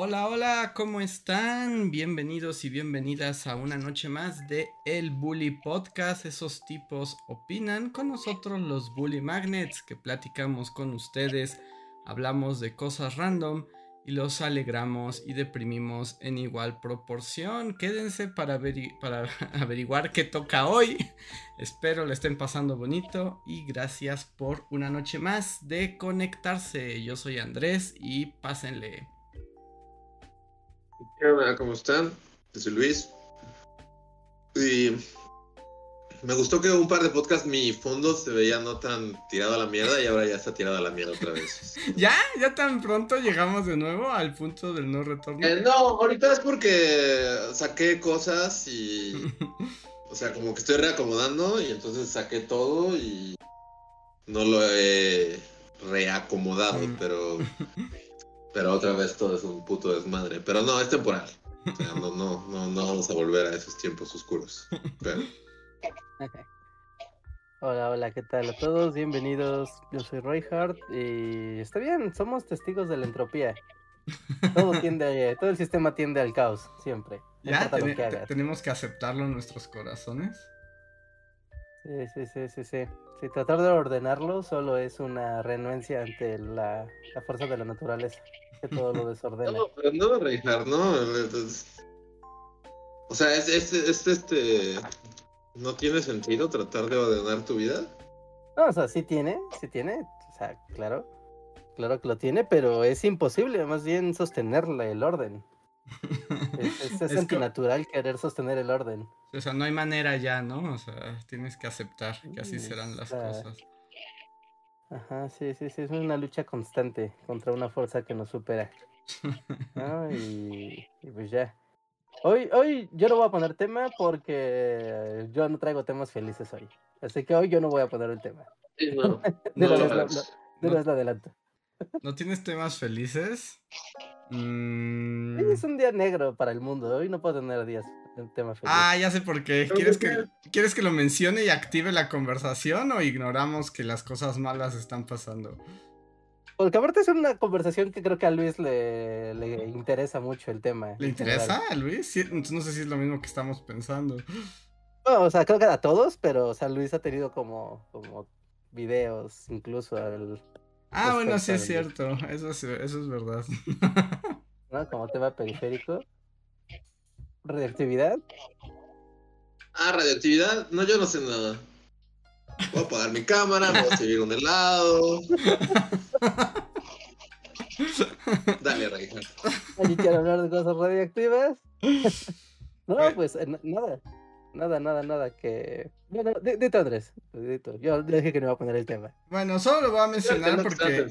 Hola, hola, ¿cómo están? Bienvenidos y bienvenidas a una noche más de El Bully Podcast. Esos tipos opinan con nosotros los Bully Magnets que platicamos con ustedes, hablamos de cosas random y los alegramos y deprimimos en igual proporción. Quédense para, averiguar qué toca hoy. Espero le estén pasando bonito y gracias por una noche más de conectarse. Yo soy Andrés y pásenle. Hola, ¿cómo están? Yo soy Luis. Y me gustó que un par de podcasts mi fondo se veía no tan tirado a la mierda y ahora ya está tirado a la mierda otra vez. ¿Ya? ¿Ya tan pronto llegamos de nuevo al punto del no retorno? Eh, no, ahorita es porque saqué cosas y... O sea, como que estoy reacomodando y entonces saqué todo y no lo he reacomodado, mm. pero pero otra vez todo es un puto desmadre. Pero no, es temporal. no, no, no, vamos a volver a esos tiempos oscuros. Hola, hola, ¿qué tal a todos? Bienvenidos. Yo soy Roy Hart y está bien, somos testigos de la entropía. Todo tiende, todo el sistema tiende al caos, siempre. ya, tenemos que aceptarlo en nuestros corazones. Sí, sí, sí, sí, sí. Sí, tratar de ordenarlo solo es una renuencia ante la, fuerza de la naturaleza, que todo lo desordena. No, pero no, Reinhardt, no. O sea, es, es, este. ¿No tiene sentido tratar de ordenar tu vida? No, o sea, sí tiene, sí tiene. O sea, claro. Claro que lo tiene, pero es imposible, más bien sostenerla, el orden. Es, es, antinatural querer sostener el orden. O sea, no hay manera ya, ¿no? O sea, tienes que aceptar que así serán las cosas. Ajá, sí, sí, sí, es una lucha constante contra una fuerza que nos supera. y, pues ya. Hoy, hoy yo no voy a poner tema porque yo no traigo temas felices hoy. Así que hoy yo no voy a poner el tema. Sí, no. de no, adelanto. ¿No tienes temas felices? Mm. es un día negro para el mundo. Hoy no puedo tener días un tema feliz. Ah, ya sé por qué. ¿Quieres que, ¿Quieres que lo mencione y active la conversación o ignoramos que las cosas malas están pasando? Porque aparte es una conversación que creo que a Luis le, interesa mucho el tema. ¿Le interesa a Luis? no sé si es lo mismo que estamos pensando. o sea, creo que a todos, pero o sea, Luis ha tenido como, como videos incluso al, Ah, bueno, sí es cierto, eso es, eso es verdad. ¿No? Como tema periférico. ¿Radioactividad? Ah, radioactividad. No, yo no sé nada. Voy a apagar mi cámara, me voy a servir un helado. Dale, Reinhardt. ¿Alguien quiere hablar de cosas radioactivas? no, pues nada. Nada, nada, nada que. Bueno, dito Andrés. Yo dije que no iba a poner el tema. Bueno, solo lo voy a mencionar porque.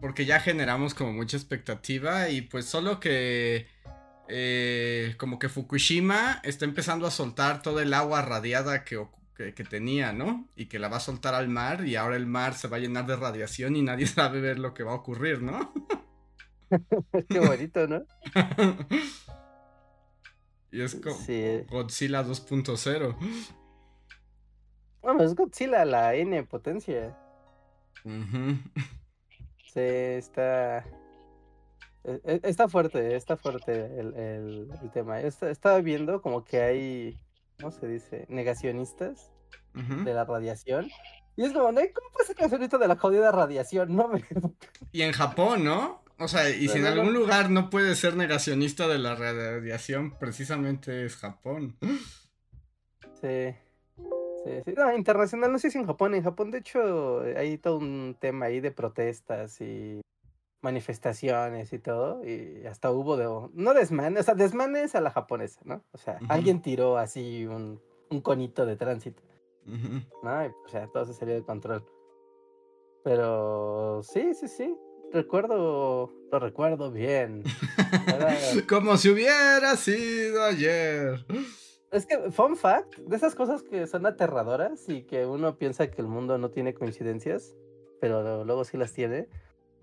Porque ya generamos como mucha expectativa. Y pues solo que. Eh, como que Fukushima está empezando a soltar todo el agua radiada que, que, tenía, ¿no? Y que la va a soltar al mar. Y ahora el mar se va a llenar de radiación y nadie sabe ver lo que va a ocurrir, ¿no? Qué bonito, ¿no? Y es como Godzilla 2.0. Bueno, es Godzilla la N potencia. Sí, está. E, e, está fuerte, está fuerte el, tema. estaba viendo como que hay, ¿cómo se dice? Negacionistas de la radiación. Y es como, ¿cómo puede ser negacionista de la jodida radiación? No me... Y en Japón, ¿no? O sea, y si en algún lugar no puede ser negacionista de la radiación, precisamente es Japón. Sí. Sí, sí. No, internacional, no sé si en Japón. En Japón, de hecho, hay todo un tema ahí de protestas y manifestaciones y todo. Y hasta hubo de. No desmanes, o sea, desmanes a la japonesa, ¿no? O sea, alguien tiró así un, un, conito de tránsito. ¿No? Y, o sea, todo se salió de control. Pero sí, sí, sí recuerdo, lo recuerdo bien. Como si hubiera sido ayer. Es que, fun fact, de esas cosas que son aterradoras y que uno piensa que el mundo no tiene coincidencias, pero luego sí las tiene,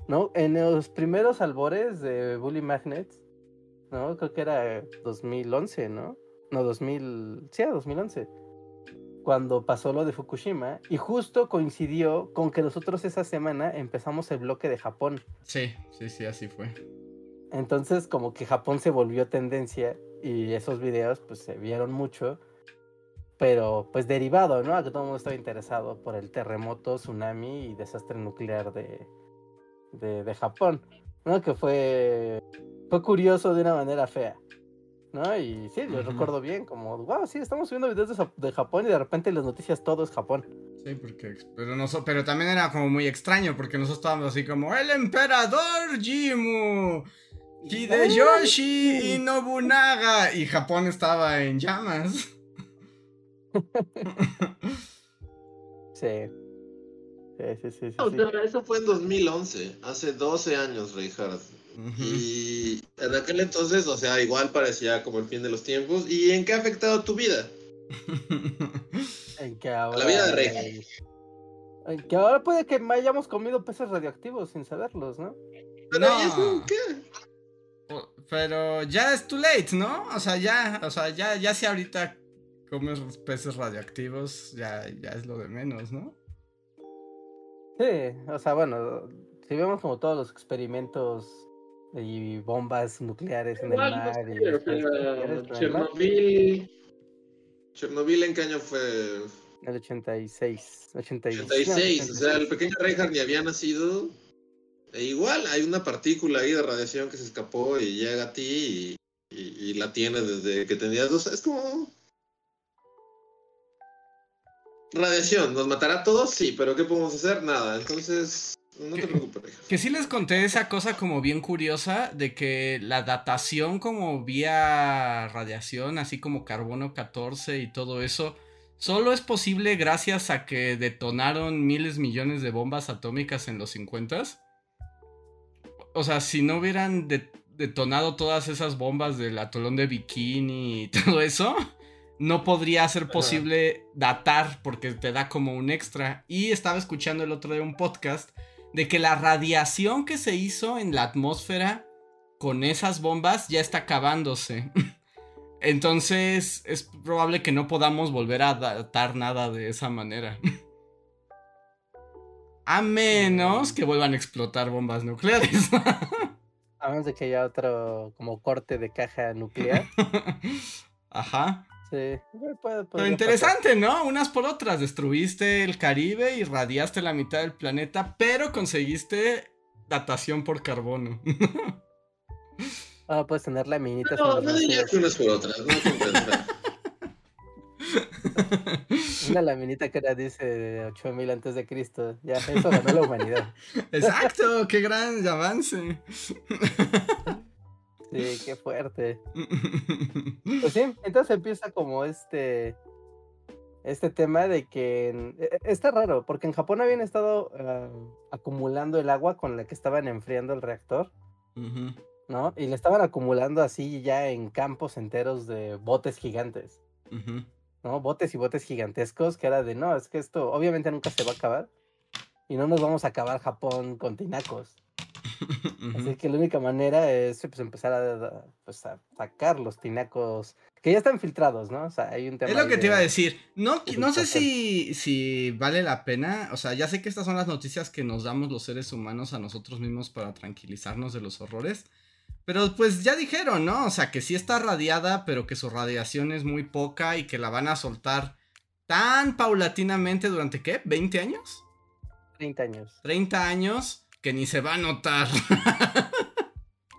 ¿no? En los primeros albores de Bully Magnets, ¿no? Creo que era 2011, ¿no? No, 2000, sí, era 2011, cuando pasó lo de Fukushima, y justo coincidió con que nosotros esa semana empezamos el bloque de Japón. Sí, sí, sí, así fue. Entonces, como que Japón se volvió tendencia y esos videos pues se vieron mucho, pero pues derivado, ¿no? A que todo el mundo estaba interesado por el terremoto, tsunami y desastre nuclear de, de, Japón, ¿no? Que fue, fue curioso de una manera fea. ¿no? Y sí, lo recuerdo bien, como, wow, sí, estamos subiendo videos de, Japón y de repente las noticias todo es Japón. Sí, porque, pero, no, pero también era como muy extraño, porque nosotros estábamos así como, el emperador Jimu, Hideyoshi y Nobunaga. Y Japón estaba en llamas. sí. Sí, sí, sí, eso fue en 2011, hace 12 años, Reinhardt. Y en aquel entonces, o sea, igual parecía como el fin de los tiempos. ¿Y en qué ha afectado tu vida? en que ahora. La vida de Reinhardt. En que ahora puede que hayamos comido peces radioactivos sin saberlos, ¿no? Pero no. eso qué? Pero ya es too late, ¿no? O sea, ya, o sea, ya, ya si ahorita comes peces radioactivos, ya, ya es lo de menos, ¿no? Sí, o sea, bueno, si vemos como todos los experimentos y bombas nucleares en el mar. y Chernobyl. Chernobyl en qué año fue? El 86. 86, 86, o sea, el pequeño Reinhardt ni había nacido. E igual hay una partícula ahí de radiación que se escapó y llega a ti y, la tienes desde que tenías dos. Es como. Radiación, ¿nos matará a todos? Sí, pero ¿qué podemos hacer? Nada. Entonces, no te preocupes. Que sí les conté esa cosa como bien curiosa de que la datación como vía radiación, así como carbono 14 y todo eso, solo es posible gracias a que detonaron miles millones de bombas atómicas en los 50s o sea, si no hubieran detonado todas esas bombas del atolón de Bikini y todo eso, no podría ser posible datar porque te da como un extra. Y estaba escuchando el otro día un podcast de que la radiación que se hizo en la atmósfera con esas bombas ya está acabándose. Entonces es probable que no podamos volver a datar nada de esa manera. A menos que vuelvan a explotar bombas nucleares. A menos de que haya otro como corte de caja nuclear. Ajá. Sí, Pero interesante, ¿no? Unas por otras. Destruiste el Caribe y radiaste la mitad del planeta, pero conseguiste datación por carbono. Ah, puedes tener la minita. No, no diría que unas por otras, no Una laminita que era, dice, 8000 antes de Cristo. Ya, eso ganó la humanidad. Exacto, qué gran avance. Sí, qué fuerte. Pues sí, entonces empieza como este este tema de que e, e, está raro, porque en Japón habían estado ah, acumulando el agua con la que estaban enfriando el reactor, ¿no? Y le estaban acumulando así ya en campos enteros de botes gigantes. ¿no? Botes y botes gigantescos, que era de, no, es que esto obviamente nunca se va a acabar. Y no nos vamos a acabar Japón con tinacos. Así que la única manera es pues, empezar a, pues, a, sacar los tinacos que ya están filtrados, ¿no? O sea, hay un tema. Es lo que te iba a decir. No, no sé si, si vale la pena. O sea, ya sé que estas son las noticias que nos damos los seres humanos a nosotros mismos para tranquilizarnos de los horrores. Pero pues ya dijeron, ¿no? O sea, que sí está radiada, pero que su radiación es muy poca y que la van a soltar tan paulatinamente durante qué? ¿20 años? 30 años. 30 años que ni se va a notar.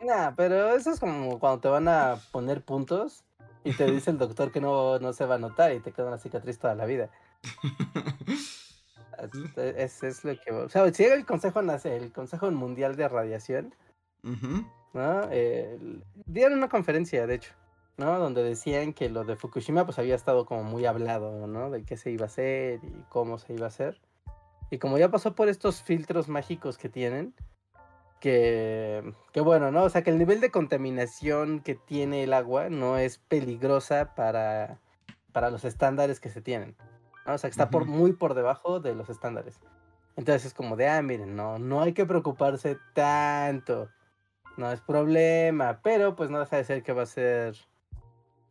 nah, pero eso es como cuando te van a poner puntos y te dice el doctor que no, no se va a notar y te queda una cicatriz toda la vida. es, es, lo que... O sea, si el Consejo, el Consejo Mundial de Radiación, ¿no? Eh, dieron una conferencia, de hecho, ¿no? Donde decían que lo de Fukushima pues había estado como muy hablado, ¿no? De qué se iba a hacer y cómo se iba a hacer. Y como ya pasó por estos filtros mágicos que tienen, que, que bueno, ¿no? O sea, que el nivel de contaminación que tiene el agua no es peligrosa para para los estándares que se tienen. O sea, que está por, muy por debajo de los estándares. Entonces es como de, ah, miren, no, no hay que preocuparse tanto. No es problema, pero pues no deja de ser que va a ser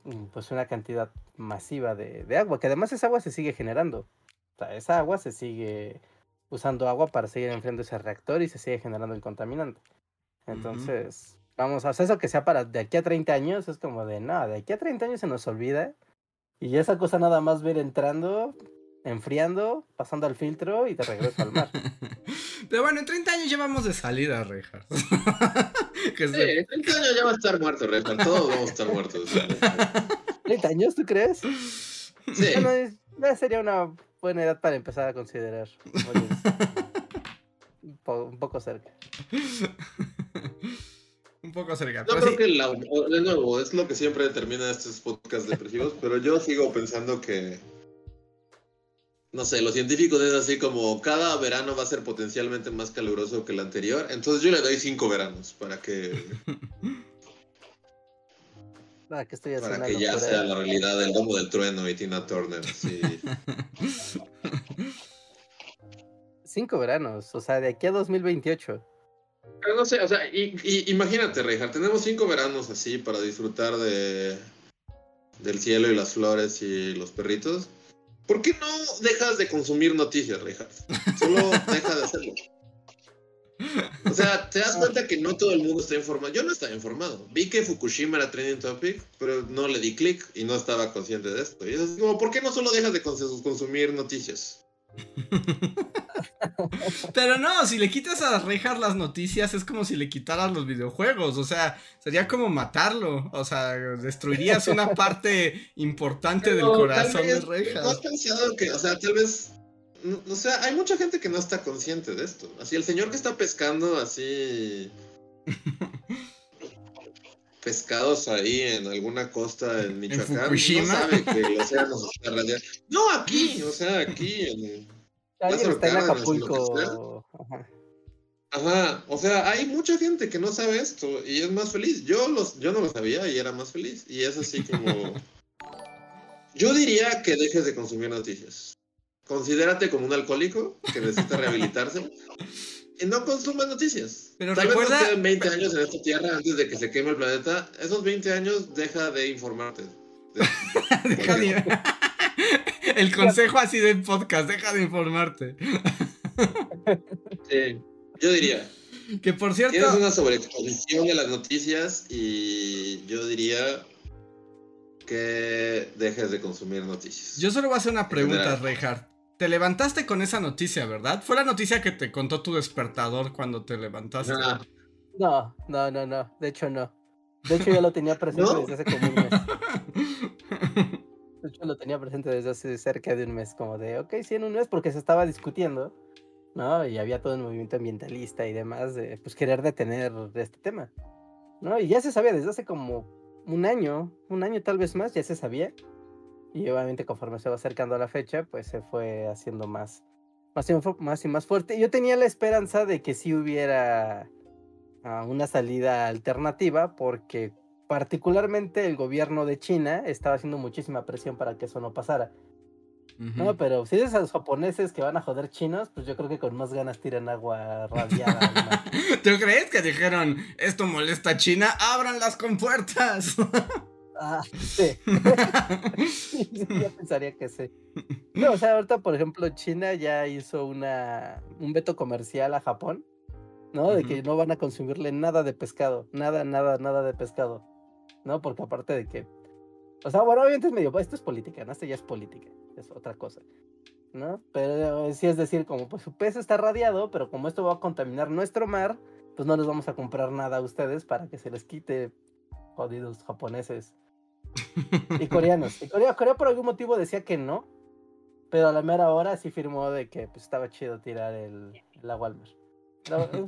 mm, pues una cantidad masiva de, de agua, que además esa agua se sigue generando. O sea, esa agua se sigue usando agua para seguir enfriando ese reactor y se sigue generando el contaminante. Entonces, vamos a hacer eso que sea para de aquí a 30 años, es como de, no, de aquí a 30 años se nos olvida. Y esa cosa nada más ver entrando, enfriando, pasando al filtro y te regreso al mar. Pero bueno, en 30 años ya vamos de salida, Rejas. sí, en 30 años ya va a estar muerto, Rejas. Todos vamos a estar muertos. ¿30 años, tú crees? Sí. Bueno, sería una buena edad para empezar a considerar. un, poco cerca. un poco cerca. Yo creo que, de nuevo, es lo que siempre determina estos podcasts depresivos, pero yo sigo pensando que, no sé, los científicos es así como cada verano va a ser potencialmente más caluroso que el anterior, entonces yo le doy cinco veranos para que... para que, para que ya sea la realidad del domo del trueno y Tina Turner, sí. Cinco veranos, o sea, de aquí a 2028. Pero no sé, o sea, imagínate, Reija, tenemos cinco veranos así para disfrutar de del cielo y las flores y los perritos. ¿Por qué no dejas de consumir noticias, Reija? Solo deja de hacerlo. O sea, te das cuenta que no todo el mundo está informado. Yo no estaba informado. Vi que Fukushima era trending topic, pero no le di clic y no estaba consciente de esto. Y es como, ¿por qué no solo dejas de consumir noticias? Pero no, si le quitas a Rejas las noticias es como si le quitaras los videojuegos, o sea, sería como matarlo, o sea, destruirías una parte importante del corazón de Rejas. ¿No has pensado que, o sea, tal vez, o sea, hay mucha gente que no está consciente de esto, así el señor que está pescando así pescados ahí en alguna costa en Michoacán, no sabe que el océano está radiado. No, aquí, o sea, aquí en está en Acapulco. Ajá. o sea, hay mucha gente que no sabe esto y es más feliz. Yo los, yo no lo sabía y era más feliz. Y es así como. Yo diría que dejes de consumir noticias. Considérate como un alcohólico que necesita rehabilitarse no consumas noticias. Pero Tal recuerda... vez nos queden 20 años en esta tierra antes de que se queme el planeta. Esos 20 años deja de informarte. deja de... el consejo así del podcast, deja de informarte. sí, yo diría. Que por cierto. Tienes una sobreexposición de las noticias y yo diría que dejes de consumir noticias. Yo solo voy a hacer una pregunta, Reinhardt te levantaste con esa noticia, ¿verdad? Fue la noticia que te contó tu despertador cuando te levantaste. No, no, no, no. De hecho, no. De hecho, ya lo tenía presente desde hace como un mes. De hecho, lo tenía presente desde hace cerca de un mes, como de, ok, sí, en un mes, porque se estaba discutiendo, ¿no? Y había todo el movimiento ambientalista y demás, de, pues, querer detener este tema, ¿no? Y ya se sabía desde hace como un año, un año tal vez más, ya se sabía y obviamente conforme se va acercando a la fecha, pues se fue haciendo más, más, y más, y más fuerte. Yo tenía la esperanza de que sí hubiera ah, una salida alternativa, porque particularmente el gobierno de China estaba haciendo muchísima presión para que eso no pasara. No, pero si dices a los japoneses que van a joder chinos, pues yo creo que con más ganas tiran agua radiada. ¿Tú crees que dijeron, esto molesta a China? ¡Abran las compuertas! Ah, sí. yo pensaría que sí. No, o sea, ahorita, por ejemplo, China ya hizo una un veto comercial a Japón, ¿no? De que no van a consumirle nada de pescado, nada, nada, nada de pescado, ¿no? Porque aparte de que, o sea, bueno, obviamente es medio, esto es política, ¿no? Esto ya es política, es otra cosa, ¿no? Pero sí es decir, como pues su pez está radiado, pero como esto va a contaminar nuestro mar, pues no les vamos a comprar nada a ustedes para que se les quite jodidos japoneses y coreanos. Y Corea, por algún motivo decía que no, pero a la mera hora sí firmó de que pues, estaba chido tirar el, la Walmart.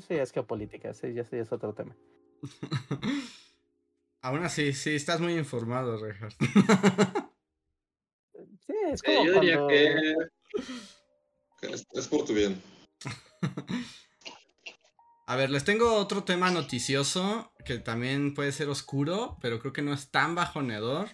sí, es geopolítica, sí, ya, sí, es otro tema. Aún así, sí, estás muy informado, Reinhardt. sí, es como yo diría que, es por tu bien. A ver, les tengo otro tema noticioso que también puede ser oscuro, pero creo que no es tan bajoneador.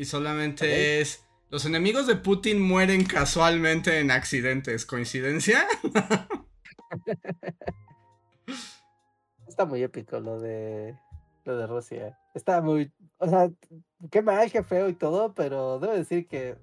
Y solamente es. Los enemigos de Putin mueren casualmente en accidentes. ¿Coincidencia? Está muy épico lo de lo de Rusia. Está muy, o sea, qué mal, qué feo y todo, pero debo decir que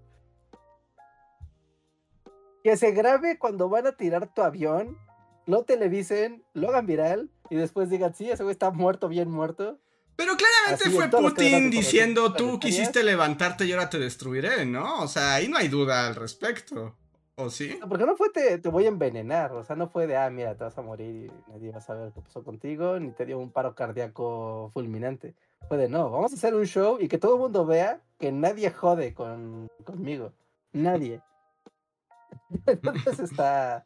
que se grabe cuando van a tirar tu avión, lo televisen, lo hagan viral y después digan, sí, ese güey está muerto, bien muerto. Pero claramente fue Putin diciendo, tú quisiste levantarte y ahora te destruiré, ¿no? O sea, ahí no hay duda al respecto. ¿O sí? porque no fue te, te, voy a envenenar, o sea, no fue de, ah, mira, te vas a morir y nadie va a saber qué pasó contigo, ni te dio un paro cardíaco fulminante. Fue de, no, vamos a hacer un show y que todo el mundo vea que nadie jode con, conmigo. Nadie. Entonces está...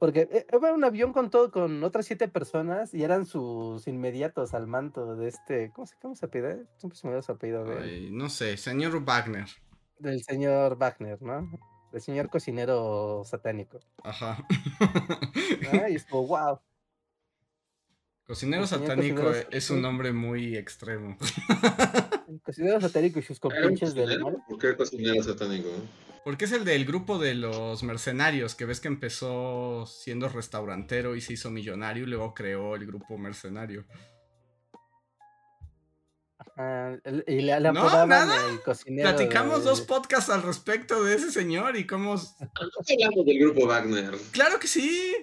Porque eh, era un avión con todo, con otras siete personas y eran sus inmediatos al manto de este. ¿Cómo se, cómo se apellida? Siempre se me dio su apellido de. no sé, señor Wagner. Del señor Wagner, ¿no? El señor cocinero satánico. Ajá. Ay, es como, wow. Cocinero satánico es un nombre muy extremo. El cocinero satánico y sus compinches del mal. ¿Por qué cocinero satánico? Porque es el del grupo de los mercenarios, que ves que empezó siendo restaurantero y se hizo millonario y luego creó el grupo mercenario. y le, le no, nada. el cocinero. Platicamos dos podcasts al respecto de ese señor y cómo. hablamos del grupo Wagner. Claro que sí.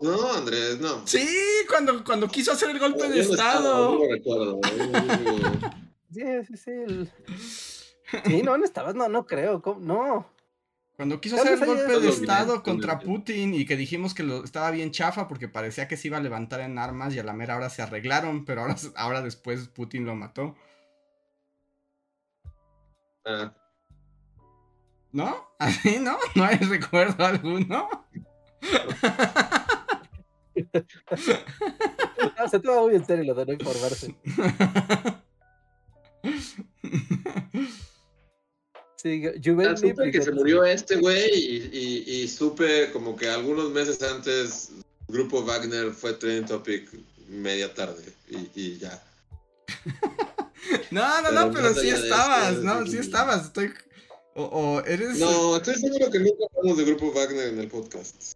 No, Andrés, no. Sí, cuando, cuando quiso hacer el golpe de Estado. no recuerdo. sí, sí, sí. Sí, no, no estabas, no, no creo. No. Cuando quiso hacer el golpe de Estado contra Putin y que dijimos que lo, estaba bien chafa porque parecía que se iba a levantar en armas y a la mera hora se arreglaron, pero ahora, ahora después Putin lo mató. Ah. ¿No? ¿Así no? ¿No hay recuerdo alguno? no, se toma muy en serio lo de no informarse. Sí, supe que se murió este güey y, supe como que algunos meses antes Grupo Wagner fue trending topic media tarde y, ya. no, no, no, pero sí estabas, no, sí estabas, estoy... O, eres... No, estoy seguro que nunca hablamos de Grupo Wagner en el podcast.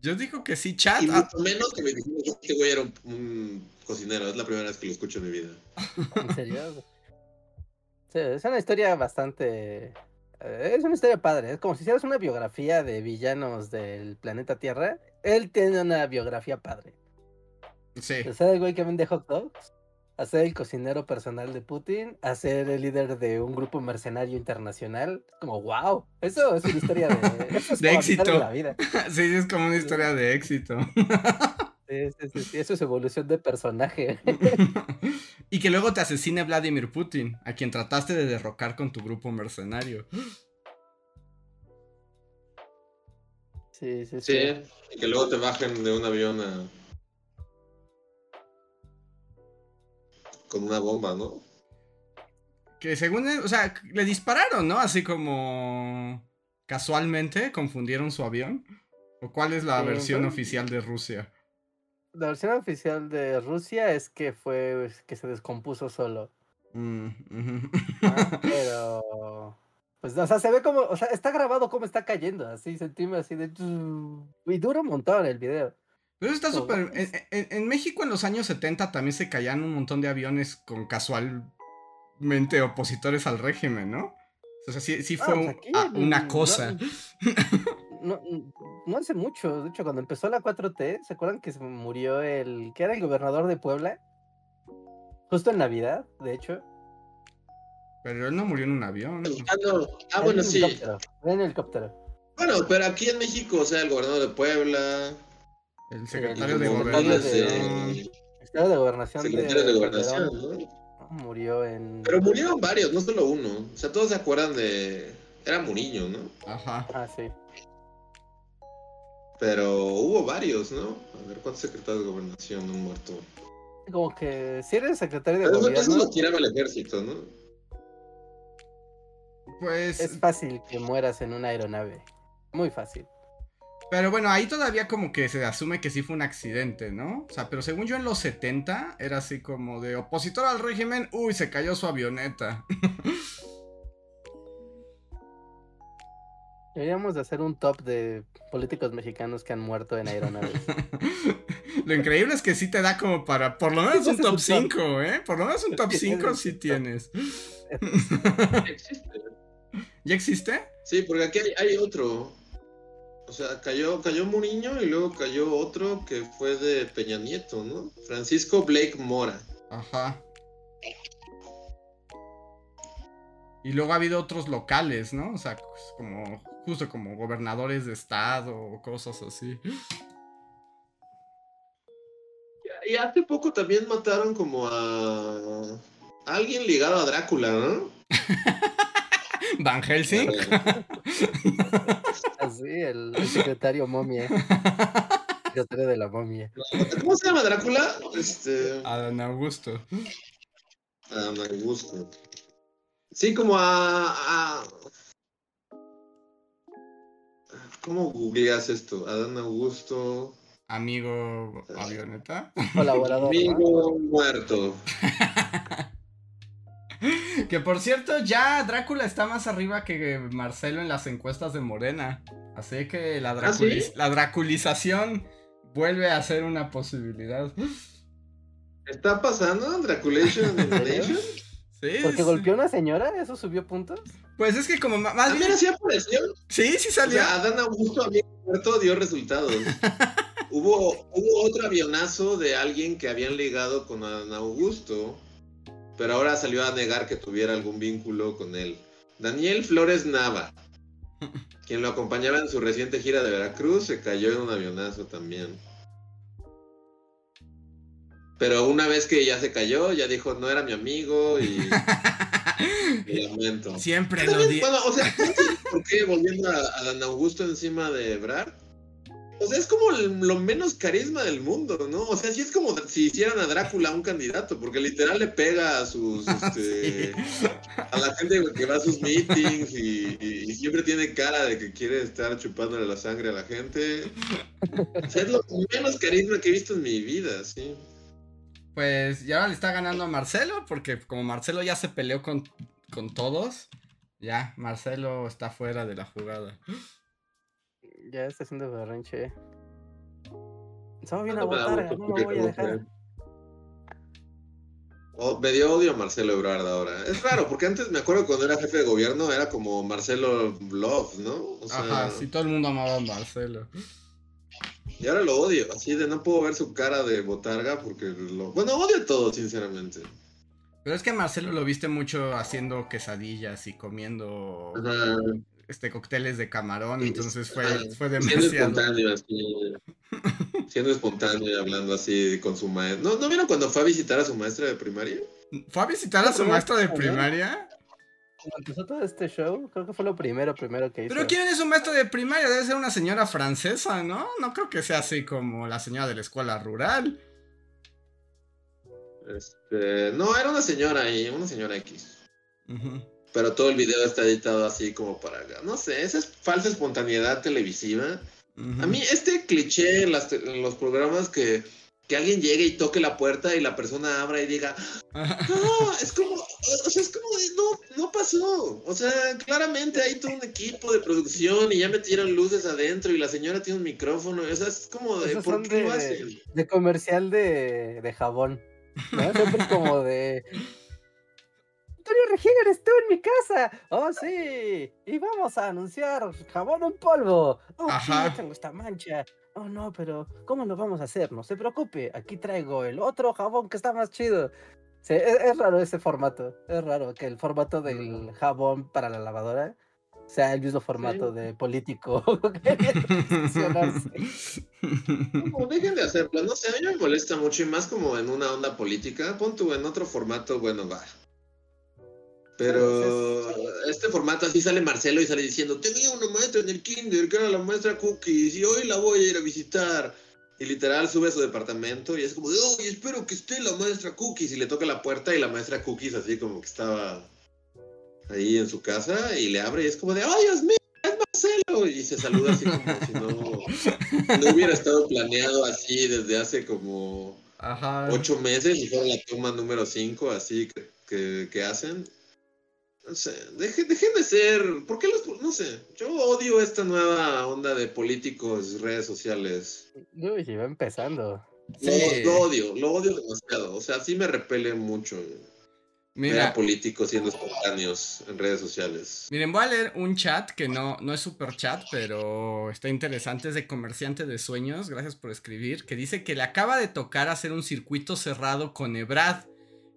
Yo digo que sí, chat. Y ah. mucho menos que me dijeron que este güey era un, un, cocinero. Es la primera vez que lo escucho en mi vida. ¿En serio? Es una historia bastante. Eh, es una historia padre. Es como si hicieras una biografía de villanos del planeta Tierra. Él tiene una biografía padre. Sí. O sea, el güey que vende hot dogs, a ser el cocinero personal de Putin, a ser el líder de un grupo mercenario internacional. Como, wow, eso es una historia de, de éxito. la vida. sí, es como una historia de éxito. eso es evolución de personaje. y que luego te asesine Vladimir Putin, a quien trataste de derrocar con tu grupo mercenario. Sí, sí, sí. Sí, y que luego te bajen de un avión con una bomba, ¿no? Que según, o sea, le dispararon, ¿no? Así como casualmente confundieron su avión. ¿O cuál es la versión oficial de Rusia? La versión oficial de Rusia es que fue que se descompuso solo. Mm, ah, pero pues o sea, se ve como, o sea, está grabado como está cayendo, así sentimos así de y dura un montón el video. Pero está súper en, México en los años 70 también se caían un montón de aviones con casualmente opositores al régimen, ¿no? O sea, sí, sí ah, fue pues una cosa. no, no hace mucho, de hecho, cuando empezó la 4T, ¿se acuerdan que se murió el que era el gobernador de Puebla? Justo en Navidad, de hecho. Pero él no murió en un avión. Ah, ah bueno, sí. En el helicóptero. Bueno, pero aquí en México, o sea, el gobernador de Puebla. El secretario de Gobernación. El secretario de Gobernación. Secretario de, Gobernación, ¿no? Murió en. Pero murieron varios, no solo uno. O sea, todos se acuerdan de. Era Muriño, ¿no? Ajá. Ah, sí. Pero hubo varios, ¿no? A ver, ¿cuántos secretarios de gobernación han muerto? Como que si eres secretario de Pero gobierno... Eso lo tiraba el ejército, ¿no? Pues... Es fácil que mueras en una aeronave. Muy fácil. Pero bueno, ahí todavía como que se asume que sí fue un accidente, ¿no? O sea, pero según yo en los 70 era así como de opositor al régimen, uy, se cayó su avioneta. Deberíamos de hacer un top de políticos mexicanos que han muerto en aeronaves. Lo increíble es que sí te da como para por lo menos un top 5, ¿eh? Por lo menos un top 5 sí tienes. Existe. ¿Ya existe? Sí, porque aquí hay, hay otro. O sea, cayó, cayó Muriño y luego cayó otro que fue de Peña Nieto, ¿no? Francisco Blake Mora. Ajá. Y luego ha habido otros locales, ¿no? O sea, pues, como justo como gobernadores de estado o cosas así. Y hace poco también mataron como a alguien ligado a Drácula, ¿no? Van Helsing. Así, el, el secretario momia. Secretario de la momia. ¿Cómo se llama Drácula? Este. Adán Augusto. Adán Augusto. Sí, como a, a- ¿Cómo googleas esto? Adán Augusto. Amigo avioneta. Colaborador. ¿no? Amigo muerto. Que por cierto, ya Drácula está más arriba que Marcelo en las encuestas de Morena. Así que la, ¿Ah, sí? la draculización vuelve a ser una posibilidad. ¿Está pasando Draculation Nation? Sí, Porque sí. golpeó a una señora, ¿eso subió puntos? Pues es que como más bien... mira, sí apareció. Sí, sí O salió. sea, Adán Augusto, amigo muerto, dio resultados. hubo, hubo otro avionazo de alguien que habían ligado con Adán Augusto, pero ahora salió a negar que tuviera algún vínculo con él. Daniel Flores Nava, quien lo acompañaba en su reciente gira de Veracruz, se cayó en un avionazo también. Pero una vez que ya se cayó, ya dijo, no era mi amigo y, y lamento. Siempre lo También, di... Bueno, o sea, ¿por qué volviendo a, a Dan Augusto encima de Ebrard? O sea, es como el- lo menos carisma del mundo, ¿no? O sea, sí es como si hicieran a Drácula un candidato, porque literal le pega a sus, este, Sí. a la gente que va a sus meetings y, y- y siempre tiene cara de que quiere estar chupándole la sangre a la gente. O sea, es lo menos carisma que he visto en mi vida, sí. Pues ya le está ganando a Marcelo, porque como Marcelo ya se peleó con, con todos, ya Marcelo está fuera de la jugada. Ya está haciendo berrinche. Estaba bien a votar, no lo voy dejar. Oh, me dio odio a Marcelo Ebrard ahora. Es raro, porque antes me acuerdo cuando era jefe de gobierno era como Marcelo Love, ¿no? O sea, Ajá, sí, todo el mundo amaba a Marcelo. Y ahora lo odio, así de no puedo ver su cara de botarga porque lo... Bueno, odio todo, sinceramente. Pero es que Marcelo lo viste mucho haciendo quesadillas y comiendo Ajá, este cócteles de camarón, entonces fue, Ajá. fue Siendo demasiado. espontáneo, así. Siendo espontáneo y hablando así con su maestra. ¿No, ¿No vieron cuando fue a visitar a su maestra de primaria? ¿Fue a visitar a su maestro de primaria? Cuando empezó todo este show, creo que fue lo primero, primero que hizo. Pero ¿quién es su maestro de primaria? Debe ser una señora francesa, ¿no? No creo que sea así como la señora de la escuela rural. Este, no, era una señora ahí, una señora X. Pero todo el video está editado así como para... No sé, esa es falsa espontaneidad televisiva. A mí este cliché en, las te- en los programas que, que alguien llegue y toque la puerta y la persona abra y diga, no, es como, o sea, es como de, no, no pasó. O sea, claramente hay todo un equipo de producción y ya metieron luces adentro y la señora tiene un micrófono. O sea, es como de, Esos ¿por son qué de, lo hacen? de comercial de, de jabón. ¿no? Siempre como de. Antonio Regina, eres tú en mi casa. Oh, sí. Y vamos a anunciar jabón en polvo. Oh, Ajá. sí, tengo esta mancha. Oh, no, pero ¿cómo lo vamos a hacer? No se preocupe. Aquí traigo el otro jabón que está más chido. Sí, es, es raro ese formato. Es raro que el formato del jabón para la lavadora sea el mismo formato de político. No, dejen de hacerlo. No sé, a mí me molesta mucho y más como en una onda política. Pon tú en otro formato, bueno, va. Pero este formato así sale Marcelo y sale diciendo, tenía una maestra en el kinder que era la maestra Cookies y hoy la voy a ir a visitar. Y literal sube a su departamento y es como oh, espero que esté la maestra Cookies. Y le toca la puerta y la maestra Cookies así como que estaba ahí en su casa y le abre y es como de, ¡ay, Dios mío! ¡Es Marcelo, y se saluda así como si no, no hubiera estado planeado así desde hace como Ajá. ocho meses y fuera la toma número cinco, así que, que, que hacen. No sé, dejen, dejen de ser, ¿por qué los, no sé, yo odio esta nueva onda de políticos, redes sociales. Uy, va empezando. Lo, Sí. lo odio, lo odio demasiado, o sea, sí me repele mucho ver a Mira, políticos siendo espontáneos en redes sociales. miren, voy a leer un chat que no, no es super chat, pero está interesante. Es de Comerciante de Sueños. Gracias por escribir. Que dice que le acaba de tocar hacer un circuito cerrado con Ebrad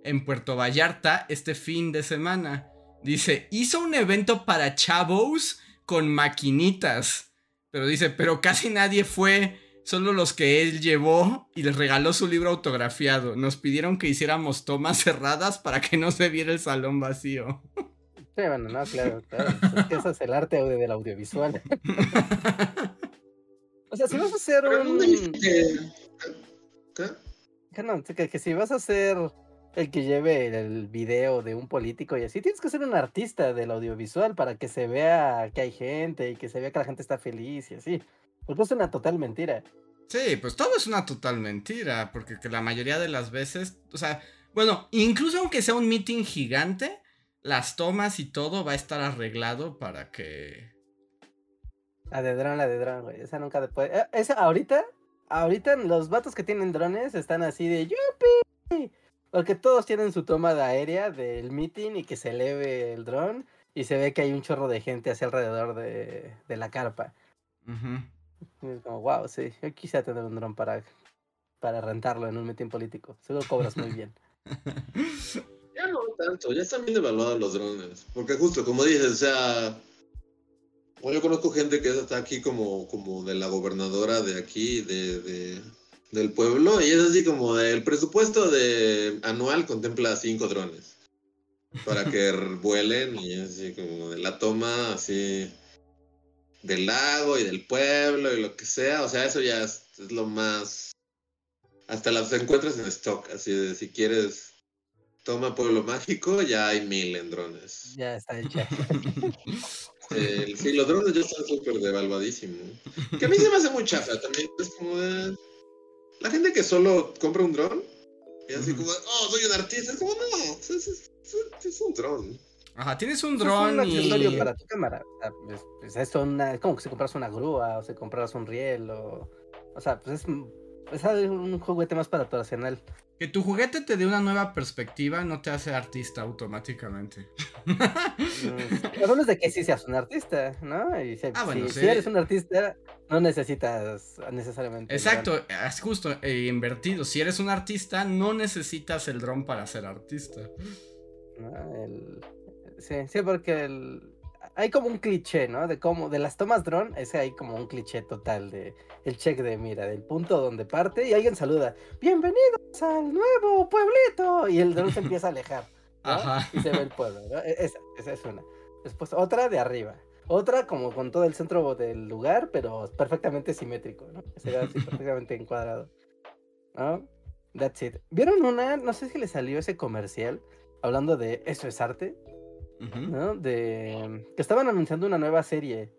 en Puerto Vallarta este fin de semana. Dice, hizo un evento para chavos con maquinitas. Pero dice, pero casi nadie fue. Solo los que él llevó y les regaló su libro autografiado. Nos pidieron que hiciéramos tomas cerradas para que no se viera el salón vacío. Sí, bueno, no, claro, claro. Es que eso es el arte audio- del audiovisual. O sea, si vas a hacer un. que... ¿Qué? Que no, que, que si vas a ser el que lleve el video de un político y así, tienes que ser un artista del audiovisual para que se vea que hay gente y que se vea que la gente está feliz y así. Porque es una total mentira. Sí, pues todo es una total mentira, porque que la mayoría de las veces, o sea, bueno, incluso aunque sea un meeting gigante, las tomas y todo va a estar arreglado para que... La de dron, la de dron, güey. Esa nunca después. eh, Esa ahorita, ahorita los vatos que tienen drones están así de ¡Yupi! Porque todos tienen su toma de aérea del meeting y que se eleve el dron y se ve que hay un chorro de gente hacia alrededor de, de la carpa. Ujú. Y es como, wow, sí, yo quisiera tener un dron para, para rentarlo en un meeting político. Seguro cobras muy bien. Ya no tanto, ya están bien devaluados los drones. Porque justo, como dices, o sea... Bueno, yo conozco gente que está aquí como, como de la gobernadora de aquí, de, de- del pueblo, y es así como del presupuesto de anual contempla cinco drones para que vuelen y es así como de la toma así del lago y del pueblo y lo que sea, o sea, eso ya es, es lo más hasta las encuentras en stock, así de si quieres toma pueblo mágico, ya hay mil en drones. Ya está hecha. Sí, los drones ya están súper devaluadísimos. Que a mí se me hace muy chafa también. Es como de... La gente que solo compra un dron y así como, oh, soy un artista. Es como, no, es, es- es- es un dron. Ajá, tienes un Es un dron accesorio y... para tu cámara. O sea, pues, pues es, una- es como que si compras una grúa o si compras un riel o... O sea, pues es, es un juguete más para tu arsenal. Que tu juguete te dé una nueva perspectiva no te hace artista automáticamente. Lo bueno es de que sí seas un artista, ¿no? Y si, Ah, bueno, si- sí. si eres un artista, no necesitas necesariamente... Exacto, es justo eh, invertido. Si eres un artista, no necesitas el dron para ser artista. ¿no? El- Sí, sí, porque el- hay como un cliché, ¿no? De cómo, de las tomas dron, ese hay como un cliché total de el check de mira, del punto donde parte y alguien saluda, bienvenidos al nuevo pueblito, y el dron se empieza a alejar, ¿no? Ajá. Y se ve el pueblo, ¿no? E- Esa, esa es una. Después otra de arriba. Otra como con todo el centro del lugar, pero perfectamente simétrico, ¿no? Se ve así perfectamente encuadrado. ¿No? That's it. ¿Vieron una? No sé si le salió ese comercial hablando de eso es arte, ¿no? De que estaban anunciando una nueva serie.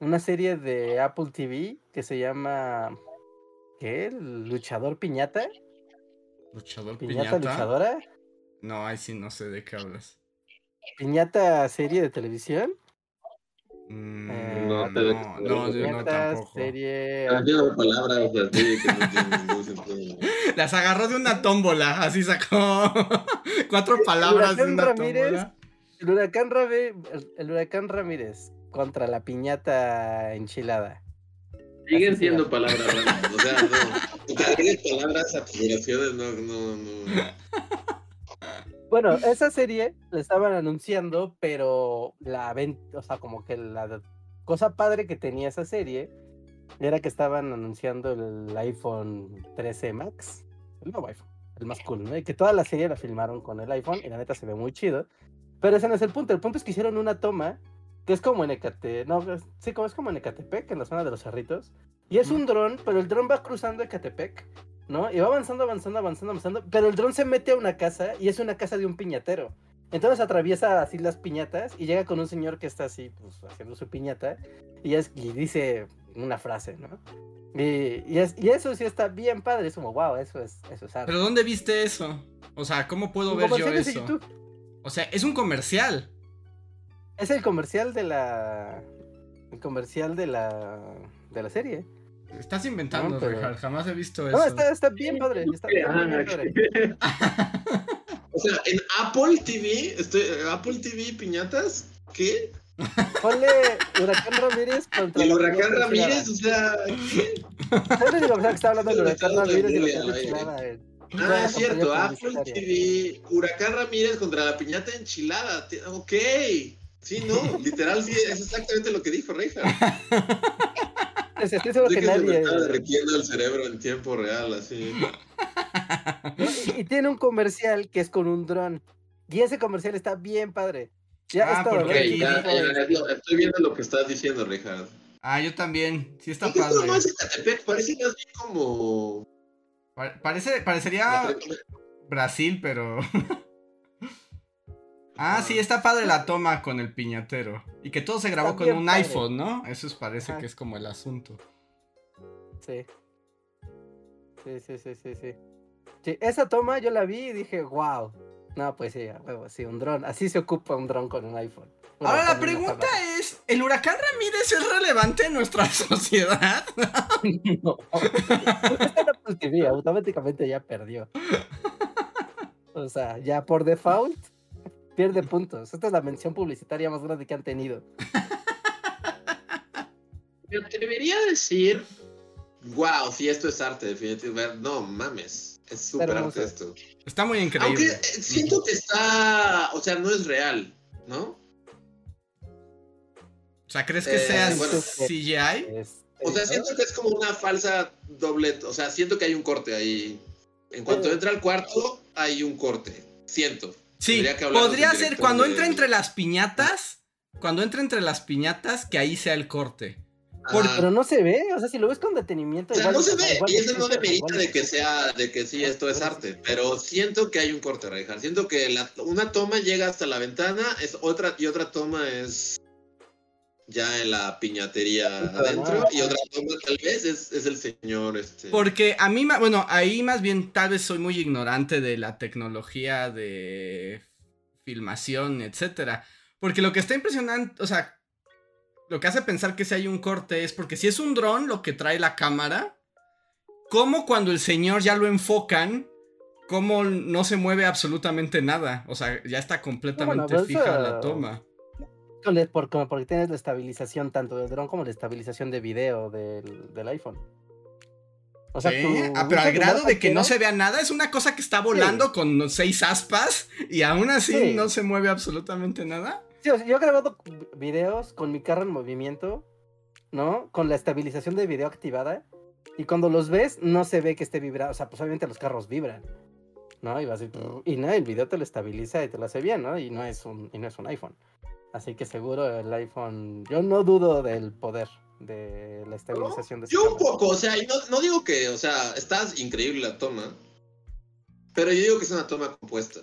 Una serie de Apple TV que se llama ¿qué? ¿El luchador piñata? Luchador ¿Piñata, piñata. luchadora? No, ahí sí no sé de qué hablas. ¿Piñata serie de televisión? Mm, Eh, no, no no, no, yo no Piñata tampoco. serie palabras así que no tienen ningún sentido. Las agarró de una tómbola, así sacó cuatro palabras de una Ramírez. tómbola. El huracán, Rabe- el, huracán Ramírez contra la piñata enchilada. Siguen Así siendo palabras raras. O sea, no. Agregues palabras a tus oraciones, no, no, no. Bueno, esa serie la estaban anunciando, pero la o sea, como que la cosa padre que tenía esa serie era que estaban anunciando el iPhone 13 Max, el nuevo iPhone, el más cool, ¿no? Y que toda la serie la filmaron con el iPhone y la neta se ve muy chido. Pero ese no es el punto, el punto es que hicieron una toma que es como en Ecate, no, es- sí, como es como en Ecatepec, en la zona de los cerritos. Y es un dron, pero el dron va cruzando Ecatepec, ¿no? Y va avanzando, avanzando, avanzando, avanzando. Pero el dron se mete a una casa y es una casa de un piñatero. Entonces atraviesa así las piñatas y llega con un señor que está así, pues, haciendo su piñata. y, es, y dice una frase, ¿no? Y, y, es, y eso sí está bien padre, es como, wow, eso es, eso es arte. ¿Pero dónde viste eso? O sea, ¿cómo puedo ver yo eso? YouTube. O sea, es un comercial. Es el comercial de la. El comercial de la. de la serie. Estás inventando, No, pero- Jamás he visto eso. No, está, está bien padre. Está bien, Ah, bien padre. O sea, en Apple TV, estoy, Apple TV piñatas, ¿qué? Ponle Huracán Ramírez contra. El huracán Ramírez, o sea, ¿qué? Le digo, o sea, que está hablando del Huracán Ramírez y ay, enchilada. eh. Ah, Toda es cierto, Apple publicitaria. TV, Huracán Ramírez contra la piñata enchilada. Ok, sí, no, literal, sí, es exactamente lo que dijo Reija. Pues Estoy seguro que que se me nadie. está derritiendo el cerebro en tiempo real, así. Y, y tiene un comercial que es con un dron. Y ese comercial está bien padre. Ya Ah, es todo. porque estoy viendo lo que estás diciendo, Richard. Ah, yo también. Sí está padre. es parece más bien como. Pa- Parece, parecería Brasil, pero. ah, sí, está padre la toma con el piñatero. Y que todo se grabó Está con un padre. iPhone, ¿no? Eso es- parece Ajá. que es como el asunto. Sí. Sí, sí, sí, sí, sí. Sí, esa toma yo la vi y dije, wow. No, pues sí, a huevo, sí, un dron. Así se ocupa un dron con un iPhone. Ahora la pregunta es, ¿el huracán Ramírez es relevante en nuestra sociedad? No. TV, automáticamente ya perdió. O sea, ya por default pierde puntos. Esta es la mención publicitaria más grande que han tenido. Me atrevería a decir. Wow, si esto es arte, definitivamente. No mames, es súper arte esto. Está muy Aunque increíble. eh, siento que está. O sea, no es real, ¿no? O sea, ¿crees que Eh, sea bueno. CGI? Este, O sea, siento que es como una falsa doble. O sea, siento que hay un corte ahí. En cuanto Eh. entra al cuarto, hay un corte. Siento. Sí, podría ser cuando de- entra entre las piñatas, cuando entra entre las piñatas, que ahí sea el corte. Por- Ajá. Pero no se ve, o sea, si lo ves con detenimiento. O sea, igual- no se ve, igual y eso no demerita de que sea, de que sí, esto es arte, pero siento que hay un corte, Reinhardt. Siento que la- una toma llega hasta la ventana, es otra, y otra toma es ya en la piñatería adentro, y otra toma tal vez es, es el señor, este... Porque a mí, bueno, ahí más bien tal vez soy muy ignorante de la tecnología de filmación, etcétera. Porque lo que está impresionante, o sea, lo que hace pensar que si hay un corte es porque si es un dron lo que trae la cámara, como cuando el señor ya lo enfocan, como no se mueve absolutamente nada. O sea, ya está completamente fija la toma. Con el- por- como porque tienes la estabilización tanto del dron como la estabilización de video del, del iPhone. O sea, Sí, tu- ah, pero al grado de que no se vea nada, es una cosa que está volando con seis aspas y aún así Sí. no se mueve absolutamente nada. Sí, o sea, yo he grabado videos con mi carro en movimiento, ¿no? Con la estabilización de video activada. Y cuando los ves, no se ve que esté vibrando. O sea, pues obviamente los carros vibran. ¿No? Y vas a y no, el video te lo estabiliza y te lo hace bien, ¿no? Y no es un, y no es un iPhone. Así que seguro el iPhone. Yo no dudo del poder de la estabilización de esa Yo un poco, o sea, no, no digo que, o sea, está increíble la toma, pero yo digo que es una toma compuesta.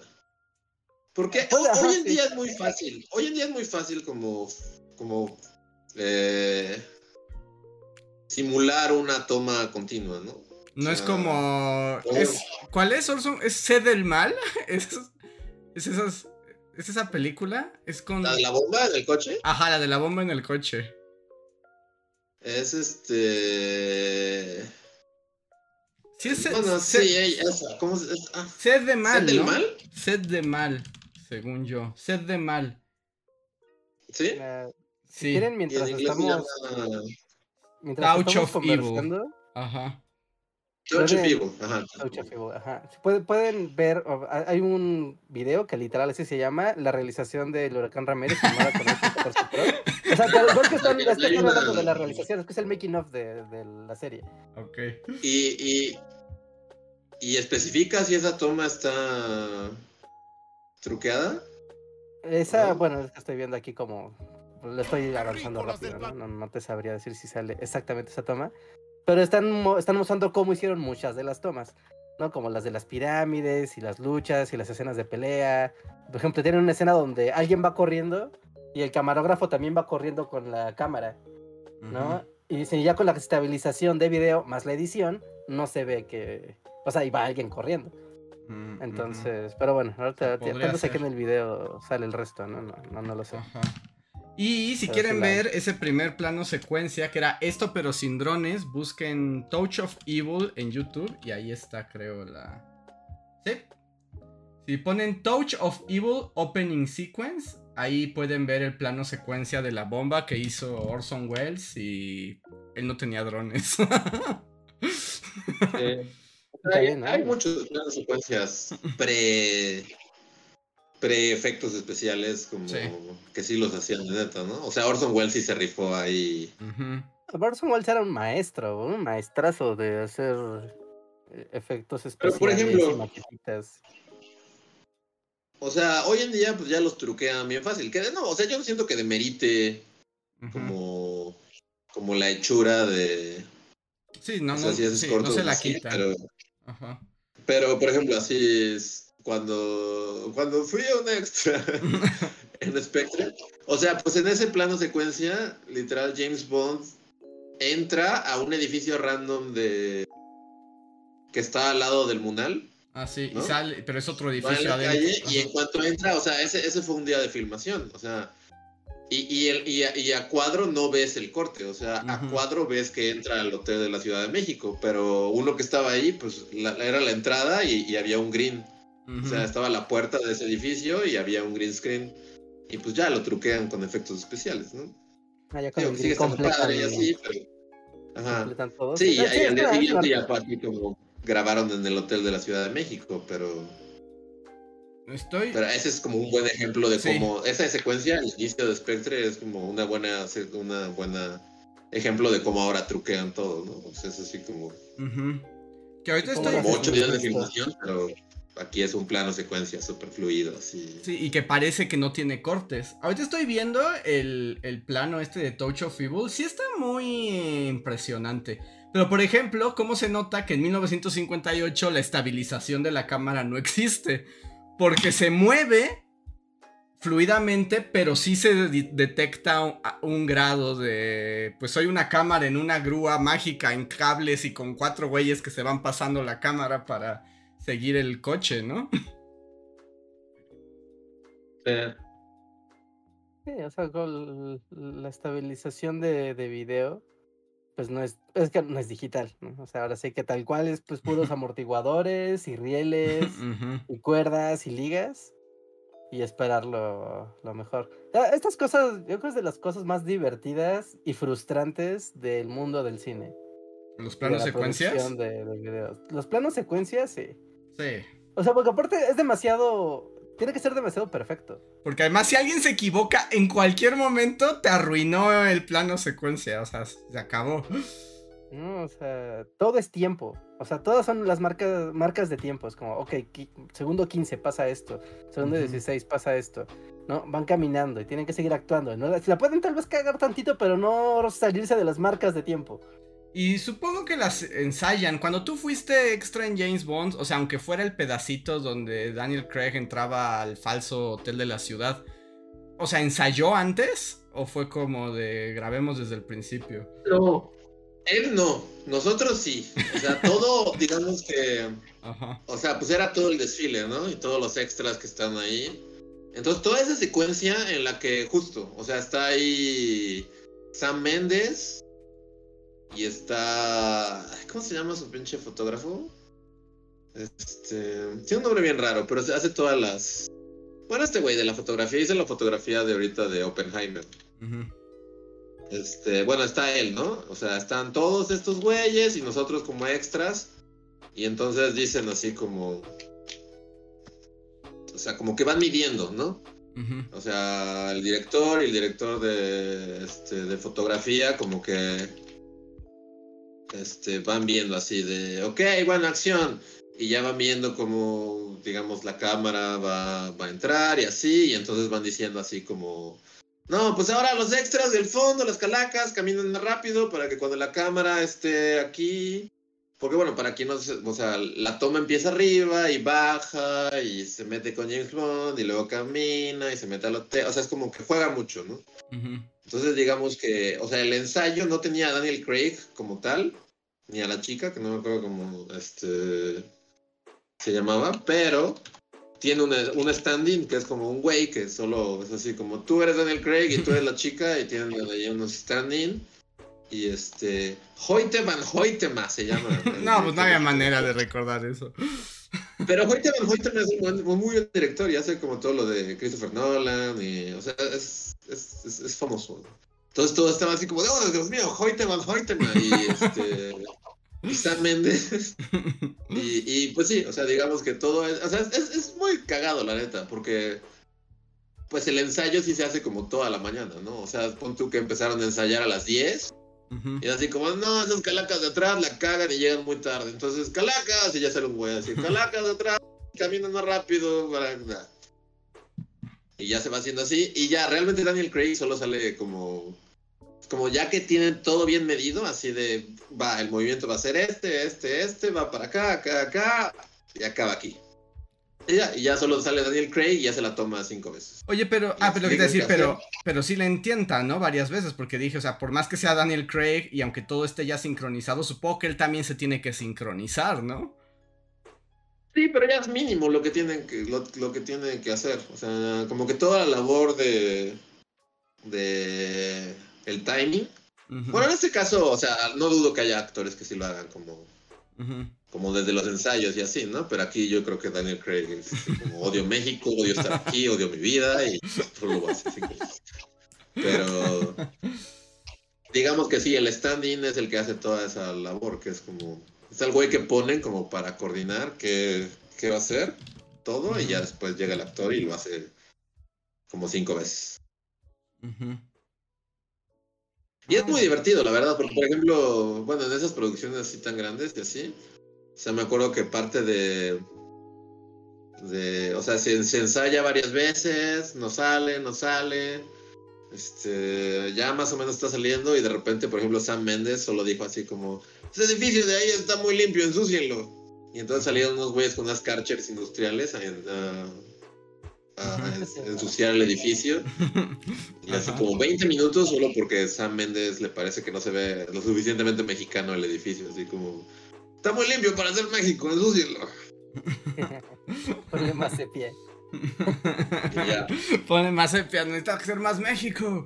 Porque Pues, hoy en sí. día es muy fácil, hoy en día es muy fácil como, como eh, simular una toma continua, ¿no? No es como. Es- ¿Cuál es, Orson? ¿Es Sed del Mal? ¿Es, es, esas, ¿Es esa película? Es con. La de la bomba en el coche Ajá, la de la bomba en el coche. es este... Sí, es Bueno, sí, esa, ¿cómo se es? Ah, Sed de Mal. ¿Sed del ¿no? mal? Sed de Mal, según yo. Sed de Mal. ¿Sí? Si Sí. quieren, mientras estamos, llama mientras Couch estamos of Evil. Ajá. Touch Evil, ajá. Of Evil, ajá. Pueden ver, hay un video que literal así se llama La realización del huracán Ramírez filmada con el 14 Pro. O sea, pero igual que están, están hablando de la realización, es que es el making of de, de la serie. Ok. Y, y, y especifica si esa toma está truqueada. Esa, Ah. bueno, es que estoy viendo aquí como lo estoy avanzando rápido, ¿no? No, no te sabría decir si sale exactamente esa toma. Pero están, están mostrando cómo hicieron muchas de las tomas, ¿no? Como las de las pirámides y las luchas y las escenas de pelea. Por ejemplo, tienen una escena donde alguien va corriendo y el camarógrafo también va corriendo con la cámara. ¿no? Y si ya con la estabilización de video más la edición, no se ve que. O sea, iba alguien corriendo. Mm, Entonces, pero bueno, ahorita cuando sé que ser. en el video sale el resto, ¿no? No, no, no lo sé. Ajá. Y si Pero quieren ver ese primer plano secuencia, que era esto pero sin drones, busquen Touch of Evil en YouTube y ahí está, creo, la... ¿Sí? Si ponen Touch of Evil Opening Sequence, ahí pueden ver el plano secuencia de la bomba que hizo Orson Welles y él no tenía drones. Está Hay, hay muchos planos secuencias pre pre efectos especiales como Sí. que sí los hacían de neta, ¿no? O sea, Orson Welles sí se rifó ahí. Ujú. Orson Welles era un maestro, un maestrazo de hacer eh, efectos Pero, especiales por ejemplo- y maquetitas. O sea, hoy en día pues ya los truquean bien fácil. Que no, o sea, yo no siento que demerite como como la hechura de Sí, no, o no, si sí, no se la así, quita. pero Ajá. pero por ejemplo, así es cuando cuando fui a un extra en Spectre, o sea, pues en ese plano secuencia, literal James Bond entra a un edificio random de que está al lado del Munal, Ah, sí, ¿No? y sale, pero es otro edificio la adentro. calle y en cuanto entra, o sea, ese, ese fue un día de filmación, o sea, y, y, el, y, a, y a cuadro no ves el corte, o sea, a cuadro ves que entra al hotel de la Ciudad de México, pero uno que estaba ahí, pues la- era la entrada y había un green, Ujú. o sea, estaba la puerta de ese edificio y había un green screen, y pues ya lo truquean con efectos especiales, ¿no? Ah, ya con Digo, el sigue estando padre y así, pero... Ajá. todo. Sí, y, Ah, y al día siguiente ya aquí como grabaron en el hotel de la Ciudad de México, pero... Estoy. Pero ese es como un buen ejemplo de Sí. cómo esa secuencia, el inicio de Spectre es como una buena, una buena ejemplo de cómo ahora truquean todo, ¿no? O sea, es así como, Ujú. Que ahorita ¿Cómo estoy. como ocho días de filmación, pero aquí es un plano secuencia súper fluido. Sí, y que parece que no tiene cortes. Ahorita estoy viendo el, el plano este de Touch of Evil. Sí está muy impresionante. Pero por ejemplo, ¿cómo se nota que en 1958 la estabilización de la cámara no existe? Porque se mueve fluidamente, pero sí se de- detecta un, un grado de... Pues soy una cámara en una grúa mágica en cables y con cuatro güeyes que se van pasando la cámara para seguir el coche, ¿no? Sí, o sea, con la estabilización de, de video, pues no es, es que no es digital, ¿no? O sea, ahora sí que tal cual es pues puros amortiguadores y rieles y cuerdas y ligas y esperar lo, lo mejor. Ah, Estas cosas, yo creo que es de las cosas más divertidas y frustrantes del mundo del cine. Los de planos la secuencias. De, de videos. Los planos secuencias, sí. Sí. O sea, porque aparte es demasiado, tiene que ser demasiado perfecto. Porque además, si alguien se equivoca en cualquier momento, te arruinó el plano secuencia. O sea, se acabó. No, o sea, todo es tiempo. O sea, todas son las marcas, marcas de tiempo. Es como, ok, segundo 15 pasa esto, segundo Ujú. 16 pasa esto. ¿No? Van caminando y tienen que seguir actuando. ¿no? La pueden tal vez cagar tantito, pero no salirse de las marcas de tiempo. Y supongo que las ensayan. Cuando tú fuiste extra en James Bond, o sea, aunque fuera el pedacito donde Daniel Craig entraba al falso hotel de la ciudad, o sea, ¿ensayó antes? ¿O fue como de grabemos desde el principio? No, él no, nosotros sí. O sea, todo, digamos que, Ajá. o sea, pues era todo el desfile, ¿no? Y todos los extras que están ahí. Entonces, toda esa secuencia en la que justo, o sea, está ahí Sam Méndez y está. ¿Cómo se llama su pinche fotógrafo? Este. Tiene un nombre bien raro, pero hace todas las. Bueno, este güey de la fotografía hizo la fotografía de ahorita de Oppenheimer. Este, bueno, está él, ¿no? O sea, están todos estos güeyes y nosotros como extras. Y entonces dicen así como. O sea, como que van midiendo, ¿no? O sea, el director y el director de, este, de fotografía, como que. Este, van viendo así de. Ok, bueno, acción. Y ya van viendo como, digamos, la cámara va, va a entrar y así. Y entonces van diciendo así como. No, pues ahora los extras del fondo, las calacas, caminan rápido para que cuando la cámara esté aquí, Porque bueno, para quien no se- o sea, la toma empieza arriba y baja y se mete con James Bond y luego camina y se mete al hotel. O sea, es como que juega mucho, ¿no? Entonces digamos que, o sea, el ensayo no tenía a Daniel Craig como tal, ni a la chica, que no me acuerdo cómo este, se llamaba, pero tiene un, un stand-in que es como un güey que solo es así como tú eres Daniel Craig y tú eres la chica y tienen ahí unos stand-in. Y este, Hoyte Van Hoytema se llama. No, pues no había manera de recordar eso. Pero Hoyte Van Hoytema es un, muy buen director y hace como todo lo de Christopher Nolan y, o sea, es, es, es, es famoso. Entonces todo estaba así como de, oh, Dios mío, Hoyte Van Hoytema y este... y Sam Mendes. Y, y, pues sí, o sea, digamos que todo es, o sea, es, es muy cagado la neta, porque pues el ensayo sí se hace como toda la mañana, ¿no? O sea, pon tú que empezaron a ensayar a las 10 Ujú. y así como, no, esas calacas de atrás la cagan y llegan muy tarde. Entonces, calacas, y ya sale un güey así, calacas de atrás, caminan más rápido. Para... Y ya se va haciendo así. Y ya, realmente Daniel Craig solo sale como, como ya que tienen todo bien medido, así de, va, el movimiento va a ser este, este, este, va para acá, acá, acá, y acaba aquí. Y ya, y ya solo sale Daniel Craig y ya se la toma cinco veces. Oye, pero, ah, pero lo que te decir, pero, pero sí le entienta, ¿no? Varias veces, porque dije, o sea, por más que sea Daniel Craig y aunque todo esté ya sincronizado, supongo que él también se tiene que sincronizar, ¿no? Sí, pero ya es mínimo lo que tienen que, lo, lo que tienen que hacer. O sea, como que toda la labor de, de el timing. Bueno, en este caso, o sea, no dudo que haya actores que sí lo hagan como, ujú. Como desde los ensayos y así, ¿no? Pero aquí yo creo que Daniel Craig es como odio México, odio estar aquí, odio mi vida y solo lo hace. así Pero digamos que sí, el stand-in es el que hace toda esa labor, que es como, es el güey que ponen como para coordinar qué, qué va a hacer todo y ya después llega el actor y lo hace como cinco veces. Y es muy divertido, la verdad, porque por ejemplo, bueno, en esas producciones así tan grandes y así, o sea, me acuerdo que parte de, de o sea, se, se ensaya varias veces, no sale, no sale, este, ya más o menos está saliendo y de repente, por ejemplo, Sam Mendes solo dijo así como, ese edificio de ahí está muy limpio, ensúcienlo. Y entonces salieron unos güeyes con unas carchers industriales a, a- a en- ensuciar el edificio. Y hace como 20 minutos solo porque Sam Méndez le parece que no se ve lo suficientemente mexicano el edificio. Así como, está muy limpio para ser México, ensúcienlo. Problema sepia. Y ya. Pone más sepia, necesita ser más México.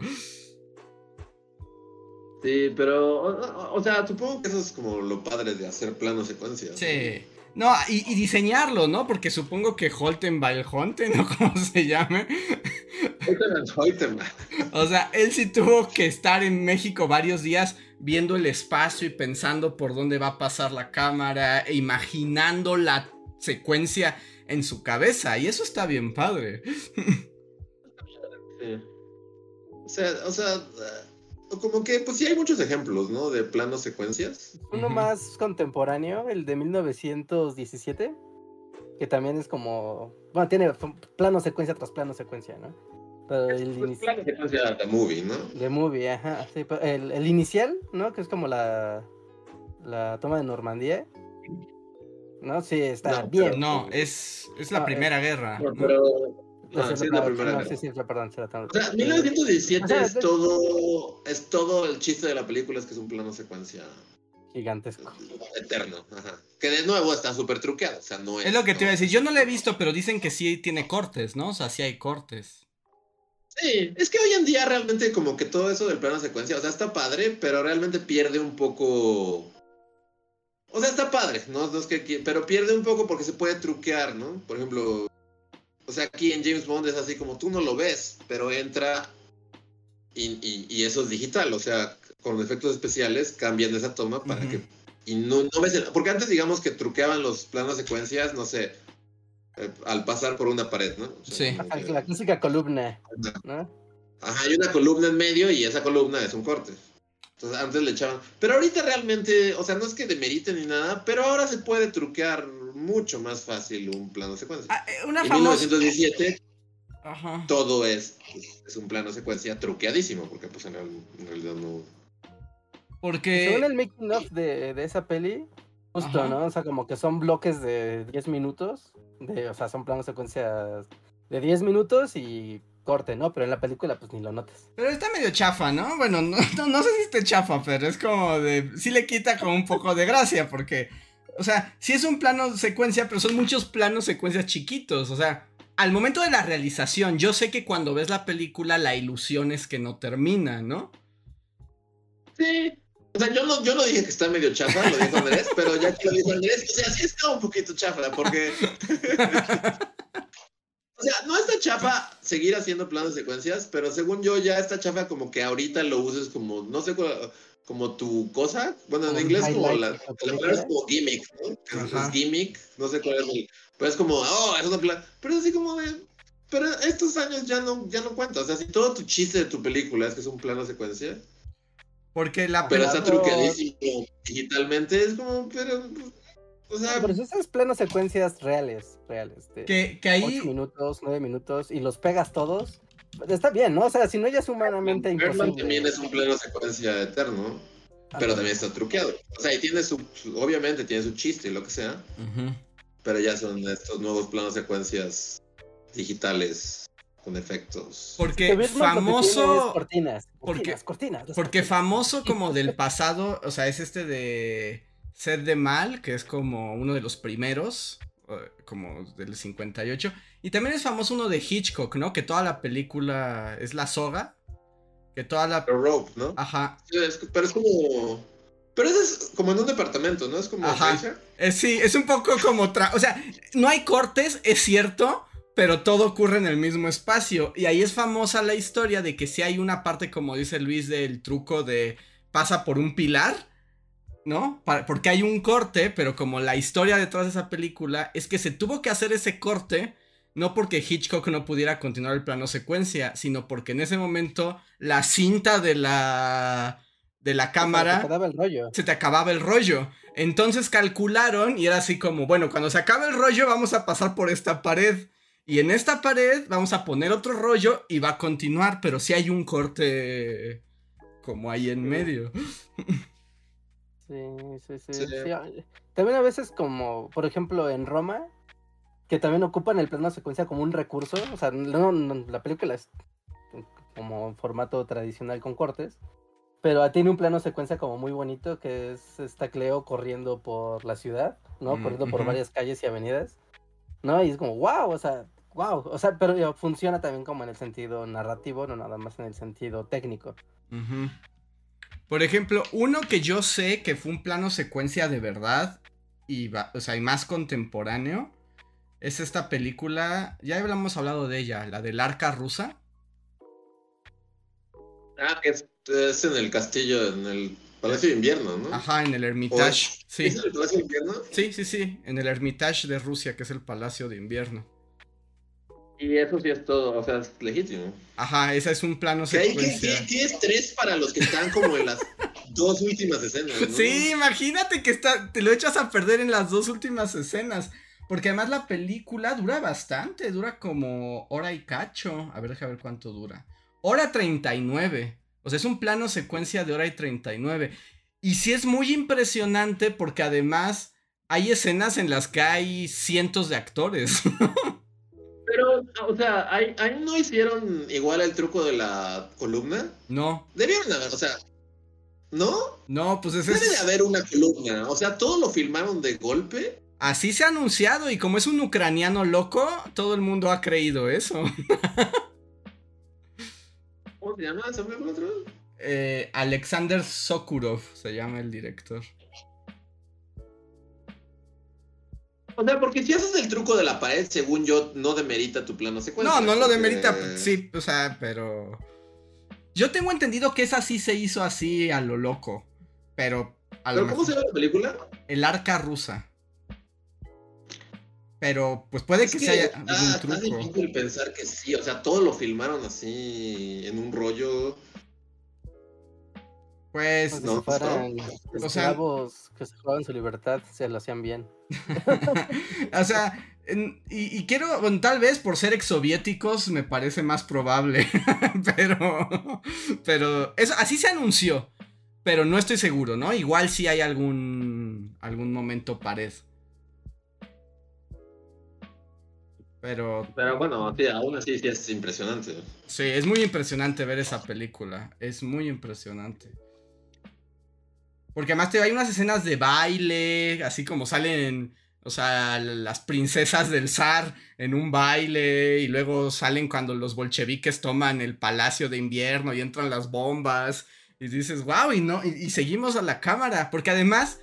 Sí, pero, o, o sea, supongo que eso es como lo padre de hacer plano secuencia. Sí. No, y, y diseñarlo, ¿no? Porque supongo que Holten va el Honten, ¿no? Como se llame. Hoytema. O sea, él sí tuvo que estar en México varios días viendo el espacio y pensando por dónde va a pasar la cámara e imaginando la secuencia en su cabeza. Y eso está bien padre. Sí. O sea, o sea, eh, como que, pues sí hay muchos ejemplos, ¿no? De planos secuencias. Uno más contemporáneo, el de 1917, que también es como, bueno, tiene plano secuencia tras plano secuencia, ¿no? Pero el Pues, inici- plano secuencia de movie, ¿no? de movie, ajá, sí, pero el, el inicial, ¿no? Que es como la, la toma de Normandía, ¿no? Sí, está No, bien. No, es, es la No, primera guerra. No, ¿no? pero. No, sí, es la primera. no, guerra. sí, sí, la- perdón, sí, la tengo- O sea, 1917 O sea, es todo. Es todo el chiste de la película, es que es un plano secuencia Gigantesco. eterno. Ajá. Que de nuevo está súper truqueado. O sea, no es. Es lo que te iba a decir. Yo no la he visto, pero dicen que sí tiene cortes, ¿no? O sea, sí hay cortes. Sí, es que hoy en día realmente como que todo eso del plano secuencia, o sea, está padre, pero realmente pierde un poco. O sea, está padre, ¿no? No es que pero pierde un poco porque se puede truquear, ¿no? Por ejemplo, o sea, aquí en James Bond es así como tú no lo ves, pero entra y, y- y eso es digital, o sea, con efectos especiales cambian esa toma para que... Y no, no ves... el- porque antes digamos que truqueaban los planos secuencias, no sé, eh, al pasar por una pared, ¿no? O sea, Sí. que- La clásica columna, ¿no? Ajá, hay una columna en medio y esa columna es un corte. Entonces antes le echaban. Pero ahorita realmente, o sea, no es que demeriten ni nada, pero ahora se puede truquear mucho más fácil un plano secuencia. Ah, eh, una en famosa. 1917 Ajá. todo es, es un plano secuencia truqueadísimo, porque pues en, real- en realidad no. Porque. Según el making of de, de esa peli, Justo, Ajá. ¿no? O sea, como que son bloques de 10 minutos. De, o sea, son planos secuencias de 10 minutos y corte, ¿no? Pero en la película, pues ni lo notas. Pero está medio chafa, ¿no? Bueno, no, no, no sé si esté chafa, pero es como de. Sí le quita como un poco de gracia, porque. O sea, sí es un plano secuencia, pero son muchos planos secuencias chiquitos. O sea, al momento de la realización, yo sé que cuando ves la película, la ilusión es que no termina, ¿no? Sí. O sea, yo no, yo no dije que está medio chafa, lo dijo Andrés, pero ya que lo dijo Andrés, o sea, sí está un poquito chafa, porque. o sea, no está chafa seguir haciendo planos secuencias, pero según yo ya está chafa como que ahorita lo uses como, no sé, cuál- como tu cosa. Bueno, en inglés como la, de la palabra es como gimmick, ¿no? Es- Ajá. Es gimmick, no sé cuál es el. Pero es como, oh, es una plan. Pero así como de. Pero estos años ya no, ya no cuenta. O sea, si todo tu chiste de tu película es que es un plano secuencia. Porque la Pero está Pero- truqueadísimo digitalmente, es como, pero, o sea, Pero si esas planos secuencias reales, reales, de Que, que 8 ahí. minutos, 9 minutos, y los pegas todos, está bien, ¿no? O sea, si no ya es humanamente Birdman imposible. también es un plano secuencia eterno, pero también está truqueado. O sea, y tiene su, obviamente tiene su chiste y lo que sea, pero ya son estos nuevos planos secuencias digitales con efectos. Porque famoso. cortinas, porque- cortinas, Porque famoso como del pasado, o sea, es este de Sed de Mal, que es como uno de los primeros, eh, como del 58. Y también es famoso uno de Hitchcock, ¿no? Que toda la película es la soga. Que toda la... The Rope, ¿no? Ajá. Pero es como... Pero eso es como en un departamento, ¿no? Es como... Ajá. Eh, sí, es un poco como... tra- O sea, no hay cortes, es cierto, pero todo ocurre en el mismo espacio. Y ahí es famosa la historia de que si hay una parte, como dice Luis, del truco de pasa por un pilar, ¿no? Porque hay un corte, pero como la historia detrás de esa película es que se tuvo que hacer ese corte. No porque Hitchcock no pudiera continuar el plano secuencia, sino porque en ese momento la cinta de la de la Se cámara te daba el rollo. se te acababa el rollo. Entonces calcularon y era así como, bueno, cuando se acabe el rollo vamos a pasar por esta pared. Y en esta pared vamos a poner otro rollo y va a continuar, pero si hay un corte como ahí en medio. Sí, sí, sí. Sí. sí, a- También a veces como, por ejemplo, en Roma, que también ocupan el plano secuencia como un recurso. O sea, no, no, la película es como en formato tradicional con cortes. Pero tiene un plano secuencia como muy bonito que es esta Cleo corriendo por la ciudad, ¿no? Mm, corriendo por ujú. varias calles y avenidas, ¿no? Y es como, wow, o sea, wow. O sea, pero funciona también como en el sentido narrativo, no nada más en el sentido técnico. Por ejemplo, uno que yo sé que fue un plano secuencia de verdad y, va- o sea, y más contemporáneo es esta película, ya habíamos hablado de ella, la del arca rusa. Ah, que es, es en el castillo, en el Palacio de Invierno, ¿no? Ajá, en el Hermitage. ¿Es Sí. en el Palacio de Invierno? Sí, sí, sí, en el Hermitage de Rusia, que es el Palacio de Invierno. Y eso sí es todo, o sea, es legítimo. Ajá, esa es un plano secuencia. tienes tres para los que están como en las dos últimas escenas, ¿no? Sí, imagínate que está, te lo echas a perder en las dos últimas escenas. Porque además la película dura bastante, dura como hora y cacho. A ver, déjame ver cuánto dura. Hora 39. O sea, es un plano secuencia de hora y 39. Y sí es muy impresionante porque además hay escenas en las que hay cientos de actores. Pero, o sea, ahí, ahí no hicieron igual el truco de la columna. no, Debieron haber, o sea, ¿no? no, pues ese Debe de haber una columna. O sea, todo lo filmaron de golpe. Así se ha anunciado y como es un ucraniano loco, todo el mundo ha creído eso. ¿Cómo se llama otra vez? Eh, Alexander Sokurov se llama el director. O sea, porque si haces el truco de la pared, según yo, no demerita tu plano secuencia. No, no lo demerita, sí, o sea, pero... Yo tengo entendido que esa sí se hizo así a lo loco, pero... A lo ¿Pero cómo mejor- se llama la película? El arca rusa. Pero, pues puede Es que, que sea está- algún está truco. difícil pensar que sí, o sea, todo lo filmaron así en un rollo. Pues, Como no, si fueran o sea- esclavos que se jugaban su libertad, se lo hacían bien. o sea, en- y, y quiero, bueno, tal vez por ser exsoviéticos me parece más probable, pero, pero, eso, así se anunció, pero no estoy seguro, ¿no? Igual sí hay algún algún, momento pared. Pero. Pero bueno, aún así sí es impresionante. Sí, es muy impresionante ver esa película. Es muy impresionante. Porque además te hay unas escenas de baile, así como salen, o sea, las princesas del zar en un baile, y luego salen cuando los bolcheviques toman el palacio de invierno y entran las bombas, y dices, wow, y no, y seguimos a la cámara, porque además,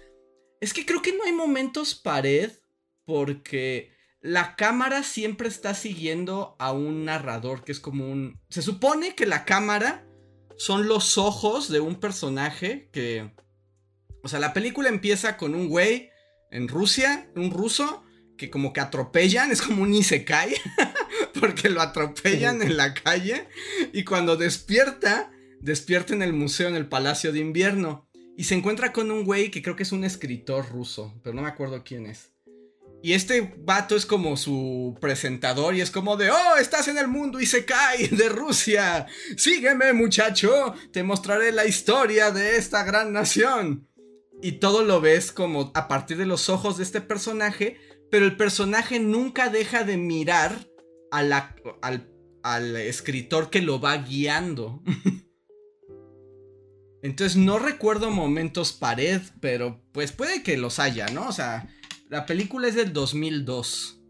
es que creo que no hay momentos pared, porque la cámara siempre está siguiendo a un narrador que es como un... Se supone que la cámara son los ojos de un personaje que... O sea, la película empieza con un güey en Rusia, un ruso, que como que atropellan, es como un isekai, porque lo atropellan en la calle, y cuando despierta, despierta en el museo, en el Palacio de Invierno, y se encuentra con un güey que creo que es un escritor ruso, pero no me acuerdo quién es. Y este vato es como su presentador y es como de, oh, estás en el mundo y de Rusia. Sígueme muchacho, te mostraré la historia de esta gran nación. Y todo lo ves como a partir de los ojos de este personaje, pero el personaje nunca deja de mirar a al, al escritor que lo va guiando. Entonces no recuerdo momentos pared, pero pues puede que los haya, ¿no? O sea, la película es del 2002.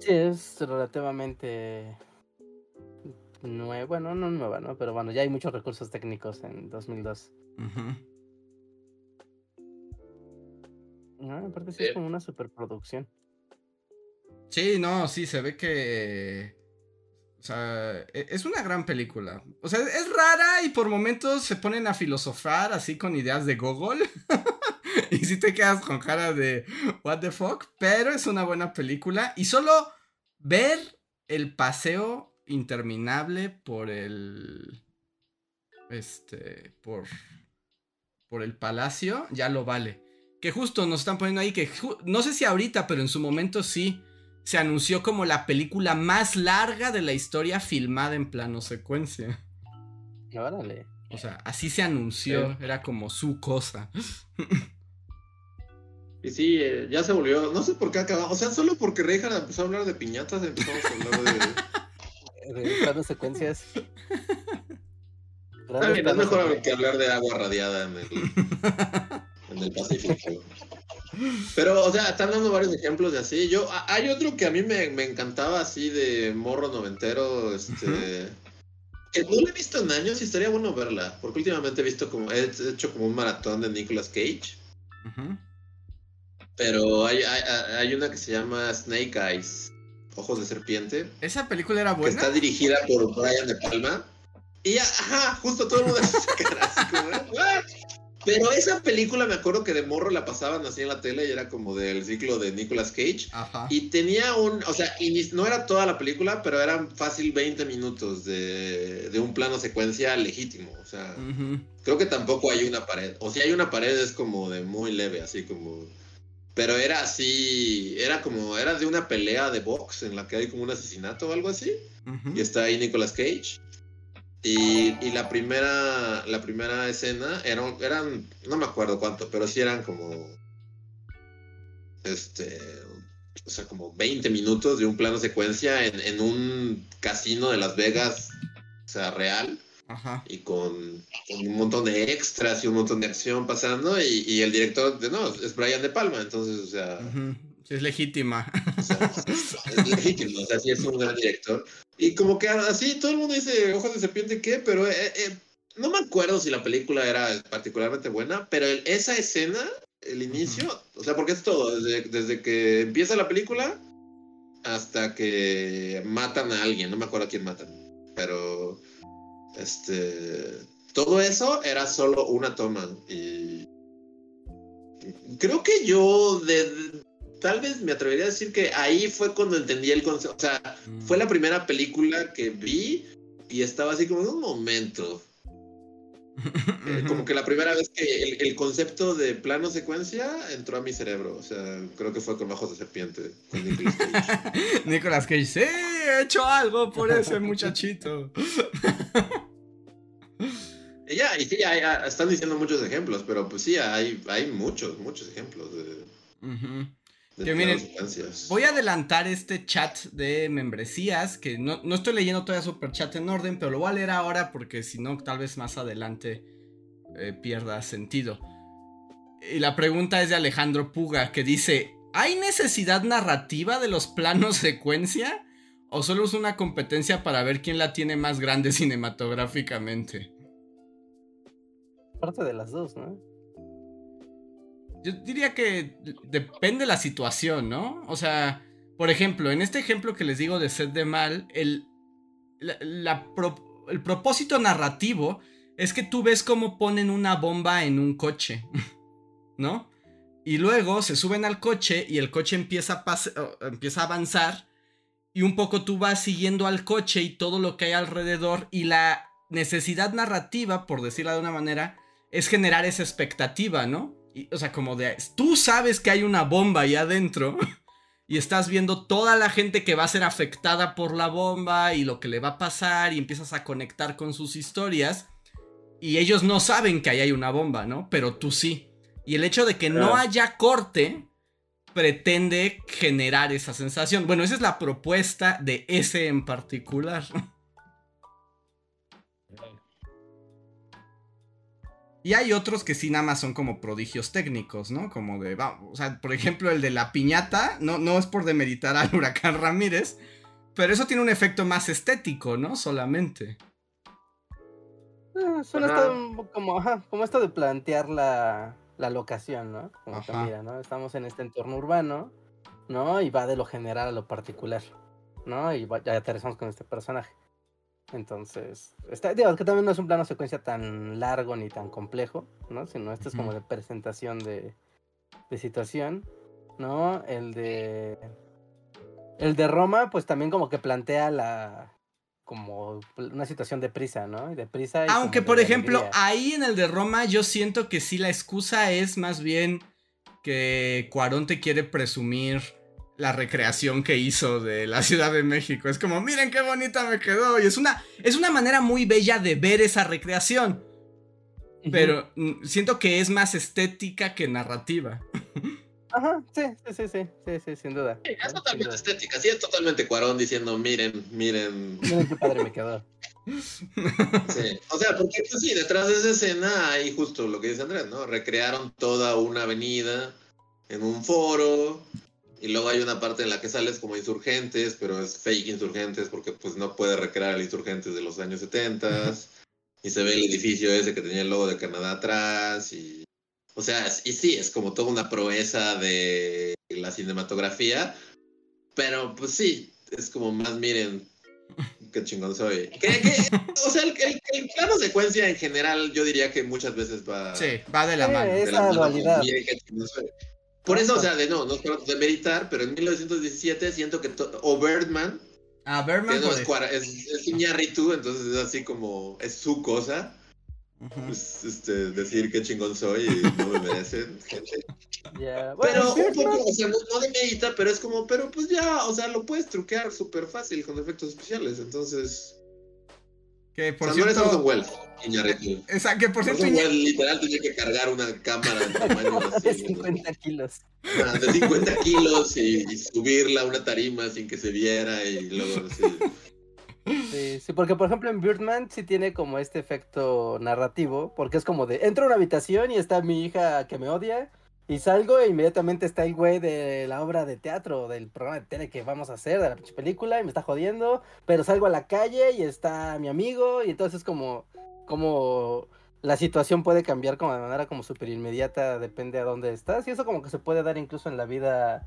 Sí, es relativamente nueva, bueno, no nueva, ¿no? Pero bueno, ya hay muchos recursos técnicos en 2002. No, aparte sí es como una superproducción. Sí, no, sí, se ve que... O sea, e, es una gran película. O sea, es rara y por momentos se ponen a filosofar así con ideas de Google. y si te quedas con cara de what the fuck, pero es una buena película y solo ver el paseo interminable por el este por por el palacio ya lo vale. Que justo nos están poniendo ahí que no sé si ahorita, pero en su momento sí se anunció como la película más larga de la historia filmada en plano secuencia. Órale. O sea, así se anunció, era como su cosa. Y sí, eh, ya se volvió. No sé por qué acabamos. O sea, solo porque Reinhardt empezó a hablar de piñatas, empezamos a hablar de. de secuencias. es mejor que hablar de agua radiada en el, en el Pacífico. Pero, o sea, están dando varios ejemplos de así. Yo, hay otro que a mí me, me encantaba así de morro noventero, este. Que no lo he visto en años y estaría bueno verla. Porque últimamente he visto como. He hecho como un maratón de Nicolas Cage. Pero hay, hay, una que se llama Snake Eyes, Ojos de Serpiente. ¿Esa película era buena? Que está dirigida por Brian De Palma. Y ajá, justo todo el mundo se cara así como, Pero esa película me acuerdo que de morro la pasaban así en la tele y era como del ciclo de Nicolas Cage. Ajá. Y tenía un, o sea, no era toda la película, pero eran fácil 20 minutos de, de un plano secuencia legítimo. O sea, creo que tampoco hay una pared. O si hay una pared es como de muy leve, así como pero era así, era como, era de una pelea de box en la que hay como un asesinato o algo así. Y está ahí Nicolas Cage. Y, y, la primera la primera escena eran, eran, no me acuerdo cuánto, pero sí eran como, este, o sea, como 20 minutos de un plano secuencia en, en un casino de Las Vegas, o sea, real. Y con, un montón de extras y un montón de acción pasando. Y, el director, de, no, es Brian De Palma, entonces, o sea. Es legítima. es legítimo, o sea, sí es un gran director. Y como que así todo el mundo dice ojos de serpiente, ¿qué? Pero eh, eh, no me acuerdo si la película era particularmente buena, pero esa escena, el inicio, o sea, porque es todo, desde, desde que empieza la película hasta que matan a alguien, no me acuerdo a quién matan, pero este, todo eso era solo una toma y creo que yo de, tal vez me atrevería a decir que ahí fue cuando entendí el concepto, o sea, fue la primera película que vi y estaba así como en un momento. Eh, como que la primera vez que el, concepto de plano secuencia entró a mi cerebro. O sea, creo que fue con ojos de serpiente. Con Nicolas Cage. Nicolas Cage, sí, he hecho algo por ese muchachito. ella, y sí, hay, ah, están diciendo muchos ejemplos, pero pues sí, hay, hay muchos, muchos ejemplos de Que miren. Voy a adelantar este chat de membresías, que no, no estoy leyendo todavía super chat en orden, pero lo voy a leer ahora porque si no, tal vez más adelante eh, pierda sentido. Y la pregunta es de Alejandro Puga, que dice, ¿hay necesidad narrativa de los planos secuencia? ¿O solo es una competencia para ver quién la tiene más grande cinematográficamente? Parte de las dos, ¿no? Yo diría que depende de la situación, ¿no? O sea, por ejemplo, en este ejemplo que les digo de Sed de Mal, el, el propósito narrativo es que tú ves cómo ponen una bomba en un coche, ¿no? Y luego se suben al coche y el coche empieza a, empieza a avanzar y un poco tú vas siguiendo al coche y todo lo que hay alrededor y la necesidad narrativa, por decirlo de una manera, es generar esa expectativa, ¿no? Y, o sea, como de, tú sabes que hay una bomba ahí adentro y estás viendo toda la gente que va a ser afectada por la bomba y lo que le va a pasar y empiezas a conectar con sus historias y ellos no saben que ahí hay una bomba, ¿no? Pero tú sí. Y el hecho de que no haya corte pretende generar esa sensación. Bueno, esa es la propuesta de ese en particular. Y hay otros que sí nada más son como prodigios técnicos, ¿no? Como de, va, o sea, por ejemplo, el de la piñata, no, no es por demeritar al huracán Ramírez, pero eso tiene un efecto más estético, ¿no? Solamente. Eh, Solo Ajá. está un- como, ajá, como esto de plantear la, la locación, ¿no? Como que mira, ¿no? Estamos en este entorno urbano, ¿no? Y va de lo general a lo particular, ¿no? Y va- ya aterrizamos con este personaje. Entonces, está, digo, es que también no es un plano secuencia tan largo ni tan complejo, ¿no? Sino este es como de presentación de, de situación, ¿no? El de. El de Roma, pues también como que plantea la. como una situación de prisa, ¿no? De prisa. y Aunque, por ejemplo, alegría. ahí en el de Roma yo siento que sí la excusa es más bien que Cuarón te quiere presumir la recreación que hizo de la Ciudad de México. Es como, miren qué bonita me quedó. Y es una, es una manera muy bella de ver esa recreación. Pero mm, siento que es más estética que narrativa. Ajá, sí, sí, sí, sí, sí, sí, sin duda. Sí, es totalmente duda. estética, sí, es totalmente Cuarón diciendo, miren, miren. Miren qué padre me quedó. Sí. O sea, porque pues, sí, detrás de esa escena hay justo lo que dice Andrés, ¿no? Recrearon toda una avenida en un foro. Y luego hay una parte en la que sales como insurgentes, pero es fake insurgentes porque pues no puede recrear el insurgentes de los años 70. Y se ve el edificio ese que tenía el logo de Canadá atrás. Y, o sea, y sí, es como toda una proeza de la cinematografía. Pero pues sí, es como más, miren, qué chingón soy. Que- que- o sea, el, el- el plano secuencia en general yo diría que muchas veces va Sí, va de la Sí, mano. es- de la esa mano dualidad. "Miren qué chingón soy". Por eso, o sea, de no, no para demeritar, pero en 1917 siento que, o Birdman, Ah, que Berman no es, es, es Iñárritu, entonces es así como, es su cosa, este, decir qué chingón soy y no me merecen, gente. Bueno, Pero un Birdman- poco, o sea, no, no demerita, pero es como, pero pues ya, o sea, lo puedes truquear súper fácil con efectos especiales, entonces... Que Por o sea, no eres cierto. Orson Welles, Iñárritu. Esa- que por cierto, Orson Iña- Welles literal tenía que cargar una cámara de de 50 kilos. ah, de 50 kilos y, y subirla a una tarima sin que se viera y luego así. Sí, sí, porque por ejemplo en Birdman sí tiene como este efecto narrativo, porque es como de, entro a una habitación y está mi hija que me odia, y salgo e inmediatamente está el güey de la obra de teatro, del programa de tele que vamos a hacer, de la pinche película, y me está jodiendo, pero salgo a la calle y está mi amigo, y entonces como, como la situación puede cambiar como de manera como súper inmediata, depende a dónde estás, y eso como que se puede dar incluso en la vida,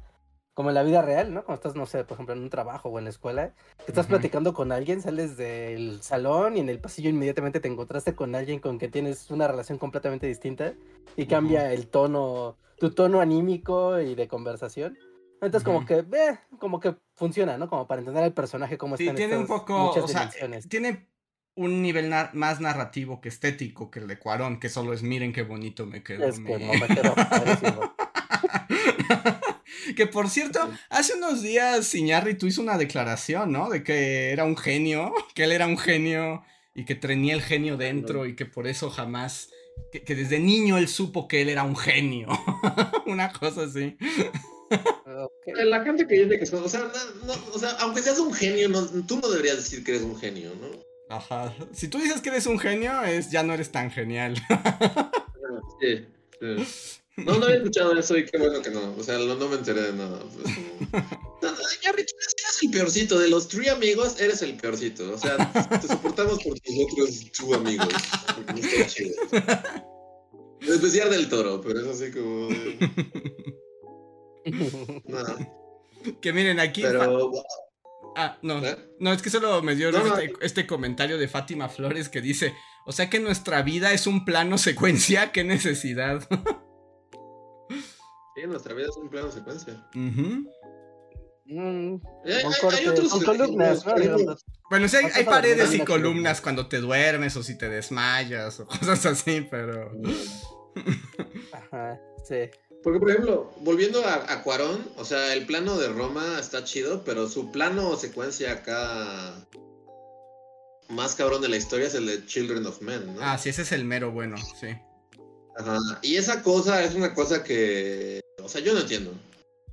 como en la vida real, ¿no? Cuando estás, no sé, por ejemplo, en un trabajo o en la escuela, que estás Ujú. platicando con alguien, sales del salón y en el pasillo inmediatamente te encontraste con alguien con que tienes una relación completamente distinta y cambia el tono, tu tono anímico y de conversación. Entonces como Ujú. que, eh, como que funciona, ¿no? Como para entender al personaje cómo Sí, está en tiene un estas poco. muchas O sea, tiene un nivel na- más narrativo que estético que el de Cuarón, que solo es miren qué bonito me quedó. Es que mi-". no me quedó. que por cierto, hace unos días Iñárritu hizo una declaración, ¿no? De que era un genio, que él era un genio y que tenía el genio dentro y que por eso jamás, que, que desde niño él supo que él era un genio. Una cosa así. La gente que dice que son, o sea, no- no- o sea, aunque seas un genio, no- tú no deberías decir que eres un genio, ¿no? Ajá. Si tú dices que eres un genio, es ya no eres tan genial. Sí, sí. No, no había escuchado eso y qué bueno que no. O sea, no, no me enteré de nada. pues, No, no, ya, Rich, eres el peorcito. De los three amigos, eres el peorcito. O sea, te soportamos por tus otros two amigos. Porque no chido. En especial del toro, pero es así como. No, que miren aquí. pero. Ah, no. ¿eh? No, es que solo me dio No, no. este, este comentario de Fátima Flores que dice, o sea que nuestra vida es un plano secuencia, qué necesidad. Sí, nuestra vida es un plano secuencia. Mm, Eh, Hay, con hay- cortes, hay otros con columnas. Bueno, sí hay, paredes y columnas cuando te duermes o si te desmayas o cosas así, pero... Ajá, sí. Porque, por ejemplo, volviendo a, a Cuarón, o sea, el plano de Roma está chido, pero su plano o secuencia acá más cabrón de la historia es el de Children of Men, ¿no? Ah, sí, ese es el mero bueno, sí. Ajá. Y esa cosa es una cosa que, o sea, yo no entiendo.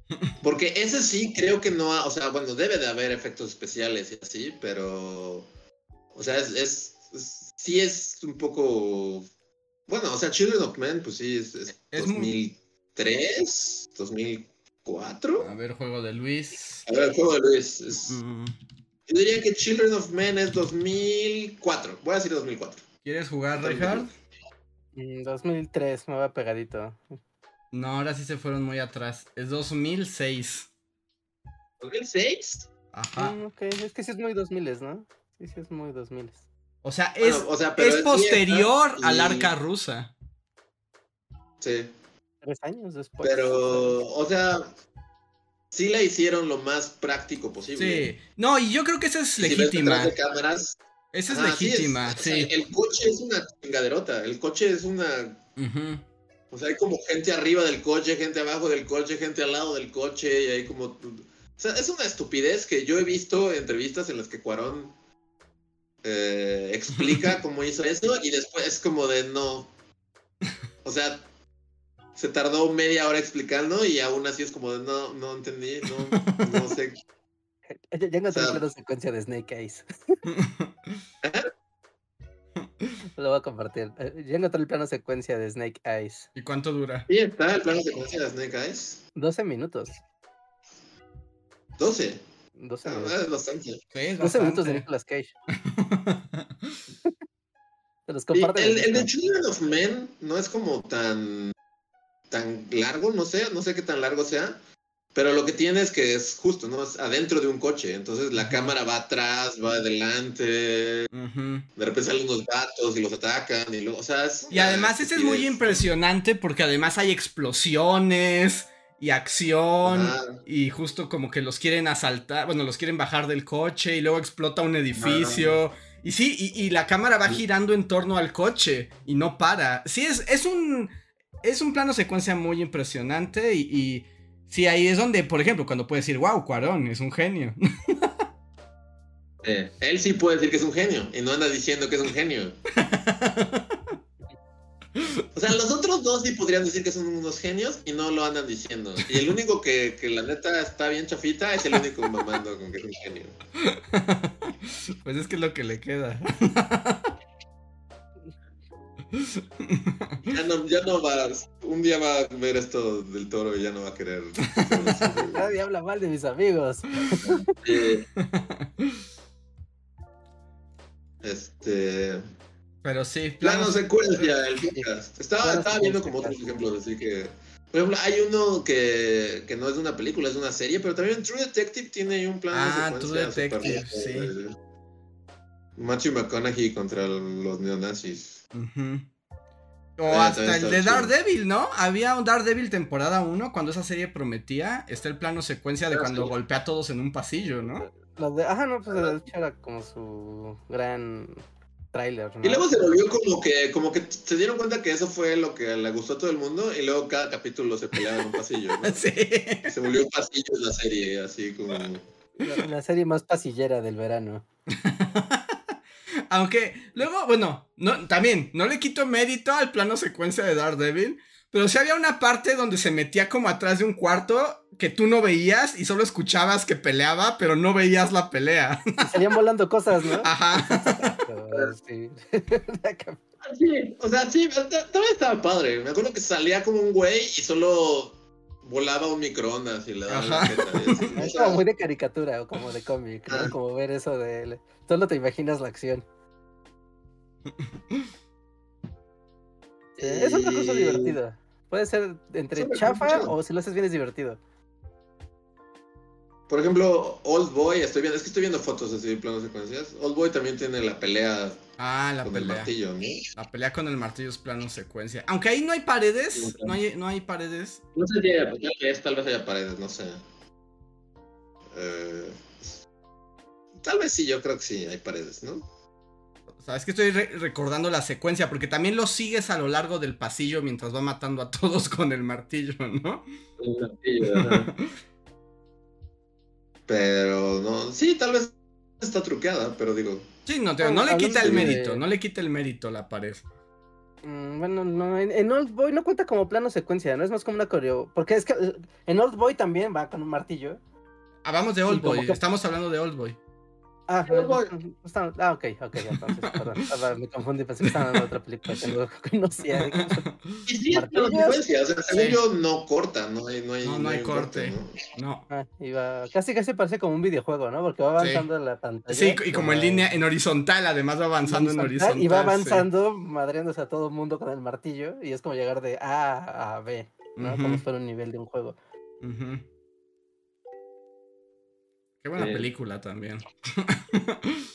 Porque ese sí creo que no, ha- o sea, bueno, debe de haber efectos especiales y así, pero, o sea, es, es, es- sí es un poco, bueno, o sea, Children of Men, pues sí, es, es Es muy- 2003, 2004. A ver, juego de Luis. A ver, juego de Luis. es- Mm, Yo diría que Children of Men es 2004. Voy a decir 2004. ¿Quieres jugar, Reinhardt? Mm, 2003, me va pegadito. No, ahora sí se fueron muy atrás. Es 2006. ¿2006? Ajá. Mm, ok, es que sí es muy 2000, ¿no? Sí, sí es muy 2000. O sea, es, Bueno, o sea, es es posterior al arca rusa. Sí. Tres años después. Pero, o sea, sí la hicieron lo más práctico posible. Sí. No, y yo creo que esa es Si ves legítima. detrás de cámaras, Esa es sí legítima, o sea, sí. el coche es una chingaderota. El coche es una. O sea, hay como gente arriba del coche, gente abajo del coche, gente al lado del coche, y hay como. O sea, es una estupidez que yo he visto entrevistas en las que Cuarón eh, explica cómo hizo eso, y después es como de no. O sea, se tardó media hora explicando, y aún así es como de no, no entendí, no, no sé. Ya, ya encontré plano secuencia de Snake Eyes. Lo voy a compartir. Eh, Ya encontré el plano secuencia de Snake Eyes. ¿Y cuánto dura? Y está el plano secuencia de Snake Eyes. 12 minutos. 12. 12 Ah, minutos. es bastante. Sí, es 12 minutos de. Nicolas Cage. Se los Y comparten. el, el de Children of Men no es como tan tan largo, no sé, no sé qué tan largo sea, pero lo que tiene es que es justo, ¿no? Es adentro de un coche, entonces la cámara va atrás, va adelante, de repente salen unos gatos y los atacan y luego, o sea, es Y además ese es muy impresionante porque además hay explosiones y acción Ajá. y justo como que los quieren asaltar, bueno, los quieren bajar del coche y luego explota un edificio. Y sí, y, y la cámara va girando en torno al coche y no para. Sí, es, es un. Es un plano secuencia muy impresionante y, y sí, ahí es donde, por ejemplo, cuando puedes decir, wow, Cuarón es un genio. Eh, él sí puede decir que es un genio y no anda diciendo que es un genio. O sea, los otros dos sí podrían decir que son unos genios y no lo andan diciendo. Y el único que, que la neta está bien chafita es el único mamando con que es un genio. pues es que es lo que le queda. Ya no, ya no va, un día va a ver esto del toro y ya no va a querer. Nadie habla mal de mis amigos. Este. Pero sí, Plano planos. secuencia, el podcast. Estaba, Plano estaba viendo como otros ejemplos, así que. Por ejemplo, hay uno que, que no es de una película, es de una serie, pero también True Detective tiene un plano Ah, secuencia True Detective, eh, Matthew McConaughey contra los neonazis. O hasta el de chido. Daredevil, ¿no? Había un Daredevil temporada 1 cuando esa serie prometía. Está el plano secuencia de Ah, cuando sí. golpea a todos en un pasillo, ¿no? Lo de, ajá, no, pues de hecho era como su gran tráiler. ¿no? Y luego se volvió como que, como que se dieron cuenta que eso fue lo que le gustó a todo el mundo, y luego cada capítulo se peleaba en un pasillo. ¿no? Sí. Se volvió un pasillo la serie, así como. La, la serie más pasillera del verano. Aunque luego, bueno, no, también, no le quito mérito al plano secuencia de Daredevil, pero sí había una parte donde se metía como atrás de un cuarto que tú no veías y solo escuchabas que peleaba, pero no veías la pelea. Y salían volando cosas, ¿no? Ajá. Sí. Sí, o sea, sí, ta- también estaba padre. Me acuerdo que salía como un güey y solo volaba un microondas y le daba la Ajá. jeta. Es como muy de caricatura o como de cómic, ¿no? Ah. Como ver eso de él. Solo te imaginas la acción. Sí, es una cosa divertida. Puede ser entre chafa o si lo haces bien es divertido. Por ejemplo, Old Boy, estoy viendo, es que estoy viendo fotos así de planos secuencias. Old Boy también tiene la pelea Ah, la con el martillo, ¿no? La pelea con el martillo es plano secuencia. Aunque ahí no hay paredes, no hay, no hay paredes. No sé si haya, tal vez, tal vez haya paredes, no sé. Eh, tal vez sí, yo creo que sí, hay paredes, ¿no? Sea, es que estoy re- recordando la secuencia, porque también lo sigues a lo largo del pasillo mientras va matando a todos con el martillo, ¿no? El martillo, ajá. Pero no, sí, tal vez está truqueada, pero digo, Sí, no, te- no le quita el de- mérito, no le quita el mérito la pared. Mm, bueno, no, en, en Old Boy no cuenta como plano secuencia, ¿no? Es más como una coreo. Porque es que eh, en Old Boy también va con un martillo. Hablamos de Sí, Old Boy, que- estamos hablando de Old Boy. Ah, Boy. no, no ah, ok, ok, entonces, perdón. Me confundí, pensé que estaban de otra película que no conocía. Y sí, es secuencia, o sea, según Sí. yo no corta, no hay, no hay, No, no hay un corte. ¿no? No. Ah, iba, casi casi parece como un videojuego, ¿no? Porque va avanzando la pantalla. Sí, y como en línea, en horizontal, además va avanzando en horizontal. Y va sí. avanzando, madreándose a todo el mundo con el martillo. Y es como llegar de A a B, ¿no? Como fuera un nivel de un juego. ujú. Qué buena Sí. película también.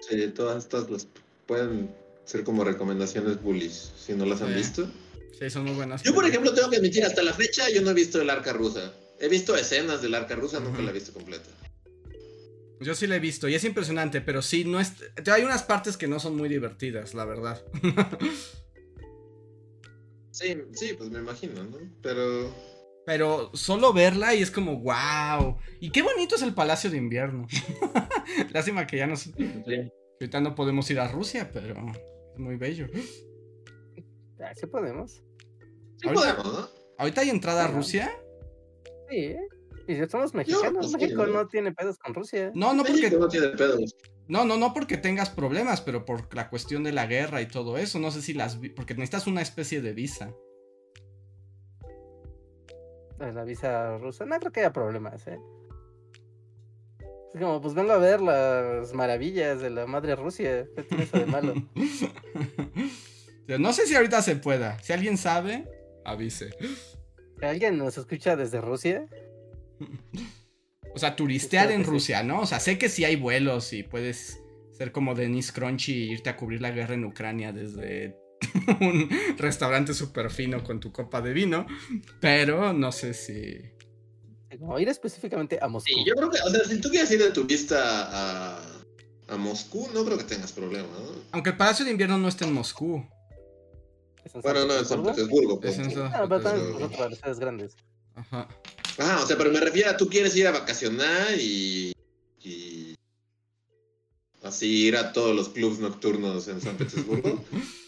Sí, todas estas las pueden ser como recomendaciones bullies, si no las han Sí. visto. Sí, son muy buenas. Yo, por ejemplo, tengo que admitir, hasta la fecha yo no he visto el arca rusa. He visto escenas del arca rusa, nunca la he visto completa. Yo sí la he visto y es impresionante, pero sí, no es... Hay unas partes que no son muy divertidas, la verdad. Sí, sí, pues me imagino, ¿no? Pero Pero solo verla y es como, wow. Y qué bonito es el Palacio de Invierno. Lástima que ya no... que Ahorita no podemos ir a Rusia, pero es muy bello. Sí podemos. sí Ahorita- podemos, ¿no? ¿Ahorita hay entrada a. Rusia? Sí. Y si somos mexicanos, sí, México ¿no? no tiene pedos con Rusia. No, no México porque... no tiene pedos. No, no, no porque tengas problemas, pero por la cuestión de la guerra y todo eso. No sé si las... Porque necesitas una especie de visa. La visa rusa. No creo que haya problemas, ¿eh? Es como, pues vengo a ver las maravillas de la madre Rusia. ¿Qué tiene eso de malo? no sé si ahorita se pueda. Si alguien sabe, avise. ¿Alguien nos escucha desde Rusia? O sea, turistear en. Rusia, ¿no? O sea, sé que sí hay vuelos y puedes ser como Denise Crunchy y irte a cubrir la guerra en Ucrania desde un restaurante súper fino con tu copa de vino, pero no sé si... Como ir específicamente a Moscú. Sí, yo creo que, o sea, si tú quieres ir de turista a, a Moscú, no creo que tengas problema, ¿no? Aunque el Palacio de Invierno no está en Moscú. ¿Es en Bueno, no, en San Petersburgo? Petersburgo. Es en. San Ah, pero también Petersburgo. pues, otras ciudades grandes. Ajá. Ah, o sea, pero me refiero a tú quieres ir a vacacionar y, y así ir a todos los clubs nocturnos en San Petersburgo.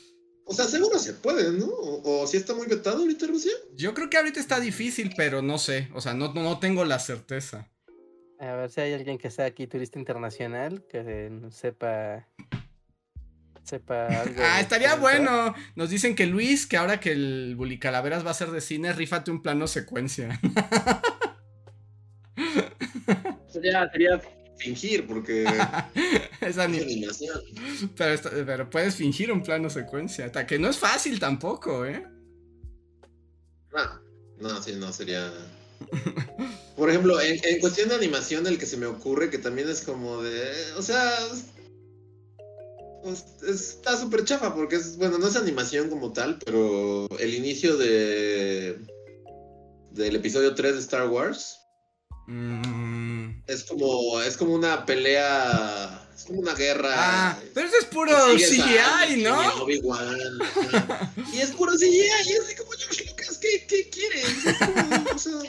O sea, seguro se puede, ¿no? O, o si está muy vetado ahorita Rusia. Yo creo que ahorita está difícil, pero no sé. O sea, no, no, no tengo la certeza. A ver si hay alguien que sea aquí turista internacional que sepa. Sepa algo. Ah, estaría bueno. Nos dicen que Luis, que ahora que el Bully Calaveras va a ser de cine, rífate un plano secuencia. Sería, sería fingir, porque es es ani- animación. pero, está- pero puedes fingir un plano secuencia. hasta Que no es fácil tampoco, ¿eh? No, no, sí, no, sería... Por ejemplo, en, en cuestión de animación, el que se me ocurre que también es como de... O sea... está súper chafa porque es... Bueno, no es animación como tal, pero el inicio de... Del episodio 3 de Star Wars Mm. Es como... Es como una pelea... Es como una guerra... Ah, pero eso es puro CGI, ¿no? Y es puro CGI, y es así como George Lucas, ¿qué, qué quieres? Es como, o sea,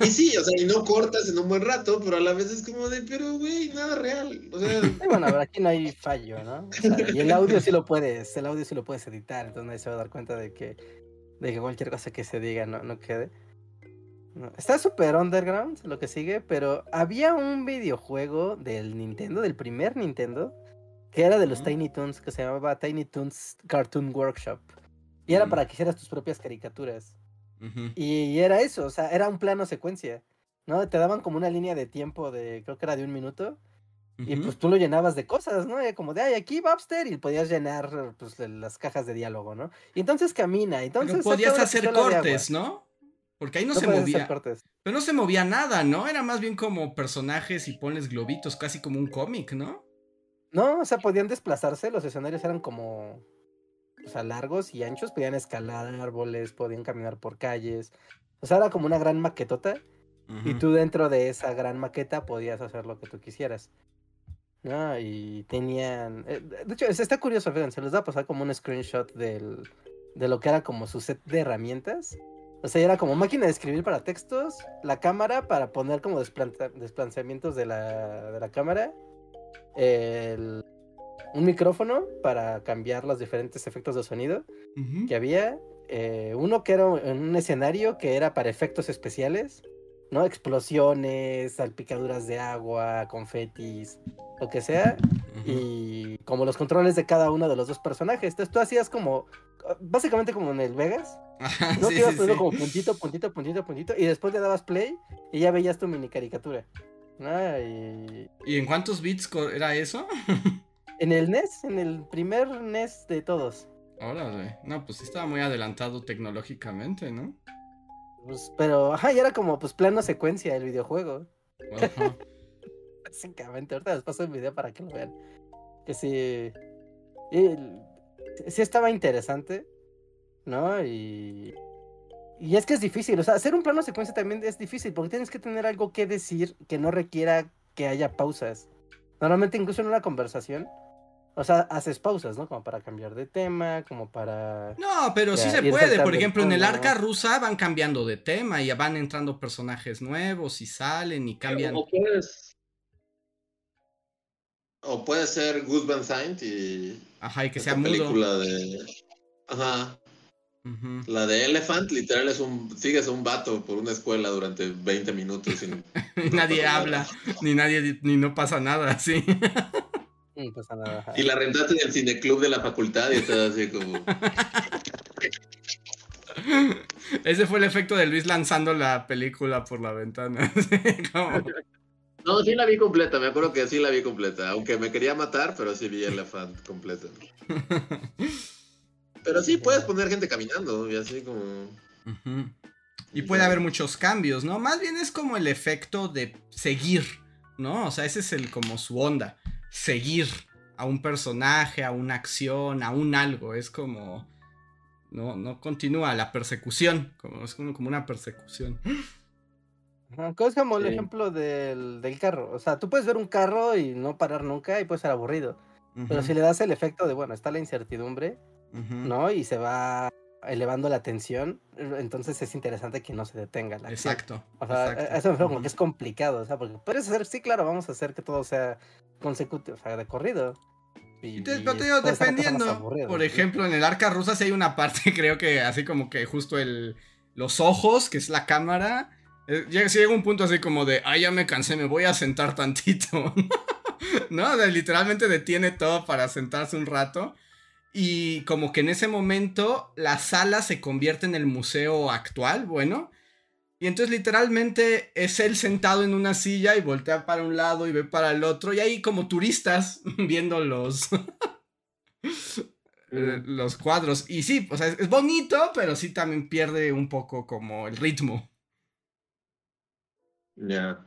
Y sí, o sea, y no cortas en un buen rato, pero a la vez es como de, pero güey, nada real. O sea. bueno, a aquí no hay fallo, ¿no? y el audio sí lo puedes, el audio sí lo puedes editar, entonces nadie se va a dar cuenta de que, de que cualquier cosa que se diga no, no quede. Está súper underground lo que sigue, pero había un videojuego del Nintendo, del primer Nintendo, que era de los Tiny Toons, que se llamaba Tiny Toons Cartoon Workshop. Y era para que hicieras tus propias caricaturas. y, era eso, o sea, era un plano secuencia. ¿No? Te daban como una línea de tiempo de, creo que era de un minuto. Y pues tú lo llenabas de cosas, ¿no? como de, ay, aquí Bobster, y podías llenar pues, las cajas de diálogo, ¿no? Y entonces camina, entonces... Pero podías hacer cortes, ¿no? Porque ahí no, se movía. Pero no se movía nada, ¿no? Era más bien como personajes y pones globitos, casi como un cómic, ¿no? No, o sea, podían desplazarse, los escenarios eran como o sea, largos y anchos, podían escalar árboles, podían caminar por calles. O sea, era como una gran maquetota. Y tú dentro de esa gran maqueta podías hacer lo que tú quisieras. ¿No? Y tenían. Eh, de hecho, está curioso, fíjense, se les va a pasar como un screenshot del, de lo que era como su set de herramientas. O sea, era como máquina de escribir para textos, la cámara para poner como desplazamientos de la, de la cámara, el, un micrófono para cambiar los diferentes efectos de sonido que había. Eh, uno que era un escenario que era para efectos especiales, ¿no? Explosiones, salpicaduras de agua, confetis, lo que sea. Y como los controles de cada uno de los dos personajes. Entonces tú hacías como, básicamente como en el Vegas. no te ibas poniendo como puntito, puntito, puntito, puntito. Y después le dabas play y ya veías tu mini caricatura. y... ¿Y en cuántos bits era eso? En el NES, en el primer NES de todos. Órale, no, pues estaba muy adelantado tecnológicamente, ¿no? Pues, pero, ajá, y era como, pues, plano secuencia el videojuego. Ajá. Básicamente, ahorita les paso el video para que lo vean. Que sí. Sí estaba interesante, ¿no? Y. Y es que es difícil, o sea, hacer un plano secuencia también es difícil porque tienes que tener algo que decir que no requiera que haya pausas. Normalmente incluso en una conversación o sea, haces pausas, ¿no? Como para cambiar de tema, como para... No, pero sí se puede. Por ejemplo, en el arca rusa van cambiando de tema y van entrando personajes nuevos y salen y cambian. O puedes... O puede ser Gus Van Sant y... Ajá, y que sea película de... Ajá. La de Elephant, literal, es un. Sigues a un vato por una escuela durante 20 minutos. Sin, nadie habla, ni nadie, ni no pasa nada, sí. Y la rentaste en el cineclub de la facultad y estás así como. Ese fue el efecto de Luis lanzando la película por la ventana. No, sí la vi completa, me acuerdo que sí la vi completa. Aunque me quería matar, pero sí vi Elephant completa. Pero sí puedes poner gente caminando y así como. Y puede haber muchos cambios, ¿no? Más bien es como el efecto de seguir, ¿no? O sea, ese es el como su onda seguir a un personaje, a una acción, a un algo. Es como. No, no continúa la persecución. Como, es como, una persecución. Es como el ejemplo del, carro. O sea, tú puedes ver un carro y no parar nunca y puede ser aburrido. Pero si le das el efecto de, bueno, está la incertidumbre, ¿no? Y se va elevando la tensión, entonces es interesante que no se detenga la Exacto. O sea, eso me como que es complicado, o sea, porque puedes hacer, sí, claro, vamos a hacer que todo sea consecutivo, o sea, de corrido. Y, dependiendo, por ejemplo, en el arca rusa sí hay una parte, creo que así como que justo el, los ojos, que es la cámara, llega, llega un punto así como de, ay, ya me cansé, me voy a sentar tantito. ¿No? literalmente detiene todo para sentarse un rato. Y como que en ese momento la sala se convierte en el museo actual, bueno. Y entonces literalmente es él sentado en una silla y voltea para un lado y ve para el otro. Y hay como turistas viendo los, eh, los cuadros. Y sí, o sea, es bonito, pero sí también pierde un poco como el ritmo. Ya.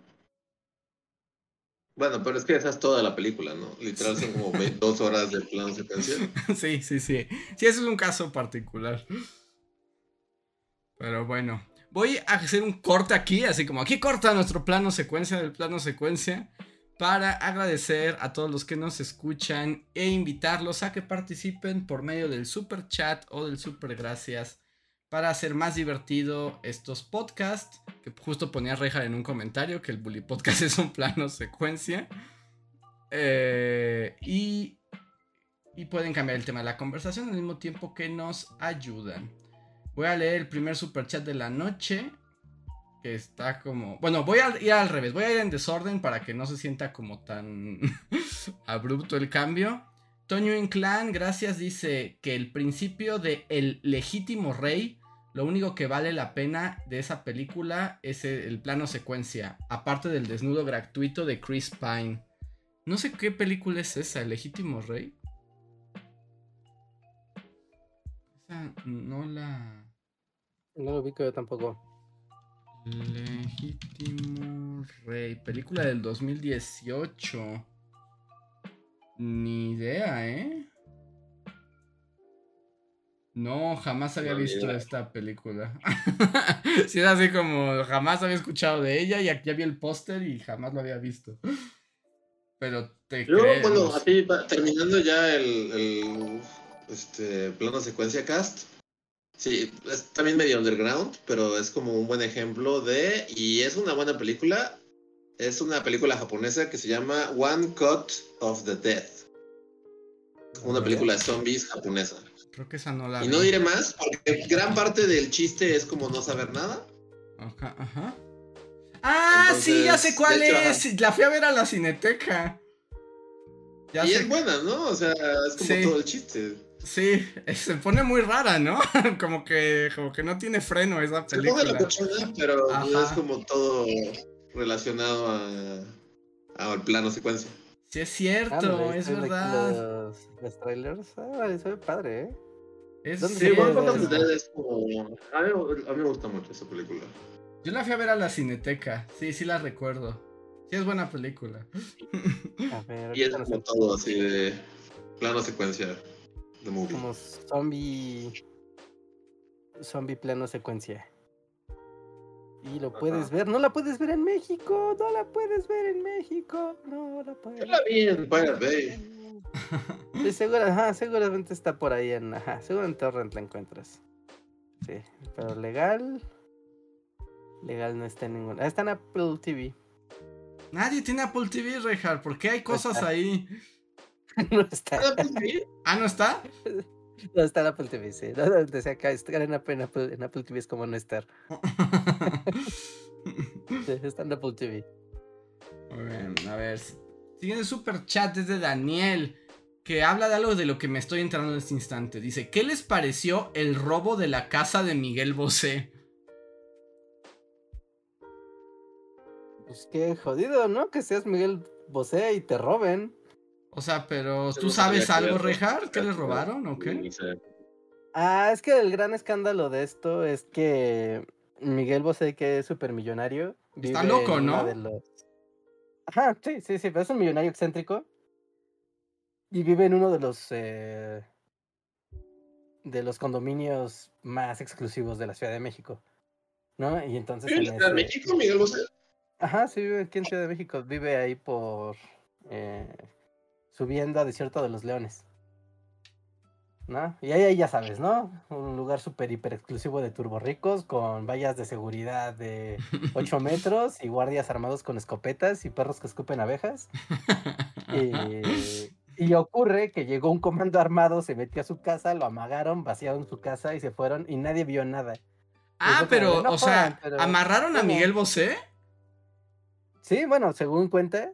Bueno, pero es que esa es toda la película, ¿no? Literal son como dos horas de plano secuencia. Sí, sí, sí. Sí, ese es un caso particular. Pero bueno, voy a hacer un corte aquí, así como aquí corta nuestro plano secuencia del plano secuencia, para agradecer a todos los que nos escuchan e invitarlos a que participen por medio del super chat o del super gracias para hacer más divertido estos podcasts que justo ponía Reja en un comentario que el Bully Podcast es un plano secuencia. Eh, y, y pueden cambiar el tema de la conversación al mismo tiempo que nos ayudan. Voy a leer el primer super chat de la noche. Que está como. Bueno, voy a ir al revés. Voy a ir en desorden para que no se sienta como tan abrupto el cambio. Toño Inclán, gracias, dice que el principio de El legítimo rey lo único que vale la pena de esa película es el plano secuencia, aparte del desnudo gratuito de Chris Pine. No sé qué película es esa, El legítimo rey. Esa no la... No lo vi que yo tampoco. Legítimo rey, película del 2018. Ni idea, ¿eh? No, jamás había visto esta película. sí, era así como jamás había escuchado de ella y aquí había el póster y jamás lo había visto. Pero te Yo, bueno, así terminando ya el, el este, plano secuencia cast. Sí, es también medio underground, pero es como un buen ejemplo de. Y es una buena película. Es una película japonesa que se llama One Cut of the Death. Una película de zombies japonesa. Creo que esa no la. Y no diré más, porque gran parte del chiste es como no saber nada. Ajá, ajá. Ah, sí, ya sé cuál es. La fui a ver a la cineteca. Ya y es buena, ¿no? O sea, es como todo el chiste. Sí, se pone muy rara, ¿no? como que como que no tiene freno esa película. Se pone la cochona, pero es como todo relacionado a, al plano secuencia. Sí, es cierto, es verdad. Los, trailers, ah, eso es padre, ¿eh? Es, sí, bueno, es como... a, mí, a mí me gusta mucho esa película. Yo la fui a ver a la Cineteca, sí, sí la recuerdo. Sí, es buena película. A ver, y es como todo así de plano secuencia de movie. Como zombie. Zombie plano secuencia. Y lo puedes ver, no la puedes ver en México, no la puedes ver en México, no la puedes. Yo la vi en Pirate Bay. Sí, segura, seguramente está por ahí en, ajá, seguro en Torrent la encuentras. Sí, pero legal, legal no está en ninguna. Está en Apple TV. Nadie tiene Apple TV, Rejar, ¿por qué hay cosas ahí? no está. ¿Ah, no está? No está en Apple TV, sí. No, acá, estar en Apple, en Apple, TV es como no estar. está en Apple TV. Muy bien, a ver. Siguiente super chat desde Daniel, que habla de algo de lo que me estoy entrando en este instante. Dice, ¿qué les pareció el robo de la casa de Miguel Bosé? Pues qué jodido, ¿no? Que seas Miguel Bosé y te roben. O sea, pero ¿tú sabes algo, Rejar? ¿Qué les robaron o qué? Ah, es que el gran escándalo de esto es que Miguel Bosé, que es supermillonario. Está loco, ¿no? Ajá, sí, sí, sí, pero es un millonario excéntrico. Y vive en uno de los. Eh, de los condominios más exclusivos de la Ciudad de México. ¿No? Y entonces. ¿En Ciudad de México, Miguel Bosé? Ajá, sí, vive aquí en Ciudad de México. Vive ahí por. Eh, subiendo a Desierto de los Leones. ¿No? Y ahí, ya sabes, ¿no? Un lugar súper hiper exclusivo de turborricos con vallas de seguridad de 8 metros y guardias armados con escopetas y perros que escupen abejas. Y, ocurre que llegó un comando armado, se metió a su casa, lo amagaron, vaciaron su casa y se fueron y nadie vio nada. Ah, pero, o sea, ¿amarraron a Miguel Bosé? Sí, bueno, según cuenta,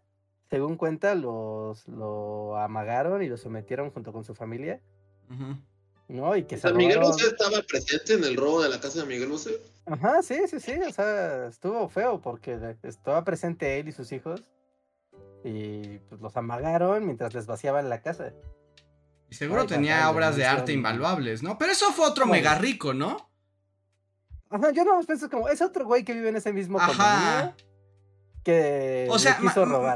según cuenta, los lo amagaron y lo sometieron junto con su familia. ¿No? Y que ¿Miguel Bosé estaba presente en el robo de la casa de Miguel Bosé? Ajá, sí, sí, sí. O sea, estuvo feo porque estaba presente él y sus hijos. Y pues los amagaron mientras les vaciaban la casa. Y seguro tenía obras de arte invaluables, ¿no? Pero eso fue otro mega rico, ¿no? Ajá, yo no pienso como, es otro güey que vive en ese mismo Ajá que o sea,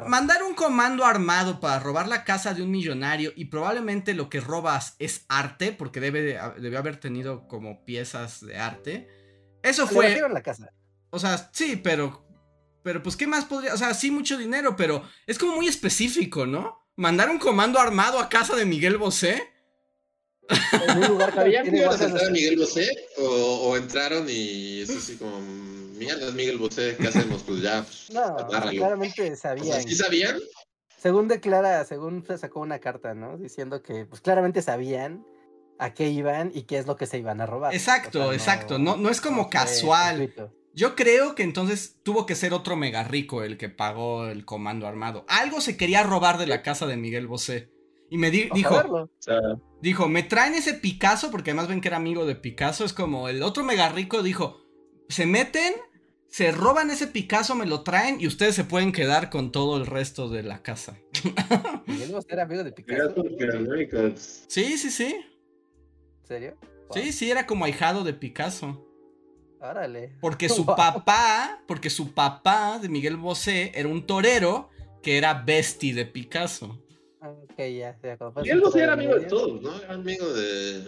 mandar un comando armado para robar la casa de un millonario y probablemente lo que robas es arte, porque debe, debe haber tenido como piezas de arte. Eso fue... la casa. O sea, sí, pero... Pero pues, ¿qué más podría? O sea, sí, mucho dinero, pero es como muy específico, ¿no? Mandar un comando armado a casa de Miguel Bosé. ¿Sabían que iba a Miguel Bosé? O, o, entraron y eso sí como mierda, es Miguel Bosé, ¿qué hacemos? Pues ya, No, agárralo. claramente O sabían. sea, ¿sí sabían? Según declara, según se sacó una carta, ¿no? Diciendo que pues claramente sabían a qué iban y qué es lo que se iban a robar. Exacto, exacto, no- no es como casual. Yo creo que entonces tuvo que ser otro mega rico el que pagó el comando armado. Algo se quería robar de la casa de Miguel Bosé. Y me di- dijo, dijo, me traen ese Picasso, porque además ven que era amigo de Picasso. Es como el otro mega rico dijo, se meten, se roban ese Picasso, me lo traen y ustedes se pueden quedar con todo el resto de la casa. Miguel Bosé era amigo de era Picasso. Sí, sí, sí. ¿En serio? Sí, sí, era como ahijado de Picasso. Órale. Porque su Wow. papá, porque su papá de Miguel Bosé era un torero que era bestie de Picasso. Ah, Ok, ya. Miguel Bosé era amigo de todos, ¿no? Era amigo de.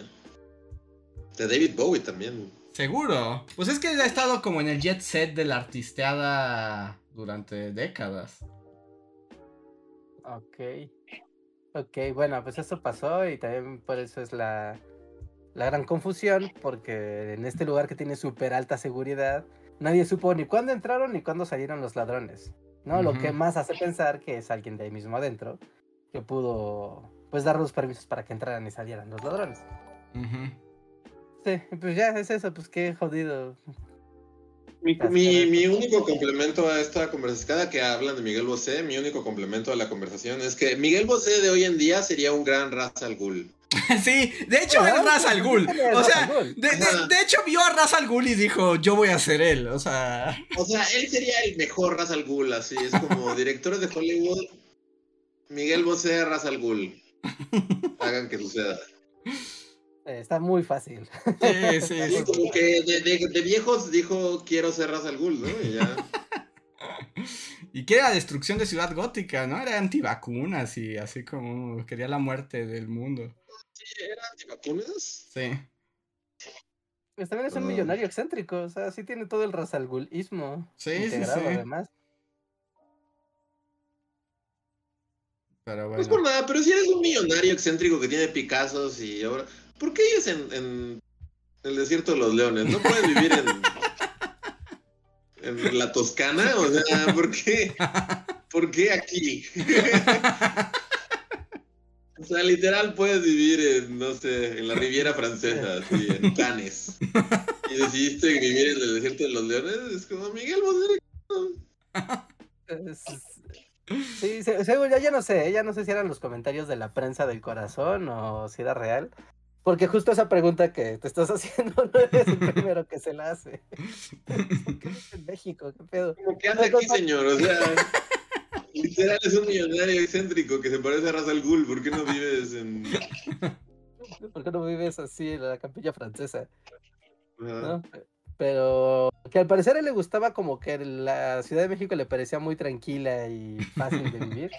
De David Bowie también. Seguro. Pues es que ha estado como en el jet set de la artisteada durante décadas. Ok. Ok, bueno, pues eso pasó y también por eso es la, la gran confusión, porque en este lugar que tiene súper alta seguridad, nadie supo ni cuándo entraron ni cuándo salieron los ladrones. ¿No? Lo que más hace pensar que es alguien de ahí mismo adentro que pudo pues dar los permisos para que entraran y salieran los ladrones. Ujú. Sí, pues ya es eso, pues qué jodido. Mi, mi, único complemento a esta conversación, cada que hablan de Miguel Bosé, mi único complemento a la conversación es que Miguel Bosé de hoy en día sería un gran Ra's al Ghul. Sí, de hecho es Ra's al Ghul. O sea, de, de- de hecho vio a Ra's al Ghul y dijo, yo voy a ser él. O sea, O sea, él sería el mejor Ra's al Ghul, así es como directores de Hollywood. Miguel Bosé, Ra's al Ghul. Hagan que suceda. Eh, está muy fácil. sí, sí, sí. como que de, de- de viejos dijo quiero ser Ra's al Ghul, ¿no? Y ya. Y que era destrucción de Ciudad Gótica, ¿no? Era antivacunas y así como quería la muerte del mundo. Sí, era antivacunas. Sí. Pues también es un Ah. millonario excéntrico, o sea, sí tiene todo el rasalgulismo Sí, sí, integrado sí. además. Pero No es por bueno. nada, pero si eres un millonario excéntrico que tiene Picassos y ahora. ¿Por qué vives en, en el desierto de los leones? ¿No puedes vivir en. en la Toscana? O sea, ¿por qué? ¿Por qué aquí? O sea, literal puedes vivir en, no sé, en la Riviera Francesa, así, en Cannes. Y decidiste vivir en el desierto de los leones. Es como Miguel Bosé. Sí, se- seguro, ya, ya no sé, ya no sé si eran los comentarios de la prensa del corazón o si era real. Porque justo esa pregunta que te estás haciendo no eres el primero que se la hace. ¿Por qué vives en México? ¿Qué pedo? ¿Qué hace aquí, señor? O sea, literal es un millonario excéntrico que se parece a Ra's al Ghul. ¿Por qué no vives en...? ¿Por qué no vives así en la capilla francesa? Pero que al parecer a él le gustaba como que la Ciudad de México le parecía muy tranquila y fácil de vivir.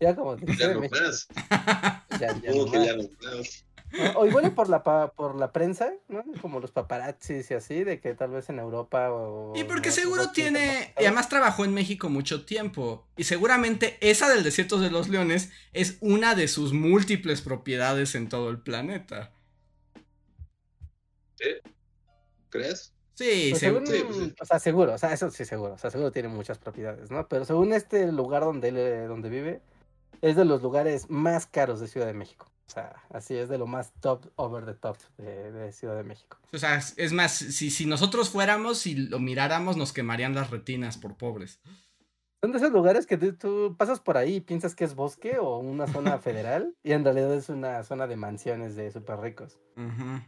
Ya como de Ya no más. ya- ya no que más. ya no más. O igual y por la por la prensa, ¿no? Como los paparazzis y así, de que tal vez en Europa o... Y porque seguro tiene, y además trabajó en México mucho tiempo. Y seguramente esa del Desierto de los Leones es una de sus múltiples propiedades en todo el planeta. ¿Crees? Sí, Pues seguro. según, sí, pues sí. o sea, seguro, o sea, eso sí seguro, o sea, seguro tiene muchas propiedades, ¿no? Pero según este lugar donde él, eh, donde vive, es de los lugares más caros de Ciudad de México. O sea, así es de lo más top, over the top de, de Ciudad de México. O sea, es más, si, si nosotros fuéramos y lo miráramos, nos quemarían las retinas por pobres. Son de esos lugares que tú, tú pasas por ahí y piensas que es bosque o una zona federal y en realidad es una zona de mansiones de súper ricos. Ujú.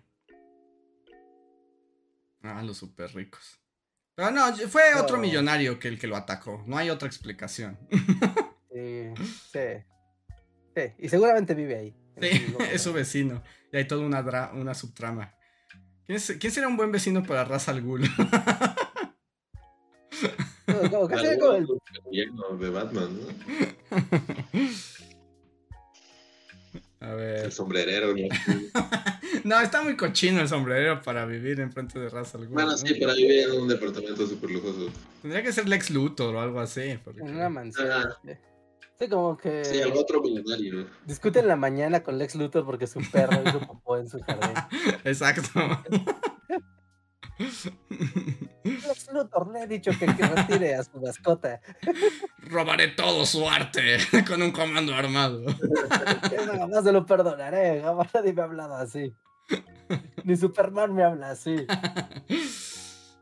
Ah, los súper ricos. Pero no, fue otro millonario que el que lo atacó. No hay otra explicación. Sí, sí. Sí, y seguramente vive ahí. Sí, es su vecino. Y hay toda una, dra- una subtrama. ¿Quién, es- quién será un buen vecino para Ra's al Ghul? Como sea como el- de Batman, ¿no? A El ver. sombrerero, ¿no? No, está muy cochino el sombrero para vivir enfrente de Ra's al Ghul. Bueno, ¿no? sí, para vivir en un departamento súper lujoso. Tendría que ser Lex Luthor o algo así. porque- en una mansión. Ajá. Sí. Como que Sí, otro millonario. discuten la mañana con Lex Luthor porque su perro hizo popó en su jardín. Exacto. Lex Lex Luthor le he dicho que, que retire a su mascota. Robaré todo su arte con un comando armado. Eso jamás se lo perdonaré. Jamás nadie me ha hablado así. Ni Superman me habla así.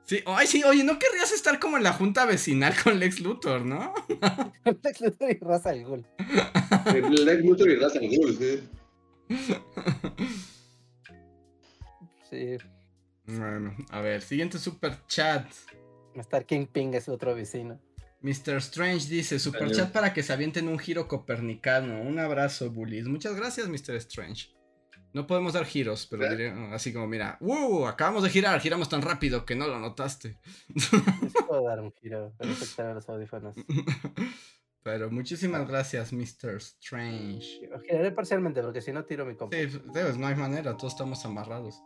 Sí, ay, sí, oye, ¿no querrías estar como en la junta vecinal con Lex Luthor, no? Lex Luthor y Raza al Ghul. Lex Luthor y Ra's al Ghul, sí. Sí. Bueno, a ver, siguiente super chat. Estar Kingpin es otro vecino. Mr. Strange dice, super Adiós. chat para que se avienten un giro copernicano. Un abrazo, bullies. Muchas gracias, Mr. Strange. No podemos dar giros, pero ¿Eh? diré- así como, mira, ¡uh! Acabamos de girar, giramos tan rápido que no lo notaste. Yo sí puedo dar un giro, pero tengo que tener los audífonos. pero muchísimas gracias, Mr. Strange. Giraré parcialmente, porque si no tiro mi compu. Sí, debes, no hay manera, todos estamos amarrados.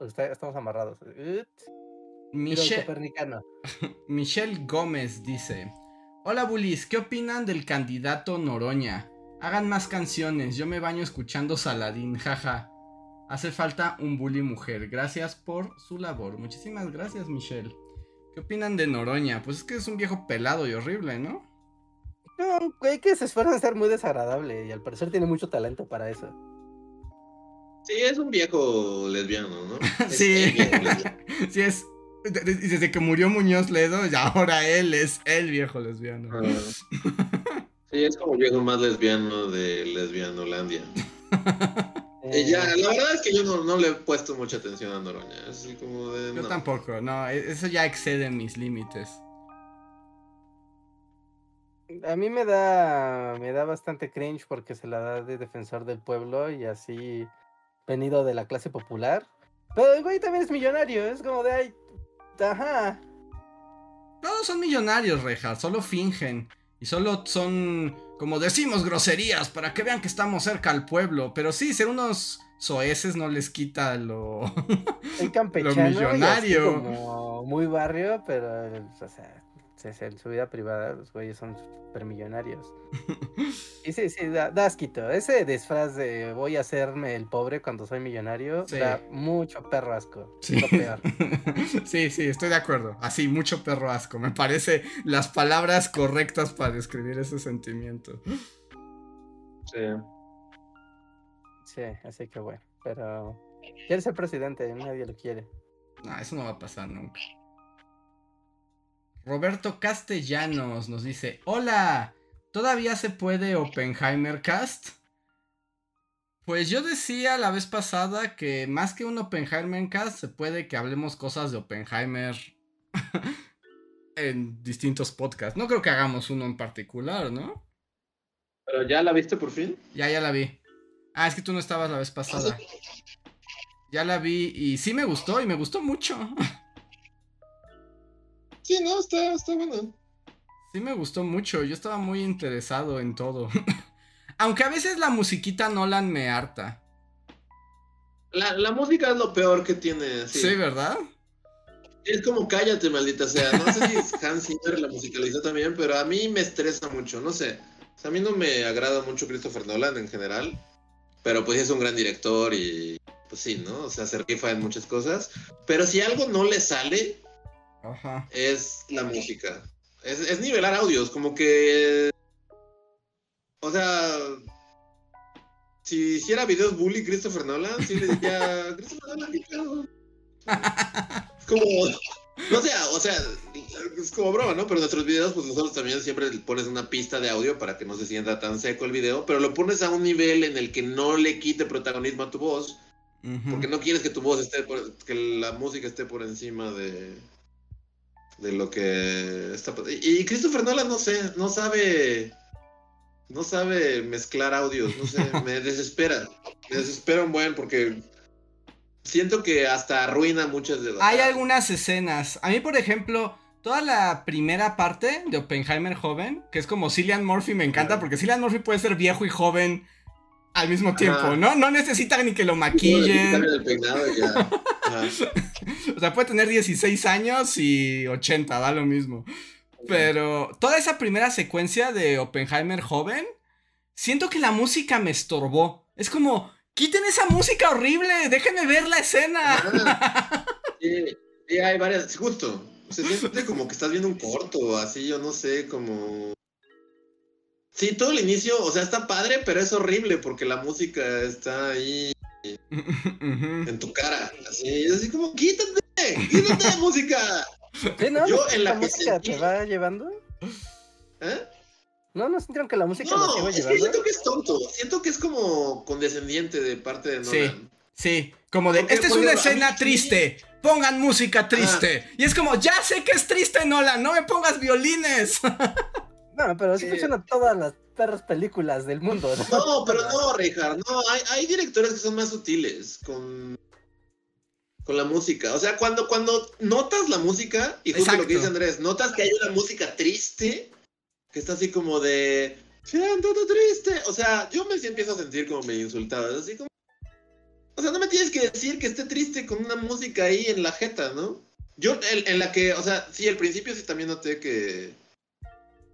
Está- estamos amarrados. Michelle, copernicano. Michelle Gómez dice: Hola Bulis, ¿qué opinan del candidato Noroña? Hagan más canciones, yo me baño escuchando Saladín, jaja. Hace falta un bully mujer, gracias por su labor. Muchísimas gracias, Michelle. ¿Qué opinan de Noroña? Pues es que es un viejo pelado y horrible, ¿no? No, un güey que se esfuerza en ser muy desagradable y al parecer tiene mucho talento para eso. Sí, es un viejo lesbiano, ¿no? Sí. el viejo lesbiano. sí, es. de- Desde que murió Muñoz Ledo, y ahora él es el viejo lesbiano. Ah. Sí, es como el viejo más lesbiano de Lesbianolandia. Eh, ya, la verdad es que yo no, no le he puesto mucha atención a Noroña. Es así como de. Yo no. tampoco, no, e- eso ya excede mis límites. A mí me da, me da bastante cringe porque se la da de defensor del pueblo y así venido de la clase popular. Pero el güey también es millonario, es como de ay, ajá. Todos son millonarios, Reja, solo fingen. Y solo son, como decimos, groserías para que vean que estamos cerca al pueblo. Pero sí, ser unos soeces no les quita lo... El campechano y así millonario. como muy barrio, pero o sea, se- se- en su vida privada los güeyes son super millonarios. Y sí, sí, da, da asquito. Ese disfraz de voy a hacerme el pobre cuando soy millonario Sí. da mucho perro asco. Sí. Es lo peor. sí, sí, estoy de acuerdo. Así, mucho perro asco. Me parece las palabras correctas para describir ese sentimiento. Sí. Sí, así que bueno. Pero quiere ser presidente, nadie lo quiere. No, eso no va a pasar nunca. Roberto Castellanos nos dice: Hola, ¿todavía se puede Oppenheimer Cast? Pues yo decía la vez pasada que más que un Oppenheimer Cast, se puede que hablemos cosas de Oppenheimer en distintos podcasts. No creo que hagamos uno en particular, ¿no? ¿Pero ya la viste por fin? Ya, ya la vi. Ah, es que tú no estabas la vez pasada. Ya la vi y sí me gustó y me gustó mucho. Sí, no, está, está bueno. Sí me gustó mucho, yo estaba muy interesado en todo. Aunque a veces la musiquita Nolan me harta. La, la música es lo peor que tiene. Sí, Sí. ¿verdad? Es como cállate, maldita sea. No sé si Hans Zimmer la musicalizó también, pero a mí me estresa mucho. No sé. O sea, a mí no me agrada mucho Christopher Nolan en general. Pero pues es un gran director y pues sí, ¿no? O sea, se rifa en muchas cosas. Pero si algo no le sale, Ajá. es la música. Es, es nivelar audios, como que. O sea. Si hiciera videos bully Christopher Nolan, sí le diría. Christopher Nolan, ¿qué pedo?". Es como. No sé, o sea, es como broma, ¿no? Pero nuestros videos, pues nosotros también siempre pones una pista de audio para que no se sienta tan seco el video, pero lo pones a un nivel en el que no le quite protagonismo a tu voz, porque no quieres que tu voz esté, por- que la música esté por encima de, de lo que está Y Christopher Nolan, no sé, no sabe, no sabe mezclar audios, no sé, me desespera, me desespera un buen porque siento que hasta arruina muchas de las... Hay algunas escenas. A mí, por ejemplo, toda la primera parte de Oppenheimer joven, que es como Cillian Murphy, me encanta porque Cillian Murphy puede ser viejo y joven al mismo Ajá. tiempo, ¿no? No necesita ni que lo maquillen. el peinado ya. O sea, puede tener 16 años y 80, da lo mismo. Pero toda esa primera secuencia de Oppenheimer joven, siento que la música me estorbó. Es como, quiten esa música horrible, déjenme ver la escena. Sí, sí, hay varias, justo. Se siente como que estás viendo un corto, así, yo no sé, como... Sí, todo el inicio, o sea, está padre, pero es horrible porque la música está ahí en tu cara, así, así como, quítate, quítate música. Sí, ¿no? Yo en la que música sentí- te va llevando? ¿Eh? ¿No? ¿No sintieron que la música los No, iba es que llevando? siento que es tonto, siento que es como condescendiente de parte de Sí. Nolan. Sí, como de, Porque, esta es una mí escena sí- triste, pongan música triste. Y es como, ya sé que es triste, Nolan, no me pongas violines. No, pero sí Sí. funcionan todas las perras películas del mundo. ¿no? No, pero no, Richard, no, hay, hay directores que son más sutiles con, con la música. O sea, cuando, cuando notas la música, y justo lo que dice Andrés, notas que hay una música triste, que está así como de, siento triste. O sea, yo me empiezo a sentir como medio insultado, es así como... O sea, no me tienes que decir que esté triste con una música ahí en la jeta, ¿no? Yo, en, en la que, o sea, sí, al principio sí también noté que...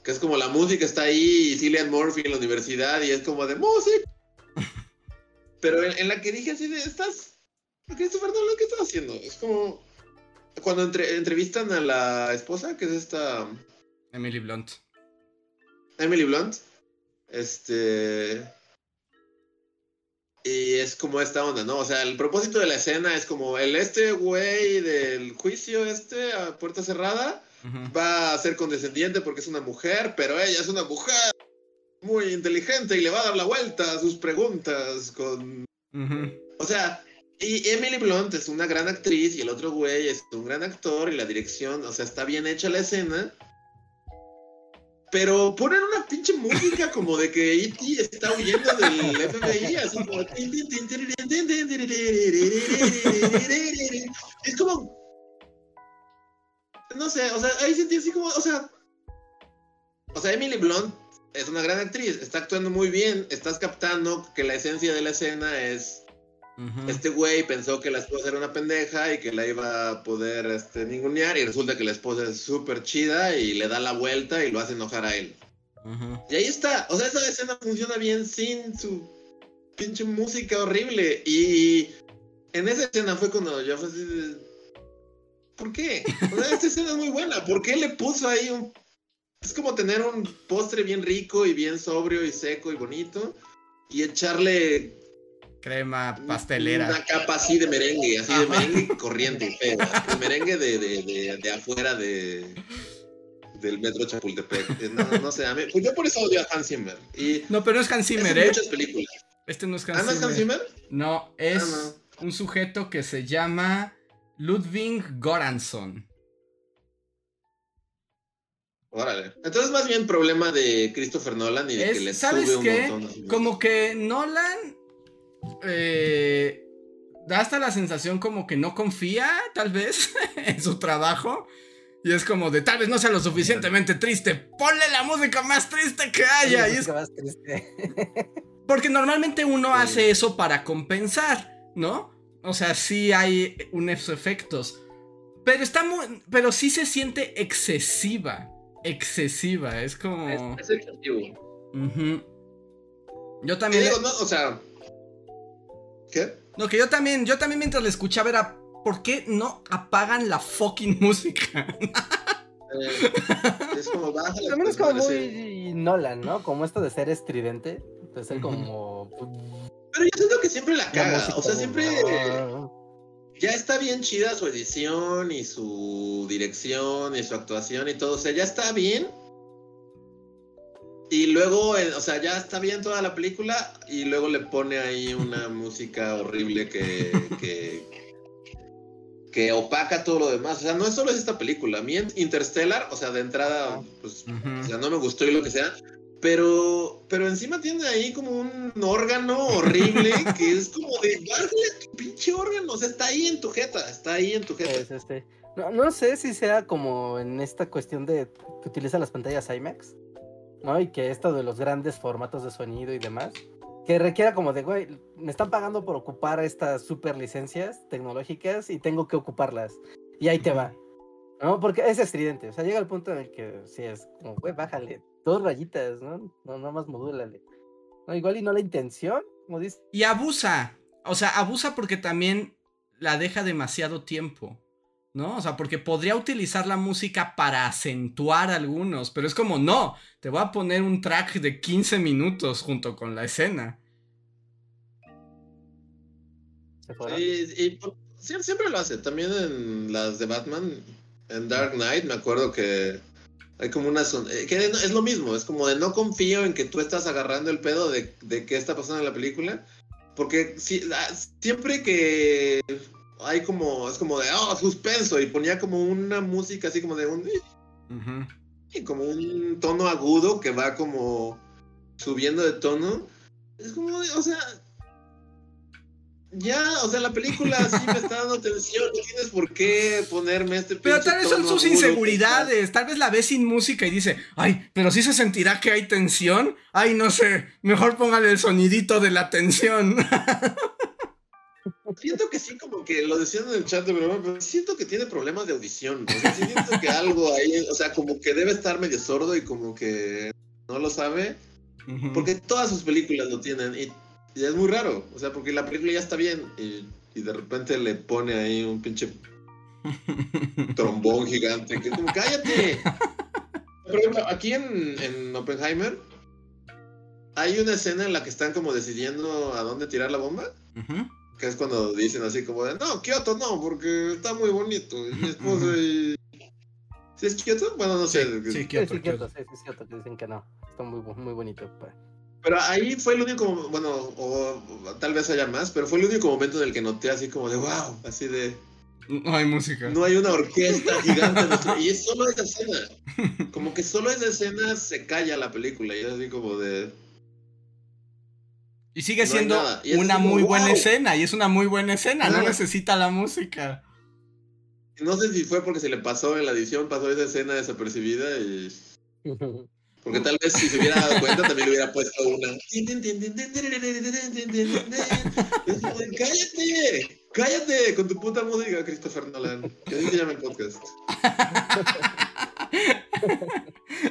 Que es como la música está ahí y Cillian Murphy en la universidad y es como de música. Pero en, en la que dije así de, estás... Christopher Nolan, ¿qué estás haciendo? Es como... Cuando entre- entrevistan a la esposa, que es esta... Emily Blunt. Emily Blunt. Este. Y es como esta onda, ¿no? O sea, el propósito de la escena es como el este güey del juicio este a puerta cerrada Va a ser condescendiente porque es una mujer, pero ella es una mujer muy inteligente y le va a dar la vuelta a sus preguntas con... Ujú. O sea, y Emily Blunt es una gran actriz y el otro güey es un gran actor y la dirección, o sea, está bien hecha la escena. Pero ponen una pinche música como de que E.T. está huyendo del FBI, así como... Es como... No sé, o sea, ahí sentí así como, o sea... O sea, Emily Blunt es una gran actriz, está actuando muy bien, estás captando que la esencia de la escena es este güey pensó que la esposa era una pendeja y que la iba a poder este, ningunear y resulta que la esposa es súper chida y le da la vuelta y lo hace enojar a él. Y ahí está, o sea, esa escena funciona bien sin su pinche música horrible y en esa escena fue cuando yo fue así ¿Por qué? O sea, esta escena es muy buena, ¿por qué le puso ahí un... Es como tener un postre bien rico y bien sobrio y seco y bonito y echarle Crema pastelera. una capa así de merengue, así de merengue corriente, feo. El merengue de, de, de, de afuera de, del metro Chapultepec. Eh, No, no sé, a mí, pues yo por eso odio a Hans Zimmer. Y No, pero no es Hans Zimmer, ¿eh? muchas películas. Este no es ¿Ah, Hans no es Hans Zimmer. Zimmer? No, es Ah, un sujeto que se llama Ludwig Goransson. Órale. Entonces más bien problema de Christopher Nolan y de Es- que le ¿sabes sube un qué? montón. a su Como que Nolan eh, da hasta la sensación como que no confía, tal vez, en su trabajo. Y es como de tal vez no sea lo suficientemente triste. Ponle la música más triste que haya. Y es Música más triste. Porque normalmente uno Sí. hace eso para compensar, ¿no? O sea, sí hay unos efectos. Pero está muy. Pero sí se siente excesiva. Excesiva. Es como. Es, es excesivo. Ujú. Yo también. digo, no, o sea. ¿Qué? No, que yo también. Yo también mientras le escuchaba era. ¿Por qué no apagan la fucking música? Eh, es como baja la También es como muy Nolan, ¿no? Como esto de ser estridente. De ser como. Pero yo siento que siempre la caga. O sea, siempre. Ya está bien chida su edición y su dirección y su actuación y todo. O sea, ya está bien. Y luego, eh, o sea, ya está bien toda la película y luego le pone ahí una música horrible que, que, que opaca todo lo demás. O sea, no es solo es esta película. A mí Interstellar, o sea, de entrada, pues, o sea, no me gustó y lo que sea. Pero, pero encima tiene ahí como un órgano horrible que es como de, a tu pinche órgano. O sea, está ahí en tu jeta, está ahí en tu jeta. es este. No, no sé si sea como en esta cuestión de que utiliza las pantallas IMAX, ¿no? Y que esto de los grandes formatos de sonido y demás, que requiera como de, güey, me están pagando por ocupar estas super licencias tecnológicas y tengo que ocuparlas. Y ahí te va, ¿no? Porque es estridente, o sea, llega el punto en el que sí es como, güey, bájale, dos rayitas, ¿no? No, nada más modúlale. No, igual y no la intención, como dices. Y abusa. O sea, abusa porque también la deja demasiado tiempo. ¿no? O sea, porque podría utilizar la música para acentuar algunos, pero es como, no, te voy a poner un track de 15 minutos junto con la escena. Sí, y siempre lo hace, también en las de Batman, en Dark Knight, me acuerdo que hay como una... Eh, que es lo mismo, es como de no confío en que tú estás agarrando el pedo de, de qué está pasando en la película, porque si, siempre que hay como, es como de, oh, suspenso, y ponía como una música así como de un... Y como un tono agudo que va como subiendo de tono. Es como, de, o sea, ya, o sea, la película sí me está dando tensión, no tienes por qué ponerme este Pero tal vez son sus inseguridades, tal vez la ves sin música y dice, ay, pero sí se sentirá que hay tensión. Ay, no sé, mejor póngale el sonidito de la tensión. Siento que sí, como que lo decían en el chat de broma, pero siento que tiene problemas de audición. O sea, siento que algo ahí, o sea, como que debe estar medio sordo y como que no lo sabe. Porque todas sus películas lo tienen y, es muy raro. O sea, porque la película ya está bien y, de repente le pone ahí un pinche trombón gigante que como, cállate. Por ejemplo, aquí en, en Oppenheimer hay una escena en la que están como decidiendo a dónde tirar la bomba. Que es cuando dicen así como de, no, Kioto no, porque está muy bonito. Y mi esposa y... ¿Sí es Kioto? Bueno, no sé. Sí, Kioto, sí, Kioto, sí, sí, Kioto, que dicen que no. Está muy, muy bonito. Pues. Pero ahí fue el único, bueno, o tal vez haya más, pero fue el único momento en el que noté así como de, wow, así de... No hay música. No hay una orquesta gigante. y es solo esa escena. Como que solo esa escena se calla la película. Y es así como de... Y sigue siendo una muy buena escena, y es una muy buena escena, no necesita la música. No sé si fue porque se le pasó en la edición, pasó esa escena desapercibida y... Porque tal vez si se hubiera dado cuenta también le hubiera puesto una... ¡Cállate! ¡Cállate! Con tu puta música, Christopher Nolan. Que así se llama el podcast.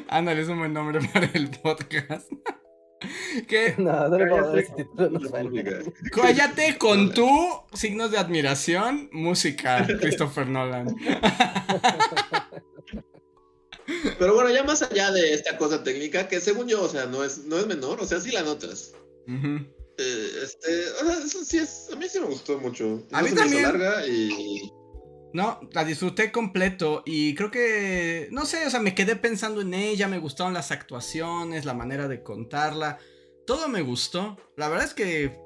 Ándale, es un buen nombre para el podcast. ¿Qué? No, no le Cállate con tu signos de admiración, música, Christopher Nolan. Pero bueno, ya más allá de esta cosa técnica, que según yo, o sea, no es, no es menor, o sea, sí la notas. Eh, este, o sea, eso sí es, a mí sí me gustó mucho. A mí también. larga y... No, la disfruté completo y creo que, no sé, o sea, me quedé pensando en ella, me gustaron las actuaciones, la manera de contarla, todo me gustó. La verdad es que,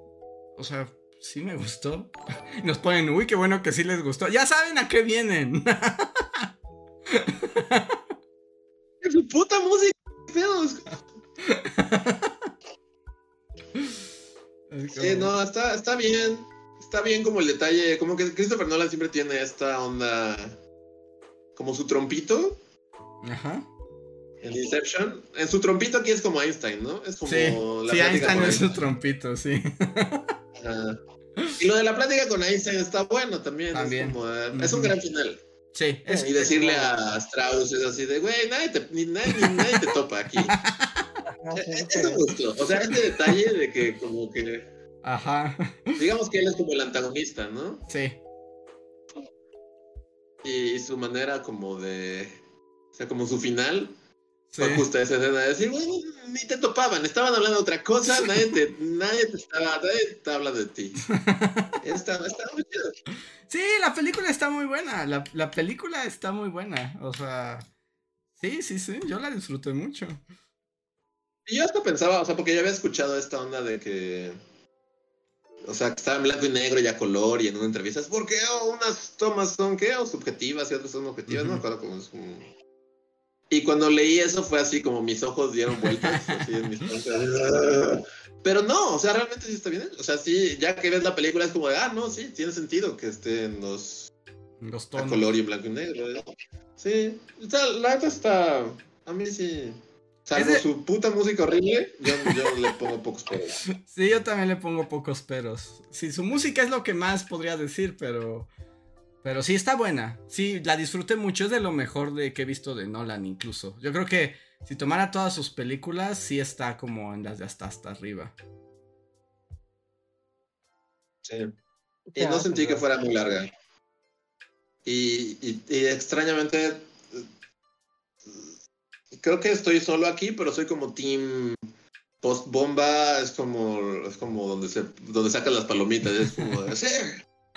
o sea, sí me gustó. Nos ponen, uy, qué bueno que sí les gustó. Ya saben a qué vienen. ¡Su puta música! Sí, no, está, está bien está bien como el detalle, como que Christopher Nolan siempre tiene esta onda, como su trompito. Ajá. En Inception. En su trompito aquí es como Einstein, ¿no? Es como sí, la sí Einstein es su trompito, sí. Y lo de la plática con Einstein está bueno también. también. Es, como, es un gran final. Sí. y decirle a Strauss es así de, güey, nadie te, ni, nadie, nadie te topa aquí. Eso me gustó. O sea, este detalle de que como que Ajá. Digamos que él es como el antagonista, ¿no? Sí. Y su manera como de. O sea, como su final. Fue justo esa escena de decir, bueno, ni te topaban, estaban hablando de otra cosa, nadie te, nadie te estaba, nadie te habla de ti. Está, muy chido. Sí, la película está muy buena. La, la película está muy buena. O sea. Sí, sí, sí. Yo la disfruté mucho. Y yo hasta pensaba, o sea, porque ya había escuchado esta onda de que o sea, que estaba en blanco y negro y a color y en una entrevista. Es porque oh, unas tomas son, ¿qué? O subjetivas y otras son objetivas, no me acuerdo cómo es. Y cuando leí eso fue así como mis ojos dieron vueltas, así en mis Pero no, o sea, realmente sí está bien. O sea, sí, ya que ves la película es como de, ah, no, sí, tiene sentido que esté en los, los tonos. A color y en blanco y negro. ¿eh? Sí, o sea, la neta está, a mí sí, Salvo su puta música horrible, yo, le pongo pocos peros. Sí, yo también le pongo pocos peros. Sí, su música es lo que más podría decir, pero. Pero sí está buena. Sí, la disfruté mucho. Es de lo mejor de que he visto de Nolan, incluso. Yo creo que si tomara todas sus películas, sí está como en las de hasta hasta arriba. Sí. Y no sentí que fuera muy larga. Y, y- y extrañamente, creo que estoy solo aquí, pero soy como team post bomba, es como, es como donde se, donde sacan las palomitas, es como, de, sí.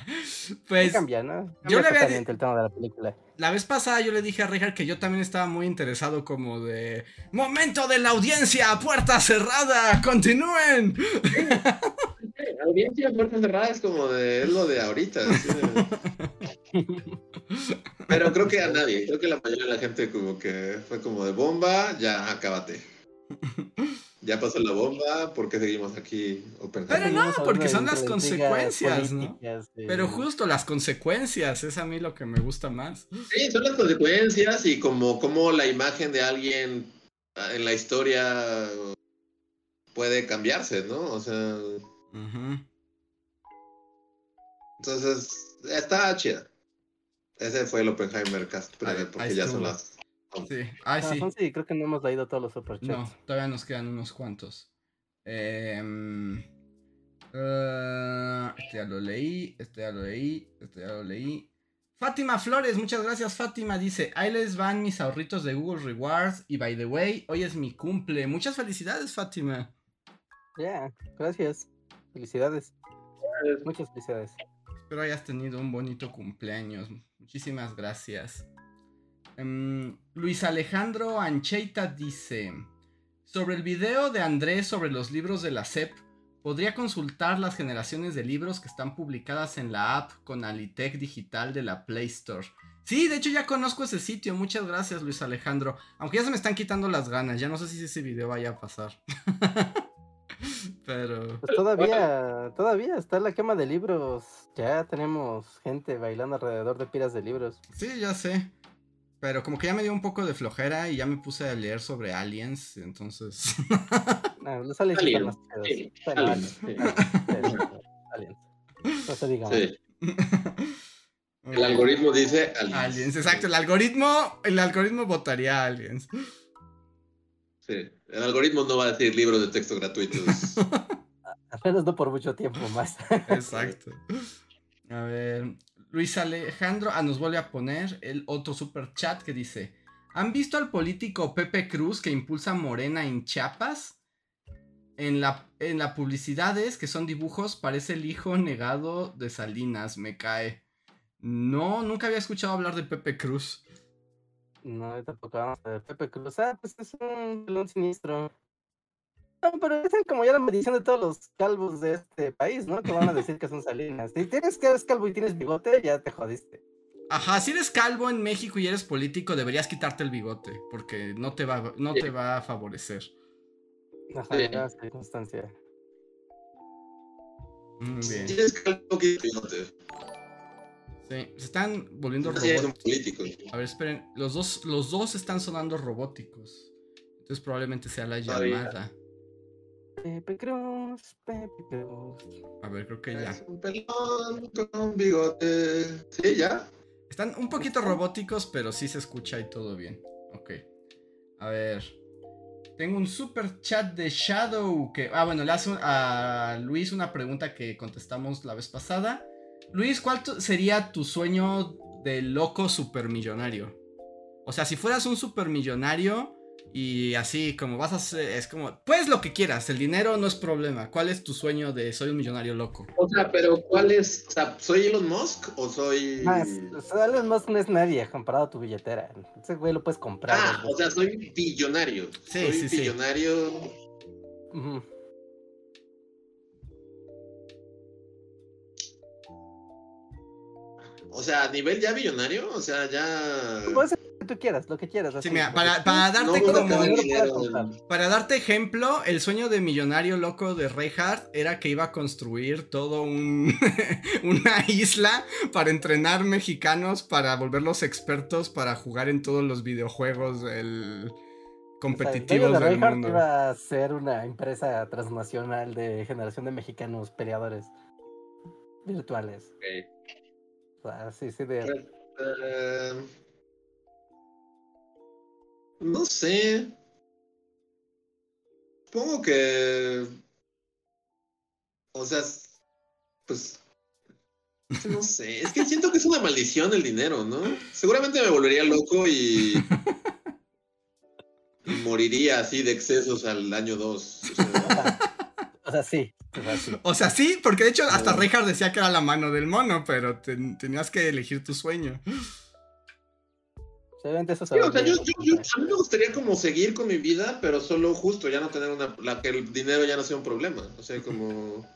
Pues cambia, ¿no? yo le había el tema de la película. la vez pasada yo le dije a Richard que yo también estaba muy interesado como de momento de la audiencia, puerta cerrada, continúen. La audiencia puerta cerrada es como de, es lo de ahorita. Pero creo que a nadie, creo que la mayoría de la gente como que fue como de bomba, ya acábate. Ya pasó la bomba, ¿por qué seguimos aquí Oppenheimer? Pero no, porque son las consecuencias, ¿no? Pero justo las consecuencias, es a mí lo que me gusta más. Sí, son las consecuencias y como, como la imagen de alguien en la historia puede cambiarse, ¿no? O sea, entonces está chida. Ese fue el Oppenheimer cast, porque ya son las... Sí, ay Ah, sí. creo que no hemos leído todos los superchats. No, todavía nos quedan unos cuantos. Em, eh, este ya lo leí, este ya lo leí, este ya lo leí. Fátima Flores, muchas gracias Fátima. Dice, ahí les van mis ahorritos de Google Rewards. Y by the way, hoy es mi cumple. Muchas felicidades Fátima. Ya, gracias. Felicidades. Muchas felicidades. Espero hayas tenido un bonito cumpleaños. Muchísimas gracias. Em, Luis Alejandro Ancheita dice: Sobre el video de Andrés sobre los libros de la SEP, podría consultar las generaciones de libros que están publicadas en la app con Alitec Digital de la Play Store. Sí, de hecho ya conozco ese sitio. Muchas gracias, Luis Alejandro. Aunque ya se me están quitando las ganas. Ya no sé si ese video vaya a pasar. Pero. Pues todavía, todavía está la quema de libros. Ya tenemos gente bailando alrededor de piras de libros. Sí, ya sé. Pero como que ya me dio un poco de flojera y ya me puse a leer sobre aliens, entonces... Ah, los aliens Alien, más sí, aliens, sí. aliens, aliens. No se diga. Sí. El algoritmo dice aliens. Aliens, exacto. El algoritmo, el algoritmo votaría a aliens. Sí. El algoritmo no va a decir libros de texto gratuitos. Al menos no por mucho tiempo más. Exacto. A ver, Luis Alejandro ah, nos vuelve a poner el otro super chat que dice: ¿Han visto al político Pepe Cruz que impulsa Morena en Chiapas? En la, en que son dibujos, parece el hijo negado de Salinas, me cae. No, nunca había escuchado hablar de Pepe Cruz. No, yo tampoco vamos a ver. Pepe Cruz, ah, pues es un pelón siniestro. No, pero es como ya la medición de todos los calvos de este país, ¿no? Que van a decir que son salinas. Si tienes que eres calvo y tienes bigote, ya te jodiste. Ajá, si eres calvo en México y eres político, deberías quitarte el bigote, porque no te va, no te va a favorecer. Ajá, Sí. la circunstancia. Muy bien. Tienes calvo que bigote. Sí, se están volviendo Sí, robóticos. político. A ver, esperen. Los dos, los dos están sonando robóticos. Entonces probablemente sea la llamada. Pepe Cruz, Pepe Cruz. A ver, creo que ya. Es un pelón con bigote. Sí, ya. Están un poquito robóticos, pero sí se escucha y todo bien. Ok. A ver. Tengo un super chat de Shadow que... Ah, bueno, le hace a Luis una pregunta que contestamos la vez pasada. Luis, ¿cuál sería tu sueño de loco supermillonario? O sea, si fueras un supermillonario y así como vas a ser... Es como... Pues lo que quieras, el dinero no es problema. ¿Cuál es tu sueño de soy un millonario loco? O sea, pero ¿cuál es? O sea, ¿soy Elon Musk o soy. Más, o sea, Elon Musk no es nadie comparado a tu billetera. Ese güey lo puedes comprar. Ah, o sea, soy billonario. Sí, soy sí, sí. billonario. O sea, a nivel ya billonario, o sea, ya. Tú quieras, lo que quieras. Sí, mira, para, darte como... Para darte ejemplo, el sueño de millonario loco de Reinhardt era que iba a construir todo un una isla para entrenar mexicanos para volverlos expertos para jugar en todos los videojuegos del O sea, el competitivos de del mundo. iba a ser una empresa transnacional de generación de mexicanos peleadores virtuales. O sea, sí, sí, de... Pues, eh, no sé. Supongo que. O sea, pues. No sé, es que siento que es una maldición el dinero, ¿no? Seguramente me volvería loco y, y moriría así de excesos al año 2. O sea, O sea, sí. O sea, sí. Porque de hecho hasta No. Reinhardt decía que era la mano del mono, pero te- tenías que elegir tu sueño. Obviamente eso se sí, o sea, yo, yo- yo- a mí me gustaría como seguir con mi vida, pero solo justo ya no tener una... La, que el dinero ya no sea un problema. O sea, como...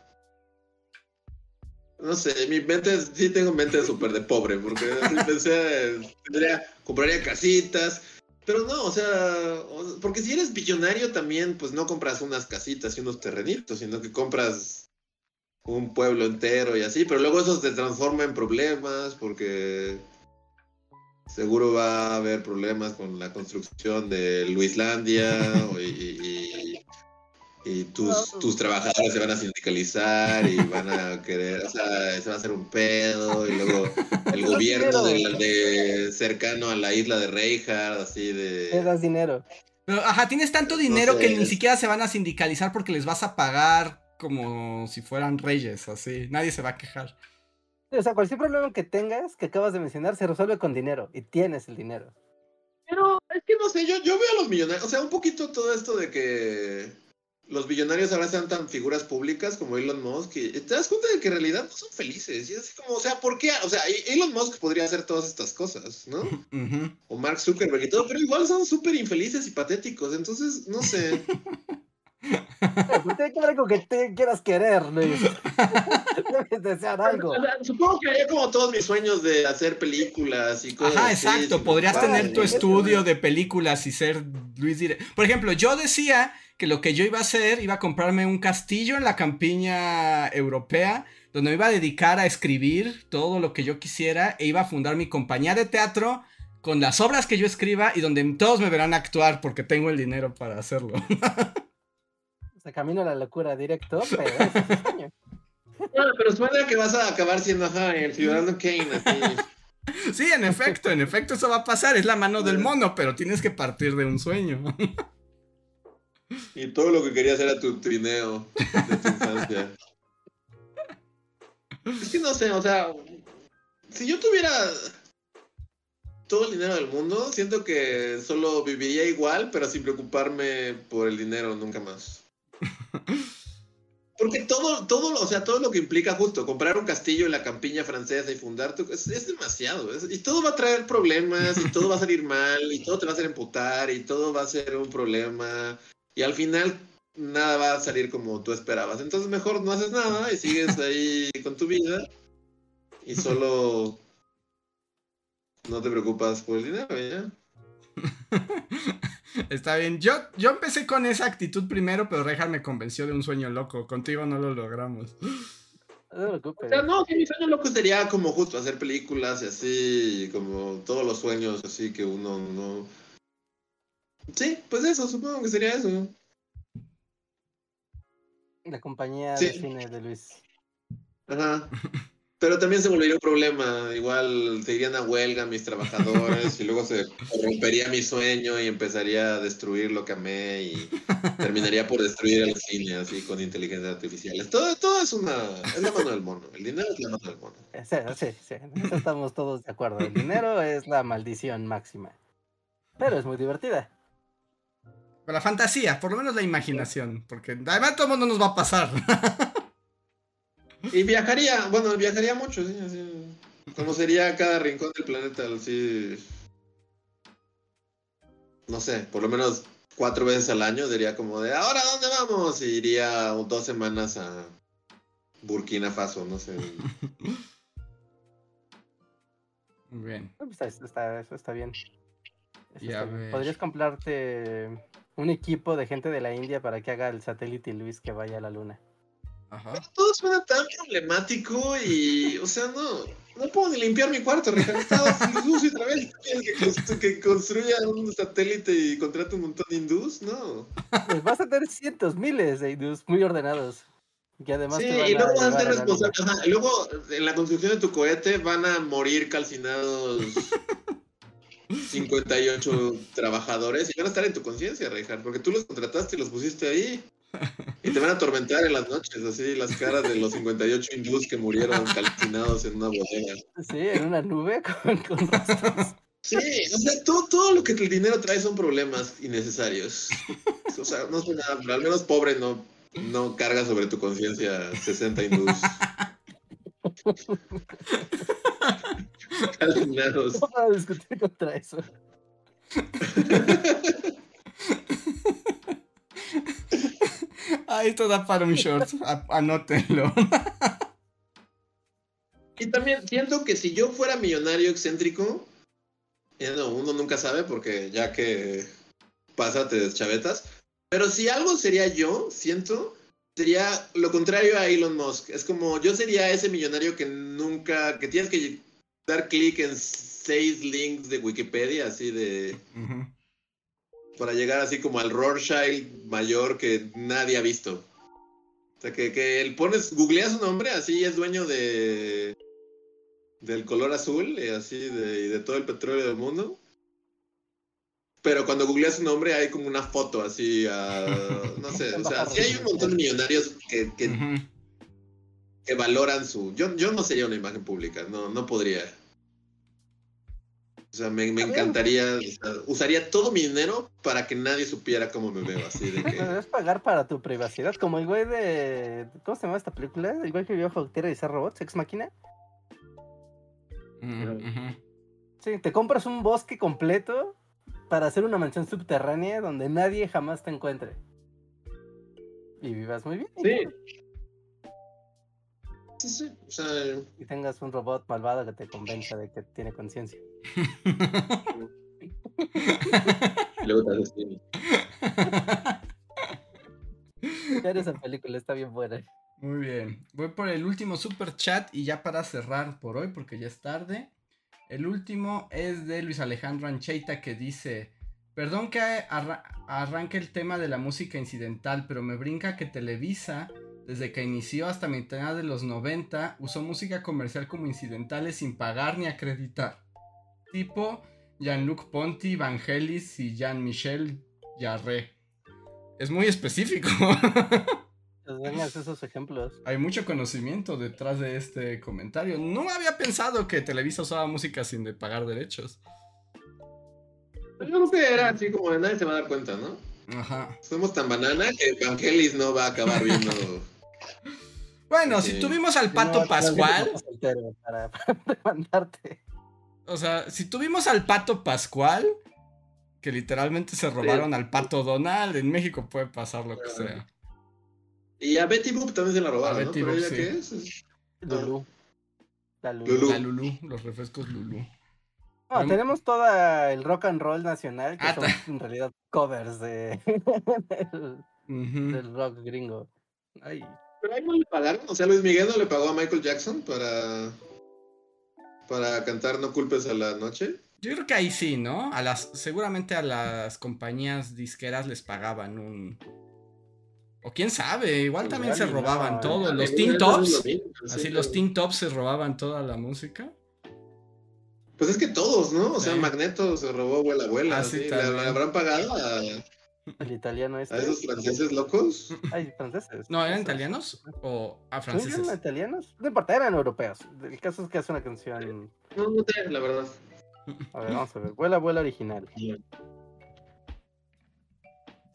No sé, mi mente, es- sí tengo mente súper de pobre, porque así pensé, tendría, compraría casitas, pero no, o sea, porque si eres billonario también, pues no compras unas casitas y unos terrenitos, sino que compras un pueblo entero y así, pero luego eso se transforma en problemas, porque seguro va a haber problemas con la construcción de Luislandia y, y- y tus, No. tus trabajadores se van a sindicalizar y van a querer, o sea, se va a hacer un pedo y luego el gobierno de, la- de cercano a la isla de Reinhardt, así Te de... das dinero. Pero, ajá, tienes tanto dinero sé. que ni siquiera se van a sindicalizar porque les vas a pagar como si fueran reyes, así. Nadie se va a quejar. O sea, cualquier problema que tengas, que acabas de mencionar, se resuelve con dinero. Y tienes el dinero. Pero es que no sé, yo, yo veo a los millonarios, o sea, un poquito todo esto de que los billonarios ahora sean tan figuras públicas como Elon Musk y te das cuenta de que en realidad no son felices. Y es así como, o sea, ¿por qué? O sea, Elon Musk podría hacer todas estas cosas, ¿no? O Mark Zuckerberg y todo, pero igual son súper infelices y patéticos. Entonces, no sé. Pero pues tiene que ver algo que te quieras querer, Luis. Debes desear algo. Supongo que haría como todos mis sueños de hacer películas y cosas Ajá, así, exacto. sin Podrías preocuparme. tener tu estudio de películas y ser Luis Dire. Por ejemplo, yo decía que lo que yo iba a hacer, iba a comprarme un castillo en la campiña europea, donde me iba a dedicar a escribir todo lo que yo quisiera e iba a fundar mi compañía de teatro con las obras que yo escriba y donde todos me verán actuar porque tengo el dinero para hacerlo. Sea, camino a la locura directo, pero es. No, pero suena que vas a acabar siendo ajá, el ciudadano Kane, así. Sí, en efecto, en efecto eso va a pasar, es la mano del mono, pero tienes que partir de un sueño. Y todo lo que querías era tu trineo de tu infancia. Es que no sé, o sea, si yo tuviera todo el dinero del mundo, siento que solo viviría igual, pero sin preocuparme por el dinero nunca más. Porque todo, todo, o sea, todo lo que implica justo comprar un castillo en la campiña francesa y fundar tu, es, es demasiado. es- y todo va a traer problemas, y todo va a salir mal, y todo te va a hacer emputar, y todo va a ser un problema. Y al final nada va a salir como tú esperabas. Entonces mejor no haces nada y sigues ahí con tu vida y solo no te preocupas por el dinero, ¿ya? Está bien, yo, yo empecé con esa actitud primero, pero Rejar me convenció de un sueño loco, contigo no lo logramos. No. O sea, no, que mi sueño loco sería como justo hacer películas y así, como todos los sueños así que uno no... Sí, pues eso, supongo que sería eso. La compañía Sí. de cine de Luis. Ajá. Pero también se volvería un problema. Igual se irían a huelga mis trabajadores y luego se rompería mi sueño y empezaría a destruir lo que amé y terminaría por destruir el cine así con inteligencia artificial. Todo, todo es una... Es la mano del mono. El dinero es la mano del mono. Sí, sí, sí. Eso estamos todos de acuerdo. El dinero es la maldición máxima. Pero es muy divertida. Pero la fantasía, por lo menos la imaginación, porque además todo el mundo nos va a pasar. Y viajaría, bueno, viajaría mucho, sí, así. Conocería cada rincón del planeta, así. No sé, por lo menos cuatro veces al año diría como de, ¿ahora dónde vamos? Y iría dos semanas a Burkina Faso, no sé. Muy bien. Pues, Está, está- eso está bien. Eso está bien. Podrías comprarte un equipo de gente de la India para que haga el satélite Luis que vaya a la luna. Ajá. Todo suena tan problemático y, o sea, no, no puedo ni limpiar mi cuarto, Ricardo. Está sucio otra vez. ¿Quieres que, constru- que construya un satélite y contrate un montón de hindús? No. Pues vas a tener cientos, miles de hindús muy ordenados. Que además Sí, van y luego a llevar ser a la luna. responsable. Ajá, y luego en la construcción de tu cohete van a morir calcinados 58 trabajadores y van a estar en tu conciencia, Reinhardt, porque tú los contrataste y los pusiste ahí. Y te van a atormentar en las noches, así las caras de los 58 hindús que murieron calcinados en una bodega. Sí, en una nube con, con rostros. Sí, o sea, todo, todo lo que el dinero trae son problemas innecesarios. O sea, no sé nada, pero al menos pobre no, no carga sobre tu conciencia 60 hindús. Calcinados. No para discutir contra eso. Ah, esto da para un short. a- Anótenlo. Y también siento que si yo fuera millonario excéntrico, ya no, uno nunca sabe porque ya que pasa te deschavetas. Pero si algo sería yo, siento, sería lo contrario a Elon Musk. Es como yo sería ese millonario que nunca, que tienes que dar clic en seis links de Wikipedia, así de, para llegar así como al Rorschach mayor que nadie ha visto. O sea, que, que él pones, googleas su nombre, así es dueño de del color azul y así de, y de todo el petróleo del mundo. Pero cuando googleas su nombre hay como una foto así, ah, no sé, o sea, sí hay un montón de millonarios que. Que valoran su... Yo, yo no sería una imagen pública, no, no podría. O sea, me, me encantaría, o sea, usaría todo mi dinero para que nadie supiera cómo me veo, así de que... Deberías pagar para tu privacidad, como el güey de. ¿Cómo se llama esta película? El güey que vio Tierra y ser robots, Ex Máquina. Ujú. Sí, te compras un bosque completo para hacer una mansión subterránea donde nadie jamás te encuentre. Y vivas muy bien. Sí. Sí, sí, o sea, Y tengas un robot malvado que te convenza de que tiene conciencia. luego te. Ya esa película está bien buena. Muy bien. Voy por el último super chat y ya para cerrar por hoy, porque ya es tarde. El último es de Luis Alejandro Ancheita que dice: Perdón que arra- arranque el tema de la música incidental, pero me brinca que Televisa, desde que inició hasta mitad de los 90, usó música comercial como incidentales sin pagar ni acreditar. Tipo Jean-Luc Ponty, Vangelis y Jean-Michel Jarre. Es muy específico. Pues esos ejemplos. Hay mucho conocimiento detrás de este comentario. No había pensado que Televisa usaba música sin de pagar derechos. Yo creo que era así como de nadie se va a dar cuenta, ¿no? Ajá. Somos tan banana que Evangelis no va a acabar viendo. Bueno, Sí. si tuvimos al Pato No, Pascual, Para, para demandarte. o sea, si tuvimos al Pato Pascual, que literalmente se robaron al Pato Donald, en México puede pasar lo que sea. Y a Betty Boop también se la robaron, A ¿no? Betty Pero Boop, ella sí. qué es? Es- Lulú. La Lulú. Lulú. La Lulú, los refrescos Lulú. No, tenemos todo el rock and roll nacional que Ah, son en realidad covers de, del, Ujú. del rock gringo. Ay, Pero ahí no le pagaron. O sea, Luis Miguel no le pagó a Michael Jackson para. para cantar No culpes a la noche. Yo creo que ahí sí, ¿no? A las, seguramente a las compañías disqueras les pagaban un... O quién sabe, igual también se robaban todo. Los Teen Tops, así sí, los Teen Tops se robaban toda la música. Pues es que todos, ¿no? O sea. Magneto se robó abuela abuela. Ah, sí, ¿sí? ¿Le, también. le habrán pagado a, el italiano este. a esos franceses locos? Ay, franceses. No, ¿eran italianos o a franceses? eran italianos? No importa, eran europeos. El caso es que hace una canción. No, no sé, la verdad. A ver, vamos a ver. Vuela, vuela original. Sí,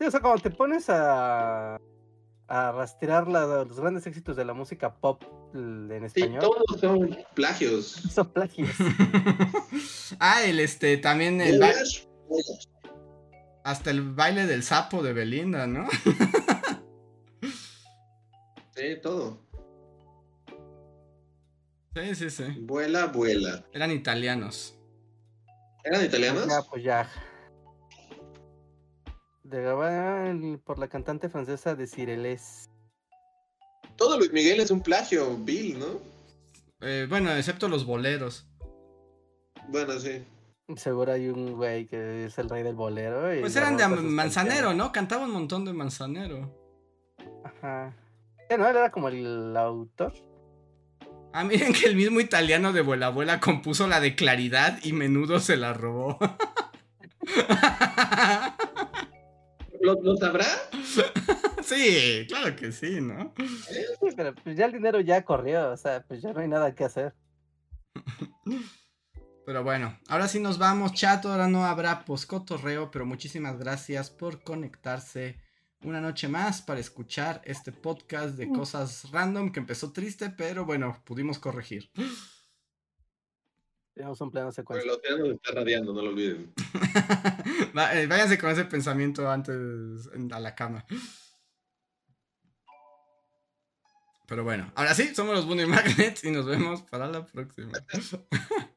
o sea, cuando te pones a, a rastrear la- los grandes éxitos de la música pop en Sí, español, todos son plagios. son plagios. ah, el este, también el. Hasta el baile del sapo de Belinda, ¿no? Sí, todo. sí, sí, sí. Vuela, vuela. Eran italianos. ¿Eran italianos? Ya, pues ya. De por la cantante francesa de Cireles. Todo Luis Miguel es un plagio, Bill, ¿no? Eh, bueno, excepto los boleros. Bueno, sí. Seguro hay un güey que es el rey del bolero. y Pues eran de Manzanero, canciones. ¿no? Cantaba un montón de Manzanero. Ajá. ¿no? Él era como el autor. Ah, miren que el mismo italiano de Vuela Abuela compuso la de Claridad y menudo se la robó. ¿Lo, lo sabrá? sí, claro que sí, ¿no? Sí, pero pues ya el dinero ya corrió, o sea, pues ya no hay nada que hacer. Pero bueno, ahora sí nos vamos, chat. Ahora no habrá poscotorreo, pero muchísimas gracias por conectarse una noche más para escuchar este podcast de cosas random que empezó triste, pero bueno, pudimos corregir. Tenemos un plano secuencia. el océano está radiando, no lo olviden. Eh, Váyanse con ese pensamiento antes a la cama. Pero bueno, ahora sí, somos los Bunny Magnets y nos vemos para la próxima.